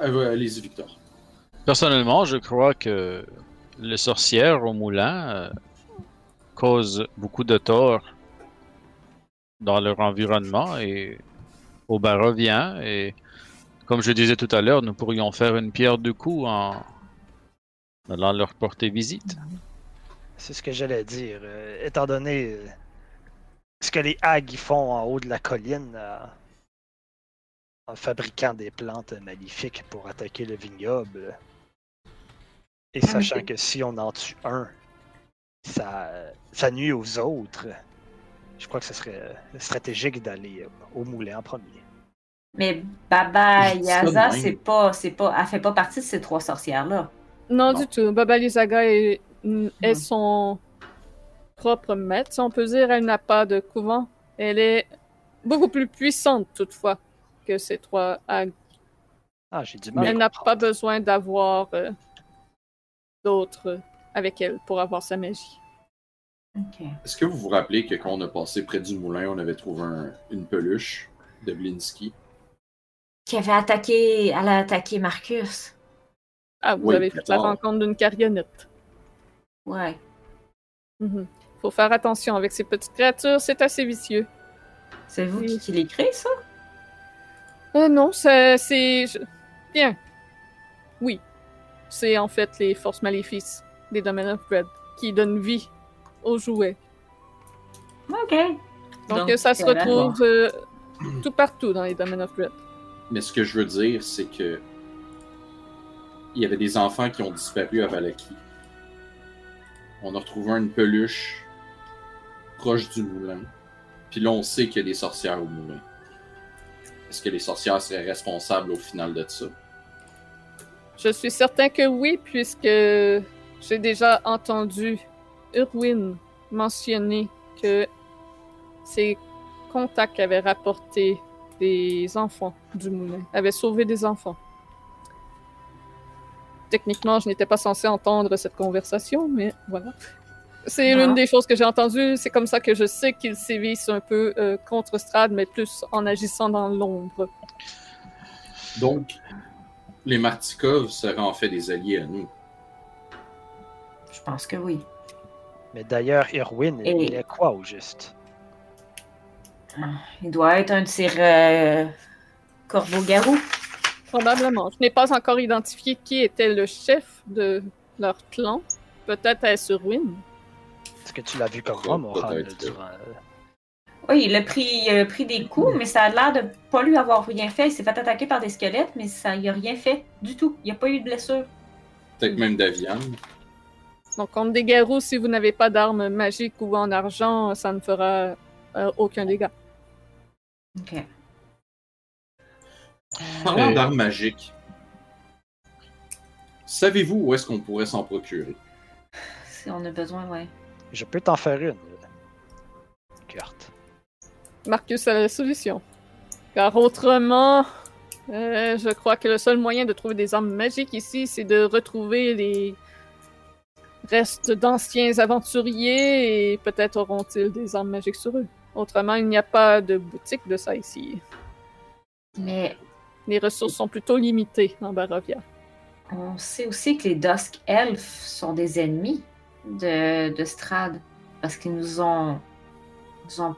Allez-y, Victor. personnellement, je crois que les sorcières au moulin euh, causent beaucoup de tort dans leur environnement et au Barovien. Et comme je disais tout à l'heure, nous pourrions faire une pierre deux coups en allant leur porter visite. C'est ce que j'allais dire. euh, étant donné euh, ce que les hags font en haut de la colline euh, en fabriquant des plantes maléfiques pour attaquer le vignoble. Et sachant que si on en tue un, ça, ça nuit aux autres. Je crois que ce serait euh, stratégique d'aller euh, au moulin en premier. Mais Baba Yaza, c'est pas, c'est pas, elle fait pas partie de ces trois sorcières-là. Non, Non. du tout. Baba est, est Mhm. son propre maître, si on peut dire. Elle n'a pas de couvent. Elle est beaucoup plus puissante, toutefois, que ces trois hags. Ah, j'ai du mal. Elle n'a pas besoin d'avoir euh, d'autres avec elle pour avoir sa magie. Est-ce que vous vous rappelez que quand on a passé près du moulin, on avait trouvé un- une peluche de Blinsky? Qui avait attaqué, elle a attaqué Marcus. Ah, vous Oui, avez fait la rencontre d'une carionnette. Ouais. Mhm. Faut faire attention avec ces petites créatures, c'est assez vicieux. C'est vous Oui. qui, qui l'écrivez, ça? Euh, non, c'est. Bien. Oui. C'est en fait les forces maléfices des Domain of Bread qui donnent vie aux jouets. Ok. Donc, ça se retrouve euh, tout partout dans les Domain of Bread. Mais ce que je veux dire, c'est que il y avait des enfants qui ont disparu à Valaki. On a retrouvé une peluche proche du moulin. Puis là, on sait qu'il y a des sorcières au moulin. Est-ce que les sorcières seraient responsables au final de ça? Je suis certain que oui, puisque j'ai déjà entendu Urwin mentionner que ses contacts avaient rapporté des enfants du moulin, avaient sauvé des enfants. Techniquement, je n'étais pas censé entendre cette conversation, mais voilà. C'est Ah. l'une des choses que j'ai entendues. C'est comme ça que je sais qu'ils sévissent un peu euh, contre Strad, mais plus en agissant dans l'ombre. Donc, les Martikov seraient en fait des alliés à nous. Je pense que oui. Mais d'ailleurs, Irwin, Et- il est quoi au juste? Il doit être un de ces euh, corbeaux-garous. Probablement. Je n'ai pas encore identifié qui était le chef de leur clan. Peut-être est-ce Ruin. Est-ce que tu l'as vu comme moi, durant... Oui, il a pris, il a pris des coups, mais ça a l'air de pas lui avoir rien fait. Il s'est fait attaquer par des squelettes, mais ça, il a rien fait du tout. Il n'y a pas eu de blessure. Peut-être même Davian. Donc, contre des garous, si vous n'avez pas d'armes magiques ou en argent, ça ne fera euh, aucun dégât. Ok. Parlant Euh. d'armes magiques, savez-vous où est-ce qu'on pourrait s'en procurer? Si on a besoin, ouais. Je peux t'en faire une. Kurt. Marcus a la solution. Car autrement, euh, je crois que le seul moyen de trouver des armes magiques ici, c'est de retrouver les restes d'anciens aventuriers et peut-être auront-ils des armes magiques sur eux. Autrement, il n'y a pas de boutique de ça ici. Mais Les ressources sont plutôt limitées en Barovia. on sait aussi que les Dusk Elves sont des ennemis de, de Strad. Parce qu'ils nous ont, nous ont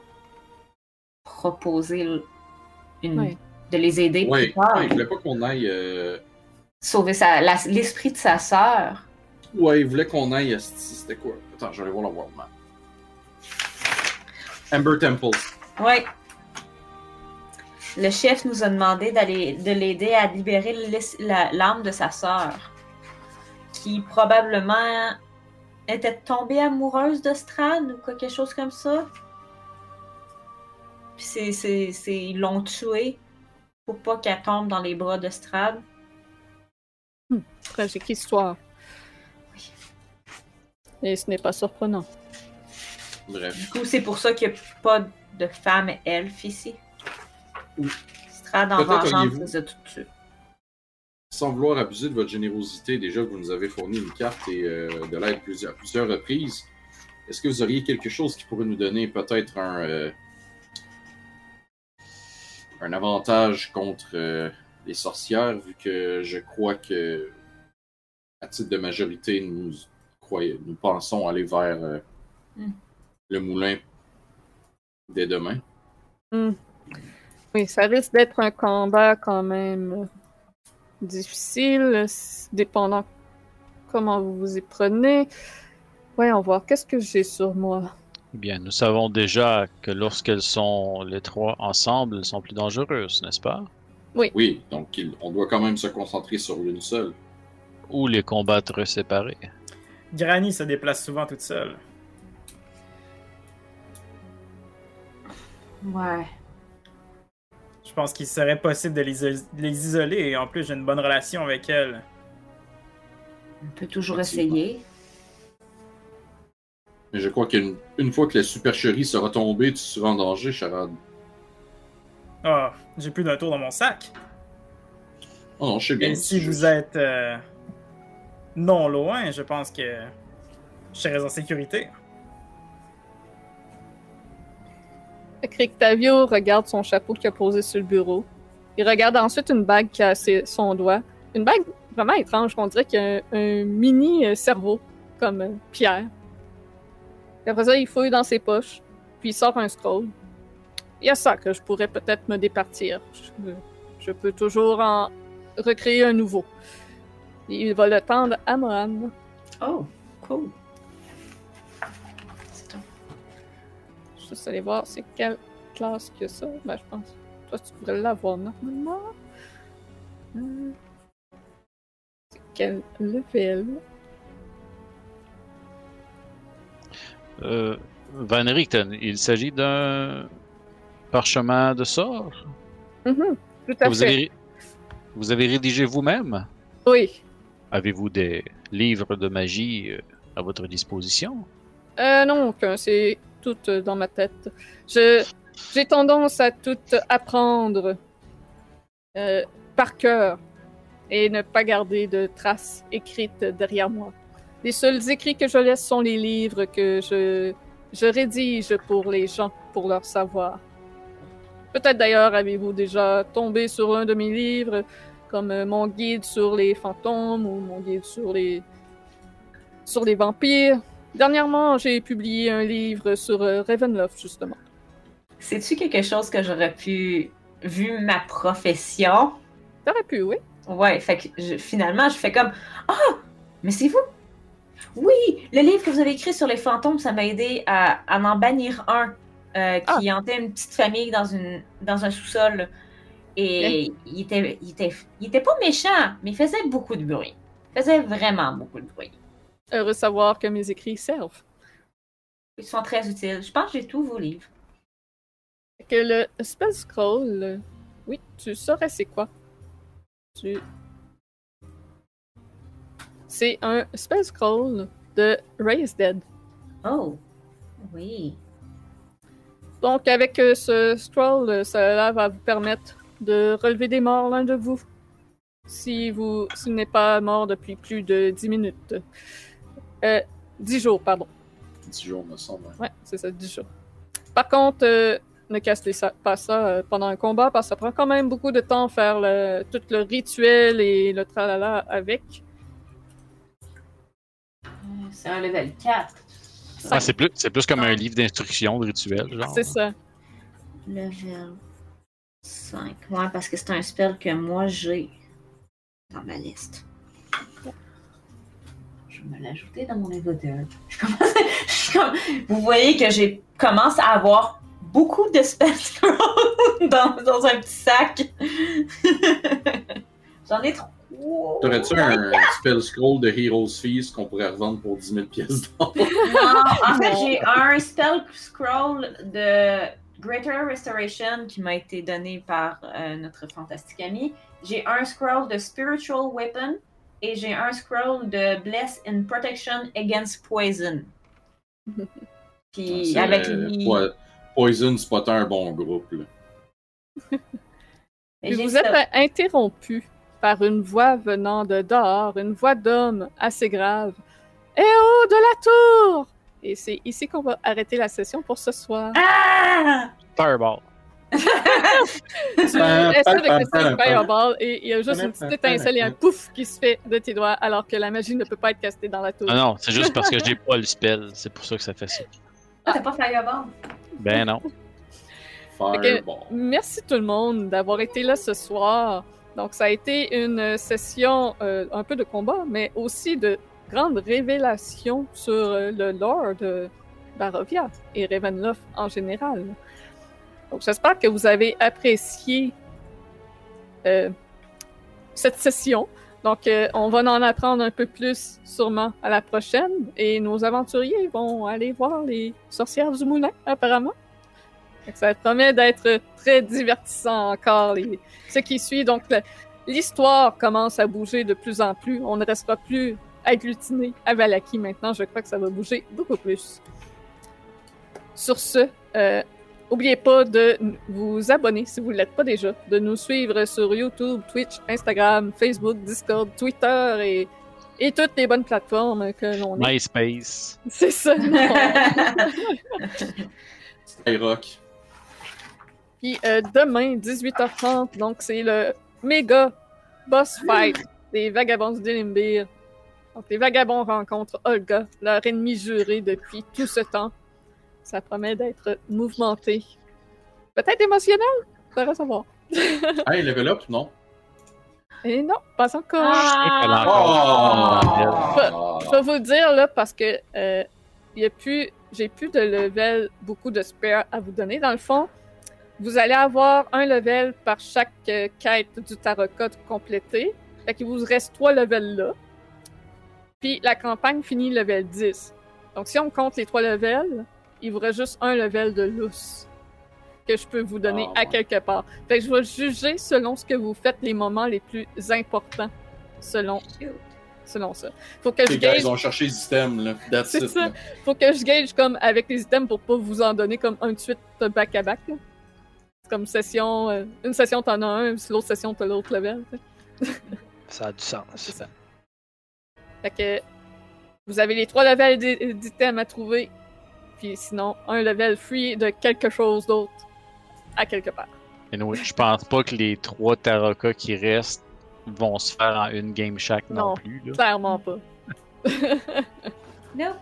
proposé une, de les aider Oui, plus tard. il voulait pas qu'on aille. euh, Sauver l'esprit de sa sœur. Ouais, il voulait qu'on aille à. C'était quoi? Attends, j'allais voir le world map. Amber Temple. Oui. Le chef nous a demandé d'aller de l'aider à libérer l'âme de sa sœur, qui probablement était tombée amoureuse de Strad ou quelque chose comme ça? Puis c'est, c'est, c'est- ils l'ont tuée pour pas qu'elle tombe dans les bras de Strad. Tragique histoire. Et ce n'est pas surprenant. Bref. Du coup, c'est pour ça qu'il n'y a pas de femme elfe ici. Strad en vengeance auriez-vous- les a toutes tuées. Sans vouloir abuser de votre générosité, déjà que vous nous avez fourni une carte et euh, de l'aide plusieurs, à plusieurs reprises, est-ce que vous auriez quelque chose qui pourrait nous donner peut-être un, euh, un avantage contre euh, les sorcières, vu que je crois que, à titre de majorité, nous, croyons, nous pensons aller vers Hmm. le moulin dès demain? Oui, ça risque d'être un combat quand même difficile, dépendant comment vous vous y prenez. Voyons voir, qu'est-ce que j'ai sur moi? Eh Bien, nous savons déjà que lorsqu'elles sont les trois ensemble, elles sont plus dangereuses, n'est-ce pas? Oui, donc il- on doit quand même se concentrer sur l'une seule. Ou les combattre séparés. Granny se déplace souvent toute seule. Ouais. Je pense qu'il serait possible de les, isoler et en plus j'ai une bonne relation avec elle. On peut toujours essayer. Mais je crois qu'une une fois que la supercherie sera tombée, tu seras en danger, Charade. Ah, j'ai plus d'un tour dans mon sac. Oh non, je sais bien. Et si vous êtes euh, non loin, je pense que je serais en sécurité. Rictavio regarde son chapeau qu'il a posé sur le bureau. Il regarde ensuite une bague qui a son doigt. Une bague vraiment étrange, on dirait qu'il y a un, mini euh, cerveau, comme euh, Pierre. Après ça, il fouille dans ses poches, puis il sort un scroll. Il y a ça que je pourrais peut-être me départir. Je, je peux toujours en recréer un nouveau. Il va le tendre à Mohan. Oh, cool. Juste aller voir c'est quelle classe que ça. Ben, je pense. Toi, tu devrais l'avoir normalement. Euh, C'est quel level? Euh, Van Richten, il s'agit d'un parchemin de sort Mhm, tout à vous fait. avez, vous avez rédigé vous-même? Oui. Avez-vous des livres de magie euh, à votre disposition? Euh, non. C'est toutes dans ma tête. Je, j'ai tendance à tout apprendre euh, par cœur et ne pas garder de traces écrites derrière moi. Les seuls écrits que je laisse sont les livres que je, je rédige pour les gens, pour leur savoir. Peut-être d'ailleurs avez-vous déjà tombé sur un de mes livres, comme euh, mon guide sur les fantômes ou mon guide sur les sur les vampires. Dernièrement, j'ai publié un livre sur euh, Ravenloft, justement. C'est-tu quelque chose que j'aurais pu, vu ma profession? T'aurais pu, oui. Ouais, fait que je- finalement, je fais comme Ah, mais c'est vous! Oui, le livre que vous avez écrit sur les fantômes, ça m'a aidé à, à en bannir un euh, qui hantait une petite famille dans, une, dans un sous-sol. Et il, était, il, était, il était pas méchant, mais il faisait beaucoup de bruit. Il faisait vraiment beaucoup de bruit. Heureux de savoir que mes écrits servent. Ils sont très utiles. Je pense que j'ai tous vos livres. Que le spell scroll, oui, tu saurais c'est quoi. Tu... C'est un spell scroll de Raise Dead. Oh, oui. Donc, avec euh, ce scroll, euh, cela va vous permettre de relever des morts l'un de vous. Si vous s'il n'est pas mort depuis plus de 10 minutes. Euh, 10 jours, pardon. 10 jours, me semble. Ouais, c'est ça, 10 jours. Par contre, euh, ne cassez ça, pas ça euh, pendant un combat parce que ça prend quand même beaucoup de temps faire le, tout le rituel et le tralala avec. C'est un level 4. Ah, c'est plus, c'est plus comme un livre d'instruction de rituel, genre. C'est ça. Level 5. Ouais, parce que c'est un spell que moi j'ai dans ma liste. Je vais me l'ajouter dans mon inventaire. Je commence- je suis comme- Vous voyez que j'ai commence à avoir beaucoup de spell scrolls dans, dans un petit sac. J'en ai trop. T'aurais-tu un spell scroll de Heroes Feast qu'on pourrait revendre pour 10 000 pièces d'or? Non, en fait, j'ai un spell scroll de Greater Restoration qui m'a été donné par euh, notre fantastique ami. J'ai un scroll de Spiritual Weapon et j'ai un scroll de Bless in Protection Against Poison. Puis C'est, avec euh. Po- Poison, c'est pas tant un bon groupe. Là. vous ça. êtes interrompu par une voix venant de dehors, une voix d'homme assez grave. Eh oh, de la tour! Et c'est ici qu'on va arrêter la session pour ce soir. Ah! Fireball. Tu essaies de casser fireball et il y a juste une petite étincelle et un pouf qui se fait de tes doigts alors que la magie ne peut pas être castée dans la tour. Ah non, c'est juste parce que j'ai pas le spell. C'est pour ça que ça fait ça. Ah, t'as pas Fireball? Ben non. Fireball. Merci tout le monde d'avoir été là ce soir. Donc, ça a été une session euh, un peu de combat, mais aussi de grandes révélations sur euh, le lore de Barovia et Ravenloft en général. Donc, j'espère que vous avez apprécié euh, cette session. Donc, euh, on va en apprendre un peu plus sûrement à la prochaine et nos aventuriers vont aller voir les sorcières du moulin, apparemment. Que Ça promet d'être très divertissant encore, ce qui suit. Donc, l'histoire commence à bouger de plus en plus. On ne restera plus agglutiné à Valaki maintenant. Je crois que ça va bouger beaucoup plus. Sur ce, euh, n'oubliez pas de vous abonner si vous ne l'êtes pas déjà, de nous suivre sur YouTube, Twitch, Instagram, Facebook, Discord, Twitter et, et toutes les bonnes plateformes que l'on a. MySpace. C'est ça. non. Skyrock. Puis euh, demain, 18h30, donc c'est le méga boss fight des vagabonds du Dilimbir. Donc les vagabonds rencontrent Olga, leur ennemi juré depuis tout ce temps. Ça promet d'être mouvementé. Peut-être émotionnel? Ça va savoir. Hey, level up, non? Et non, pas encore. Ah! Oh! Je vais vous le dire là parce que euh, y a plus, j'ai plus de level, beaucoup de spare à vous donner. Dans le fond, vous allez avoir un level par chaque euh, quête du tarot code complété. Fait qu'il vous reste trois levels là. Puis la campagne finit level 10. Donc si on compte les trois levels, il vous reste juste un level de lousse que je peux vous donner Ah, à ouais. quelque part. Fait que je vais juger selon ce que vous faites les moments les plus importants selon selon ça. Faut que je Les gars, gauge, ils ont cherché les items, là. That's C'est it, ça. là. faut que je gauge comme avec les items pour pas vous en donner comme un de suite back à back. là. C'est comme session, euh, une session t'en as un, puis l'autre session t'as l'autre level. Ça a du sens. C'est ça. Fait que vous avez les trois levels d'i- d'items à trouver, puis sinon un level free de quelque chose d'autre à quelque part. Anyway, je pense pas que les trois Taraka qui restent vont se faire en une game chaque non, Non. plus. Là. Clairement pas. Nope.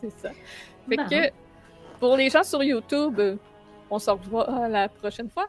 C'est ça. Fait que pour les gens sur YouTube, euh, on se revoit la prochaine fois.